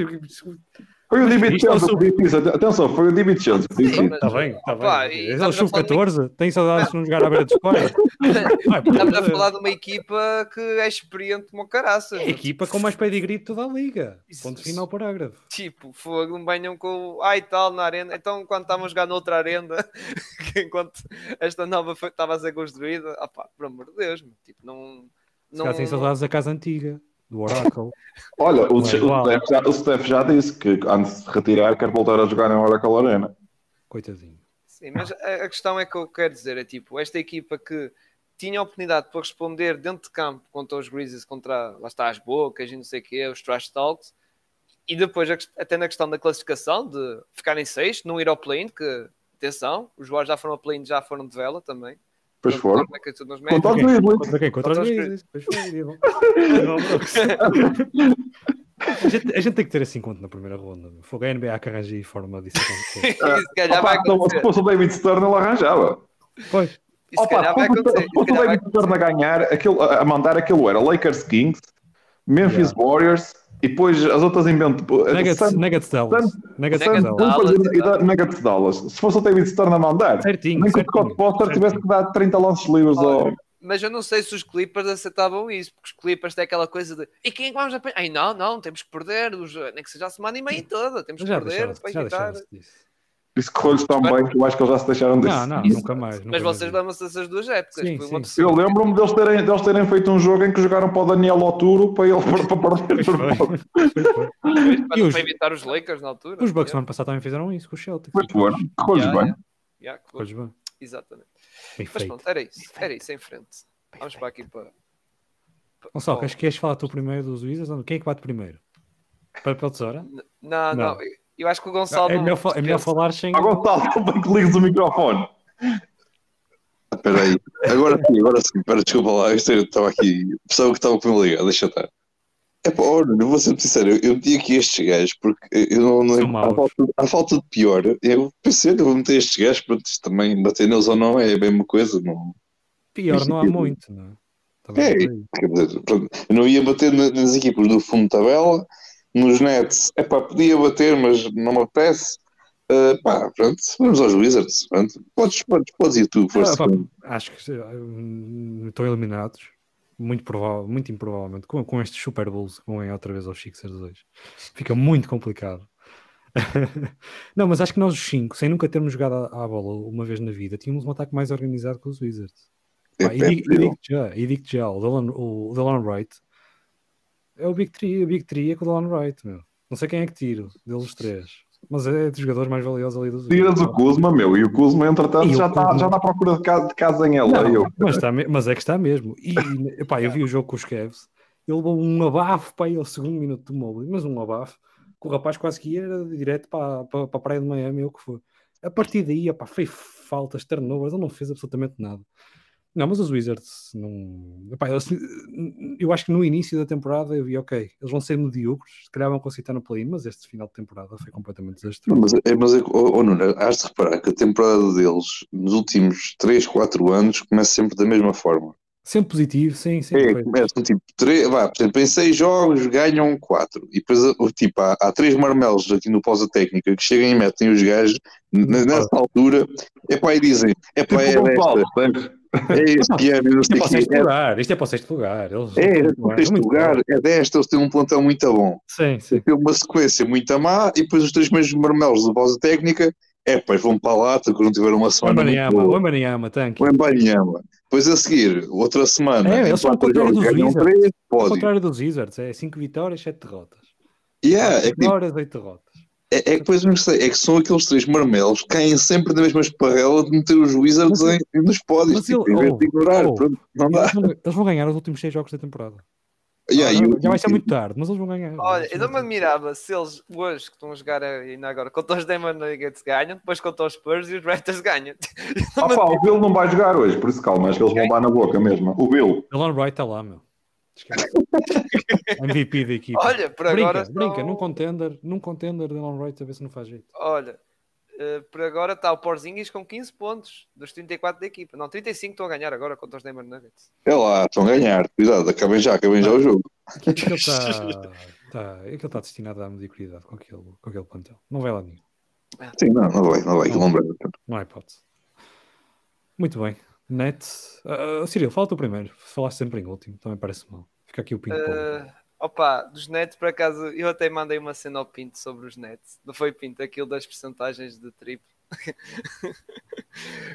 foi o David Chance que disse isso. Atenção, foi o David Chance que disse Está bem, está bem. É o sub-14. Tem saudades de não jogar à beira dos pais. *laughs* Estamos a falar de uma equipa que é experiente como caraças. É a equipa com mais pedigree de toda a liga. Ponto final parágrafo. Tipo, fogo, não banham com ai tal na arena. Então, quando estávamos a jogar noutra arena, *laughs* enquanto esta nova estava a ser construída, opá, por amor de Deus, tipo, não. não... Se tem saudades da casa antiga do Oracle. *laughs* Olha, o, o, Steph já, o Steph já disse que antes de retirar quer voltar a jogar na Oracle Arena. Coitadinho. Sim, mas a, a questão é que eu quero dizer é tipo, esta equipa que tinha a oportunidade para responder dentro de campo contra os Grizzlies, contra lá está as bocas e não sei o quê, os trash talks, e depois até na questão da classificação de ficarem seis, não ir ao play-in, que atenção, os jogadores já foram ao play-in, já foram de vela também. Pois foram. Contra os Grizzlies. Contra quem? Contra os Grizzlies. Pois foi. *laughs* A gente, a gente, tem que ter assim conta na primeira ronda. Foi a NBA que arranja forma disso acontecer. *laughs* se calhar vai acontecer. Se fosse o David Stern, ele arranjava. Pois. Opa, se vai acontecer. Se fosse o David Stern a ganhar, aquilo, a mandar aquilo era Lakers Kings, Memphis yeah. Warriors e depois as outras inventam. Nuggets, Nuggets Dallas. Nuggets Dallas. Nuggets Dallas. Se fosse o David Stern a mandar, certinho, nem que o Scott Poster tivesse que dar 30 lances livres ao. Mas eu não sei se os Clippers aceitavam isso, porque os Clippers têm aquela coisa de e quem é que vamos apanhar? Ai não, não, temos que perder, os, nem que seja a semana e meia toda, temos que perder para evitar. Tão bem que eu acho que eles já se deixaram disso. Não, não, nunca mais. Nunca mas vocês lembram-se dessas duas épocas. Sim, sim. Eu lembro-me deles terem, deles terem feito um jogo em que jogaram para o Daniel Oturo para ele *laughs* para perder. Para, para evitar os Lakers na altura. Os Bucks no ano passado também fizeram isso com o Celtic. Foi bom, correu bem. Yeah, bem. Exatamente. Bem mas pronto, era isso. Era isso em frente. Vamos para aqui para. Gonçalo, queres, queres falar tu primeiro dos Wizards? Quem é que bate primeiro? Para a tesoura? Não, não. não. Eu acho que o Gonçalo. É melhor, é melhor falar sem. Ah, Gonçalo, *laughs* bem que ligues o microfone. Espera aí, agora sim, agora sim, espera, desculpa lá, eu estava aqui, pensava que estava com o ligar, deixa estar. É pá, olha, não vou ser sincero, eu, eu meti aqui estes gajos porque eu não, não à, falta, à falta de pior, eu pensei que eu vou meter estes gajos para também bater neles ou não, é bem uma coisa, não. Pior não há muito, não é? É, quer dizer, eu não ia bater nas equipas do fundo de tabela, nos Nets, é pá, podia bater, mas não me apetece. Uh, pá, pronto, vamos aos Wizards. Pronto. Podes, podes, podes ir tu, força. Ah, acho que uh, estão eliminados. muito, provável, muito improvavelmente, com, com estes Super Bowls que vão outra vez aos Sixers hoje. Fica muito complicado. *laughs* não, mas acho que nós os cinco, sem nunca termos jogado à, bola uma vez na vida, tínhamos um ataque mais organizado que os Wizards. Pá, e, digo, e digo já, e digo já, o Delon, o Delon Wright é o Big Tree, a Big Tree é com o Delon Wright, meu. Não sei quem é que tiro, deles três. Mas é dos jogadores mais valiosos ali dos Tiras o Kuzma, meu, e o Kuzma, entretanto, já está já tá à procura de casa, de casa em LA. Não, mas, está, mas, é que está mesmo. E, epá, eu vi o jogo com os Cavs, ele levou um abafo para ao segundo minuto do móvel, mas um abafo, que o rapaz quase que ia direto para, para, para a praia de Miami, ou o que foi. A partir daí, epá, fez faltas, turnovers, ele não fez absolutamente nada. Não, mas os Wizards não. Epá, eu, eu, acho que no início da temporada eu vi, ok, eles vão ser medíocres, se calhar vão conseguir estar no play mas este final de temporada foi completamente desastroso. Mas, é, mas é, oh, oh, Nuno, has de reparar que a temporada deles nos últimos 3, 4 anos começa sempre da mesma forma. Sempre positivo, sim, sim. É, começam tipo, três, vá, por exemplo, em 6 jogos ganham 4. E depois, tipo, há, há três marmelos aqui no pós-técnica que chegam e metem os gajos nessa altura, é para aí dizem, é para tipo é esta. É este que é, não sei isto, é para o lugar, isto é para o sexto lugar. Eles é, é para o sexto lugar, é desta, eles têm um plantão muito bom. Sim, sim. Tem uma sequência muito má e depois os três meses marmelos da pausa técnica, é, pois vão para lá, quando não tiver uma semana. O Embanyama, o Embanyama, tanque. O Embanyama. Depois a seguir, outra semana. É, eles são o contrário dos Wizards. O contrário dos Wizards, é 5 vitórias, 7 derrotas. Yeah, 5 é vitórias, 8 derrotas. É, é que depois não sei, é que são aqueles três marmelos que caem sempre na mesma esparrela de meter os Wizards em, nos pódios, tipo, ele, em vez oh, de ignorar. Oh, pronto, não dá. Eles vão, eles vão ganhar os últimos seis jogos da temporada. Yeah, ah, já vai ser muito tarde, mas eles vão ganhar. Olha, eu não me admirava se eles hoje que estão a jogar ainda agora contra os Demon Nuggets ganham, depois contra os Spurs e os Raptors ganham. Ah, pá, o Bill não vai jogar hoje, por isso calma, acho que eles vão dar na boca mesmo. O Bill. Elon Wright está lá, meu. *laughs* MVP da equipe. Olha, por brinca, agora. Brinca, num contender, num contender de Elon Wright a ver se não faz jeito. Olha, uh, por agora está o Porzingis com 15 pontos dos 34 da equipa. Não, 35 estão a ganhar agora contra os Denver Nuggets. É lá, estão a ganhar. Cuidado, acabem já, acabem já o jogo. É que ele *laughs* está tá, é que ele está destinado à mediocridade com aquele, com aquele plantel. Não vai lá nenhum. Sim, não, não vai, não vai. Não, não, não há hipótese. Muito bem. Net. Uh, Cirilo, fala primeiro. Falaste sempre em último, também parece mal. Fica aqui o Pinto. Uh, opa, dos Nets, por acaso, eu até mandei uma cena ao Pinto sobre os Nets. Não foi Pinto, aquilo das percentagens de triplo. *laughs*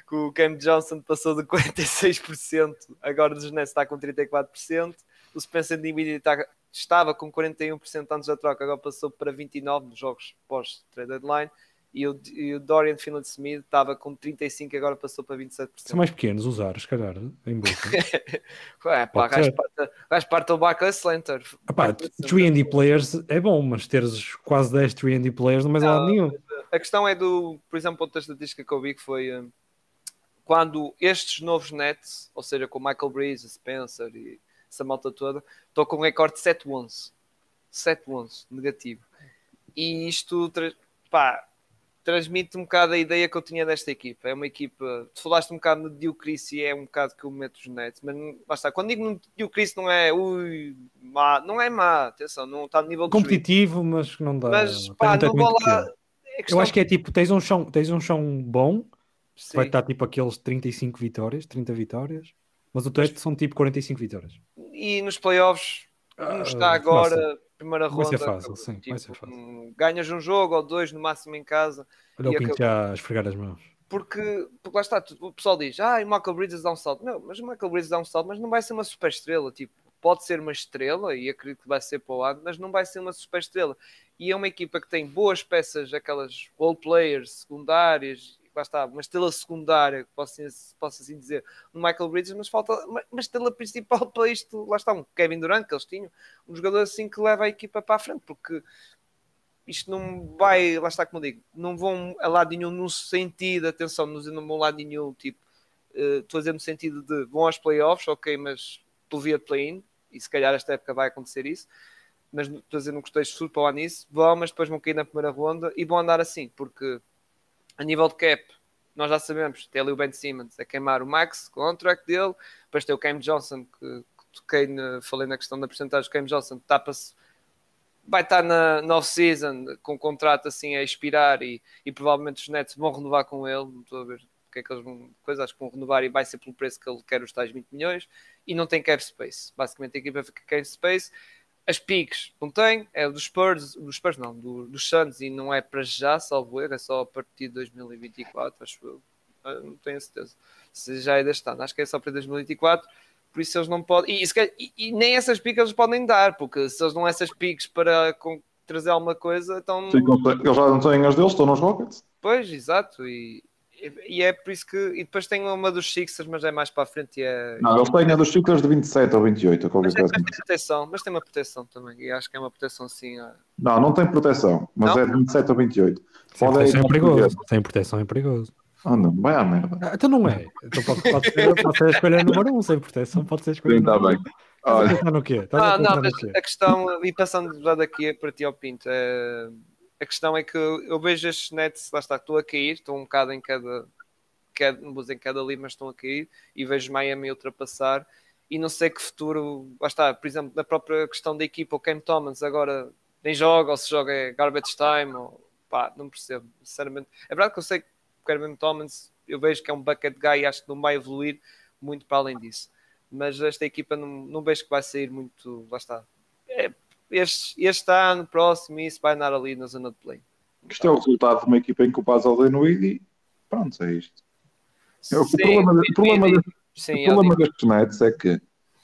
que o Cam Johnson passou de 46%, agora dos Nets está com 34%. O Spencer Dinwiddie está, estava com 41% antes da troca, agora passou para 29% nos jogos pós-trade deadline e o, e o Dorian Finland Smith estava com 35 agora passou para 27%. São mais pequenos usar, se calhar, em boca. *laughs* é pá, gajo parte o Barclay Slenter. 3D players é bom, mas teres quase 10 3D players não mais lado nenhum. A questão é do, por exemplo, outra estatística que eu vi que foi um, quando estes novos nets, ou seja, com Michael Breeze, Spencer e essa malta toda, estão com um recorde de 7-11. 7-11, negativo. E isto, pá, transmite um bocado a ideia que eu tinha desta equipa. É uma equipa. Tu falaste um bocado no Diocrício é um bocado que eu meto os netos, mas basta. Quando digo no Diocrício não é ui, má, não é má, atenção, não está no nível competitivo, mas não dá. Mas pá, não vou lá. É eu acho que é tipo, tens um chão, tens um chão bom, Sim. vai estar tipo aqueles 35 vitórias, 30 vitórias, mas o teste são tipo 45 vitórias. E nos playoffs, uh, está agora primeira vai ronda. Ser fácil, sim, tipo, vai ser fácil. Hum, ganhas um jogo ou dois no máximo em casa. Olha o Pinto a esfregar as mãos. Porque, porque lá está, o pessoal diz, ah, o Michael Bridges dá um salto. Não, mas o Michael Bridges dá um salto, mas não vai ser uma super estrela. Tipo, pode ser uma estrela, e acredito que vai ser para o lado, mas não vai ser uma super estrela. E é uma equipa que tem boas peças, aquelas role players secundárias, lá está, uma estrela secundária, posso, posso assim dizer, no Michael Bridges, mas falta uma, uma estrela principal *laughs* para isto, lá está, um Kevin Durant que eles tinham, um jogador assim que leva a equipa para a frente, porque isto não vai, lá está como digo, não vão a lado nenhum no sentido, atenção, não vão a lado nenhum, tipo, uh, estou a dizer no sentido de vão aos playoffs, ok, mas pelo via play-in, e se calhar esta época vai acontecer isso, mas estou a dizer no contexto de lá nisso, vão, mas depois vão cair na primeira ronda e vão andar assim, porque a nível de cap, nós já sabemos, tem ali o Ben Simmons a queimar o max, contract dele, depois tem o Cam Johnson, que, que toquei na, falei na questão da porcentagem, o Cam Johnson tapa-se, vai estar na, na off-season com o contrato assim a expirar e, e provavelmente os Nets vão renovar com ele, não estou a ver o que é que eles vão, coisa, acho que vão renovar e vai ser pelo preço que ele quer os tais 20 milhões, e não tem cap space. Basicamente a equipa fica cap space. As picks não tem, é dos Spurs, dos Spurs não, do, dos Suns e não é para já, salvo erro, é só a partir de 2024, acho eu. Ah, não tenho a certeza. Se já é deste ano, acho que é só para 2024 por isso eles não podem. E, e, e, nem essas picas eles podem dar, porque se eles não essas picas para com, trazer alguma coisa, então. Sim, eles já não têm as deles, estão nos Rockets. Pois, exato. E, e é por isso que. E depois tem uma dos Sixers, mas é mais para a frente. E é... Não, eles têm a dos Sixers de 27 ou 28, qualquer mas, Tem proteção, mas tem uma proteção também. E acho que é uma proteção sim. Não, não tem proteção, mas não? é de 27 ou 28. Sem proteção é perigoso. Sem proteção é perigoso. Ah, não, vai à merda. Ah, então não é. Então pode, pode, ser, pode ser a escolha número 1, um, sem proteção, pode ser a escolha Sim, está bem. Estás a pensar no quê? Estás ah, não, mas a questão, e passando já daqui para ti ao Pinto, é, a questão é que eu vejo estes nets, lá está, estou a cair, estou um bocado em cada, cada não vou dizer em cada ali, mas estão a cair, e vejo Miami ultrapassar, e não sei que futuro, lá está, por exemplo, na própria questão da equipa, o Cam Thomas agora nem joga, ou se joga é garbage time, ou pá, não percebo, sinceramente. É verdade que eu sei que o Kerman Thomas, eu vejo que é um bucket guy e acho que não vai evoluir muito para além disso. Mas esta equipa não, não vejo que vai sair muito. Lá está. É, este, este ano, próximo, isso vai andar ali na zona de play. Isto é o resultado de uma equipa em que o Pazal é no e pronto, é isto. É, o sim, problema, o problema, sim, o problema destes Nets é que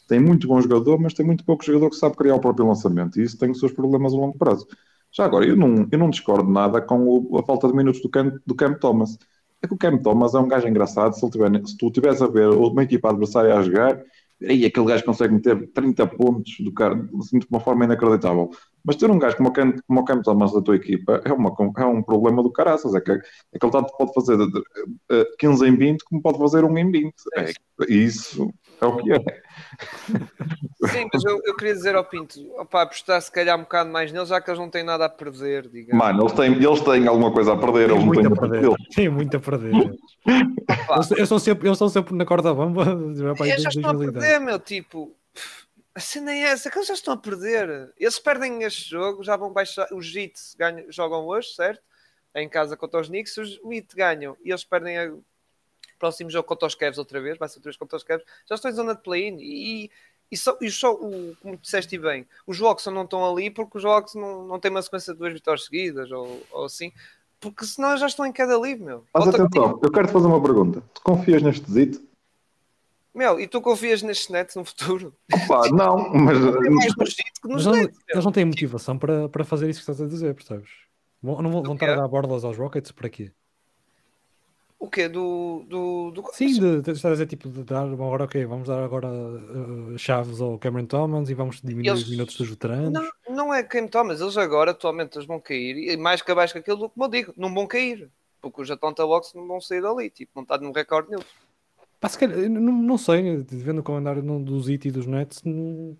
tem muito bom jogador, mas tem muito pouco jogador que sabe criar o próprio lançamento e isso tem os seus problemas a longo prazo. Já agora, eu não, eu não discordo nada com o, a falta de minutos do Cam, do Cam Thomas. É que o Cam Thomas é um gajo engraçado. Se, ele tiver, se tu estiveres a ver uma equipa adversária a jogar, aí aquele gajo consegue meter 30 pontos do cara, assim, de uma forma inacreditável. Mas ter um gajo como o Cam, como o Cam Thomas da tua equipa é, uma, é um problema do caraças. É que, é que ele pode fazer 15 em 20 como pode fazer 1 em 20. É, isso é o que é. Sim, mas eu, eu queria dizer ao Pinto, opa, apostar se calhar um bocado mais neles, já que eles não têm nada a perder, digamos. Mano, eles têm, eles têm alguma coisa a perder, tem eles muito não têm a perder. Têm muito a perder. eu, eu, sou sempre, eu sou sempre na corda bamba. *laughs* Eles já estão a perder, meu, tipo. A cena é essa, que eles já estão a perder. Eles perdem este jogo, já vão baixar. Os Heat jogam hoje, certo? Em casa contra os Knicks, os Heat ganham e eles perdem a próximo jogo contra os Cavs outra vez, vai ser outra vez contra os Cavs, já estão em zona de play-in e, e, só, e só o, como disseste bem, os jogos não estão ali porque os jogos não, não têm uma sequência de duas vitórias seguidas ou, ou assim, porque senão já estão em cada livre, meu. Mas atenção, eu quero te fazer uma pergunta. Tu confias neste Zito? Meu, e tu confias nestes nets no futuro? Opa, *laughs* não, mas. É mais no que nos mas nets, eles não têm motivação para, para fazer isso que estás a dizer, percebes? Não vão, vão estar a dar bordas aos Rockets para quê? O quê? Do. do, do... Sim, de, de estar a dizer tipo de dar agora, ok, vamos dar agora uh, chaves ao Cameron Thomas e vamos diminuir eles... os minutos dos veteranos. Não, não é Cameron Thomas, eles agora atualmente eles vão cair, e mais que abaixo que aquilo, como eu digo, não vão cair, porque os Atlanta Box não vão sair dali, tipo, não está num recorde neles. Pá, se calhar, não, não sei, vendo o calendário dos IT e dos Nets, não,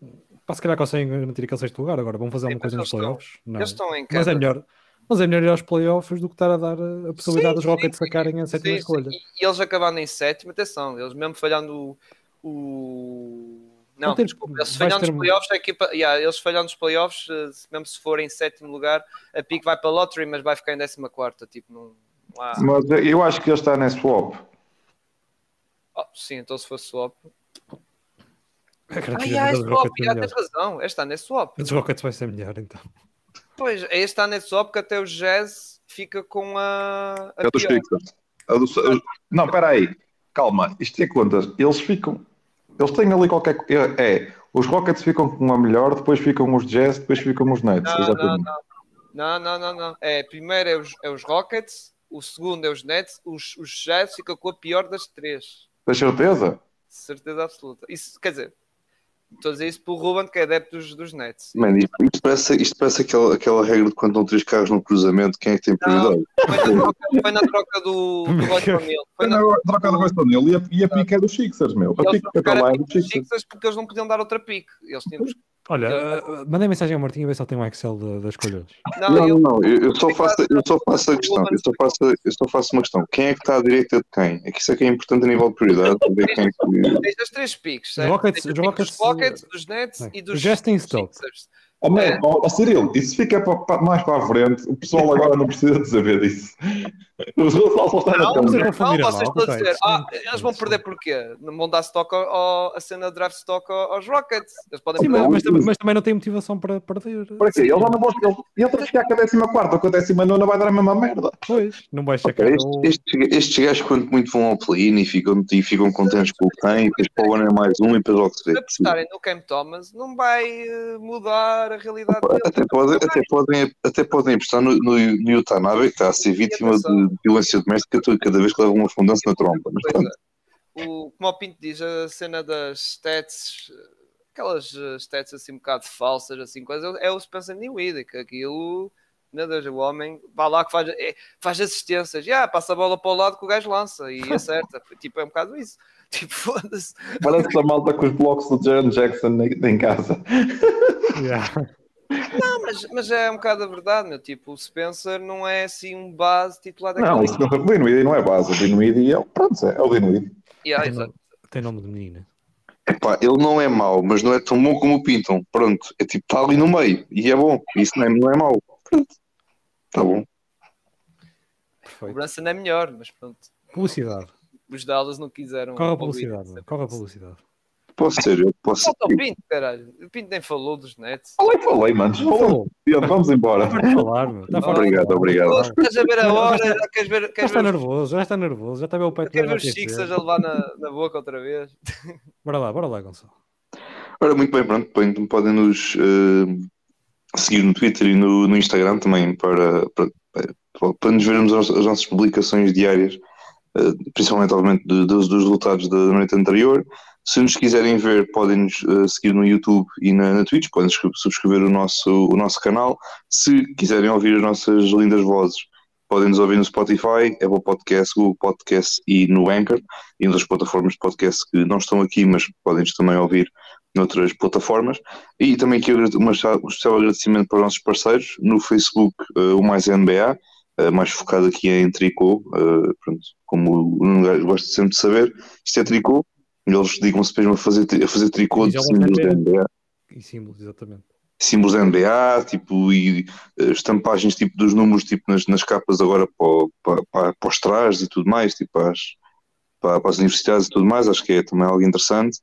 pá, se calhar conseguem garantir aquele sexto lugar. Agora vão fazer Sim, alguma coisa nos playoffs. Estão, eles estão em casa. Mas é melhor, mas é melhor ir aos playoffs do que estar a dar a possibilidade sim, dos Rockets sacarem a sétima sim, escolha. Sim. E eles acabando em sétima, atenção, eles mesmo falhando o. o... Não, não tem, desculpa, eles falhando nos playoffs, a equipa, yeah, eles falhando nos playoffs, eh, mesmo se for em sétimo lugar, a pique vai para a lottery, mas vai ficar em décima quarta, tipo, não, não há... Mas eu acho que ele está nesse swap. Oh, sim, então se for swap. Ah, yeah, é swap, yeah, tens razão, este está nesse swap. Os Rockets vai ser melhor então. Pois, este está nesse só porque até o Jazz fica com a. a é dos Sixers. Do... Não, espera aí. Calma, isto é quantas? Eles ficam. Eles têm ali qualquer. É, é, os Rockets ficam com a melhor, depois ficam os Jazz, depois ficam os Nets. Não, exatamente. Não, não, não, não, não. É, primeiro é os, é os Rockets, o segundo é os Nets, os, os Jazz ficam com a pior das três. Tens certeza? Certeza absoluta. Isso, quer dizer, Estou a dizer isso pelo Ruben, que é adepto dos, dos Nets. Man, isto, isto, parece, isto parece aquela, aquela regra de quando estão três carros no cruzamento, quem é que tem prioridade? Foi na troca, foi na troca do, do *laughs* Royce Foi na troca do Royce O'Neal e a, e a pique é dos Sixers, meu. A pique é é dos Sixers. porque eles não podiam dar outra pique. Eles tinham Olha, uh, mandei mensagem ao Martinho a ver se ele tem um Excel das escolhas. Não, não, eu, não, eu, só faço, eu só faço a questão, eu só faço, eu só faço uma questão. Quem é que está à direita de quem? É que isso é que é importante a nível de prioridade. Ver quem é que... Tens as três piques, certo? Rockets, dos Rockets, dos Nets é. e dos Justin Stokes. Oh, man, oh, oh, Cyril, isso fica mais para a frente. O pessoal agora não precisa de saber disso. *laughs* Os está Não, na não, câmara. a vocês estão ok. dizer, Sim, ah, eles vão sim. perder porquê? Não vão dar stock ao, a cena de draft stock ao- aos Rockets. Eles podem Sim, perder. mas, mas também, não tem motivação para perder. Para quê? Eles já não vão. Ele, ele tem que ficar com a 14 ou com a 19 vai dar a mesma merda. Pois, não vais checar Estes, o... estes, estes gajos, quando muito vão ao play-in e ficam, e ficam contentes com o que têm, e depois para o ano é mais um e depois logo se Se vê. apostarem no Cam Thomas, não vai eh, mudar a realidade dele. Até podem, até podem, até podem apostar no, no, no Utah Nabe, que está a ser vítima de violência doméstica cada vez que leva uma fundança na trompa. Mas é. O, como o Pinto diz, a cena das stats, aquelas eh, stats assim um bocado falsas, assim, coisa, é o Spencer Dinwiddie, que aquilo, meu Deus, o homem vai lá que faz, é, faz assistências, já, passa a bola para o lado que o gajo lança e *laughs* acerta. tipo, é um bocado isso. *laughs* Tipo, foda-se. Parece a malta com os blocos do Jaron Jackson em, em casa. Yeah. Não, mas, mas é um bocado a verdade, meu. Tipo, o Spencer não é assim um base titular daquele Não, isso não, o Dinwiddie não é base. O Dinwiddie é, pronto, é o Dinwiddie. Yeah, Tem, tem nome de menina. epá, ele não é mau, mas não é tão bom como o pintam. Pronto, é tipo, está ali no meio e é bom. Isso não é, não é mau. Pronto, está bom. O Perfeito. Brunson é melhor, mas pronto. Publicidade. Os Dallas não quiseram. Corre a publicidade. Corre a publicidade. Posso ser, eu posso Falta o Pinto, caralho. O Pinto nem falou dos Nets. Falei, falei, mano. Falou. Vamos embora. Pode falar, meu. Está de Obrigado, falar. obrigado. Pô, Estás a ver a hora? Já queres ver, Já queres está ver, nervoso, já está nervoso, já está a ver o pé queres ver os Sixers a levar na, na boca outra vez? *laughs* Bora lá, bora lá, Gonçalo. Ora, muito bem, pronto. Podem, podem nos eh, seguir no Twitter e no, no Instagram também para, para, para, para nos vermos as, as nossas publicações diárias, eh, principalmente, obviamente, dos, dos resultados da noite anterior. Se nos quiserem ver, podem nos eh, seguir no YouTube e na, na Twitch, podem subscre- subscrever o nosso, o nosso canal. Se quiserem ouvir as nossas lindas vozes, podem nos ouvir no Spotify, Apple Podcast, Google Podcast e no Anchor e outras plataformas de podcast que não estão aqui, mas podem-nos também ouvir noutras plataformas. E também aqui um especial agradecimento para os nossos parceiros no Facebook, eh, o Mais NBA, eh, mais focado aqui em tricô. eh, pronto, como o gosta sempre de saber, isto é tricô. Eles dedicam-se mesmo a fazer, a fazer tricô de símbolos da. NBA E símbolos, exatamente. símbolos da NBA, tipo, e eh, estampagens tipo, dos números tipo, nas, nas capas agora para, para, para, os trajes e tudo mais, tipo, para, as, para, para as universidades e tudo mais, acho que é também algo interessante.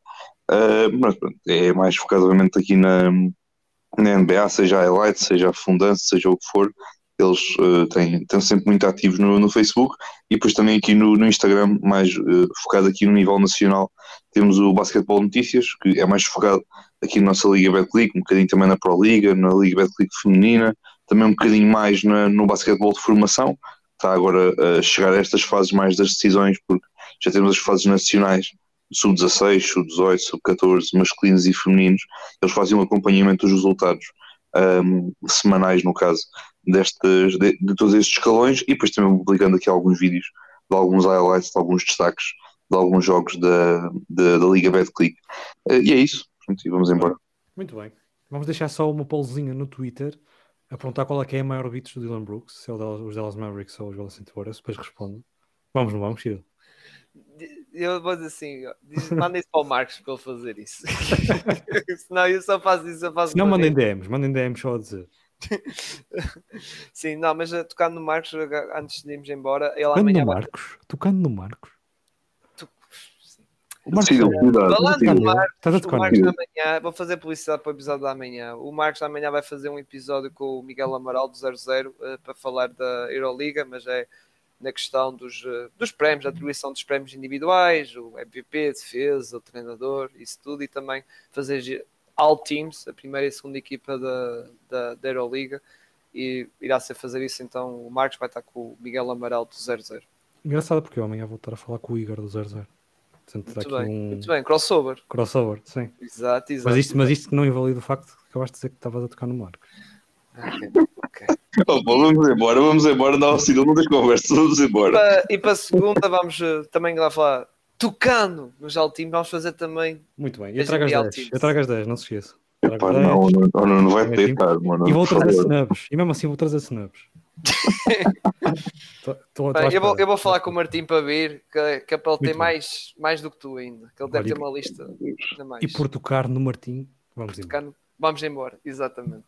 Eh, mas pronto, é mais focado obviamente aqui na, na NBA, seja a highlight, seja a fundança, seja o que for, eles eh, têm, estão sempre muito ativos no, no Facebook e depois também aqui no, no Instagram, mais eh, focado aqui no nível nacional, temos o Basquetebol Notícias, que é mais focado aqui na nossa Liga Betclic, um bocadinho também na Pro Liga, na Liga Betclic feminina, também um bocadinho mais na- no basquetebol de formação, está agora a chegar a estas fases mais das decisões, porque já temos as fases nacionais, sub-16, sub-18, sub-14, masculinos e femininos, eles fazem um acompanhamento dos resultados ahm, semanais, no caso, destes, de, de todos estes escalões, e depois também publicando aqui alguns vídeos de alguns highlights, de alguns destaques, de alguns jogos da, da, da Liga Betclic. Eh, e é isso, vamos embora. Muito bem. Vamos deixar só uma polzinha no Twitter a perguntar qual é que é a maior beats do Dylan Brooks, se é o Dallas- os Dallas Mavericks ou os Dallas Warriors, depois responde. Vamos, não vamos, Ciro? Eu vou dizer assim, ó, diz- manda isso para o Marcos para ele fazer isso. *laughs* Senão eu só faço isso, eu faço não, mandem. DMs, mandem DMs só a dizer. *laughs* Sim, não, mas uh, tocando no Marcos, uh, antes de irmos embora, ele Tocando amanhã no vai... Marcos, tocando no Marcos. Tu- O Marcos Sim, cuidado. Falando sim. do Marcos, Estás a o Marcos amanhã, vou fazer publicidade para o episódio da manhã. O Marcos amanhã vai fazer um episódio com o Miguel Amaral do 00 eh, para falar da Euroliga, mas é na questão dos, eh, dos prémios, da atribuição dos prémios individuais, o MVP, defesa, o treinador, isso tudo, e também fazer All Teams, a primeira e segunda equipa da, da, da Euroliga, e irá ser fazer isso, então o Marcos vai estar com o Miguel Amaral do 00. Engraçado porque eu amanhã vou estar a falar com o Igor do 00. Portanto, Muito bem, um muito bem, crossover. crossover, sim. Exato, exato. Mas isto, mas isto não invalida o facto de que acabaste de dizer que estavas a tocar no Marcos. Oh, pô, vamos embora, vamos embora, não, assim, não das conversas, vamos embora. E para a segunda vamos eh, também lá falar tocando nos Altimos, vamos fazer também Muito bem. Eu trago as Real 10. Teams. Eu trago as 10, não se esqueça. Trago Pá, as 10. não, não, não, não vai deitar, mano. E vou trazer snubs. E mesmo assim vou trazer snubs. *laughs* Tô- tô- tô Bem, eu, vou, eu vou falar com o Martim para vir, que, que é ele ter bem. mais, mais do que tu ainda, que ele deve Olha, ter uma lista ainda mais. E por tocar no Martim, vamos embora. Vamos embora, exatamente.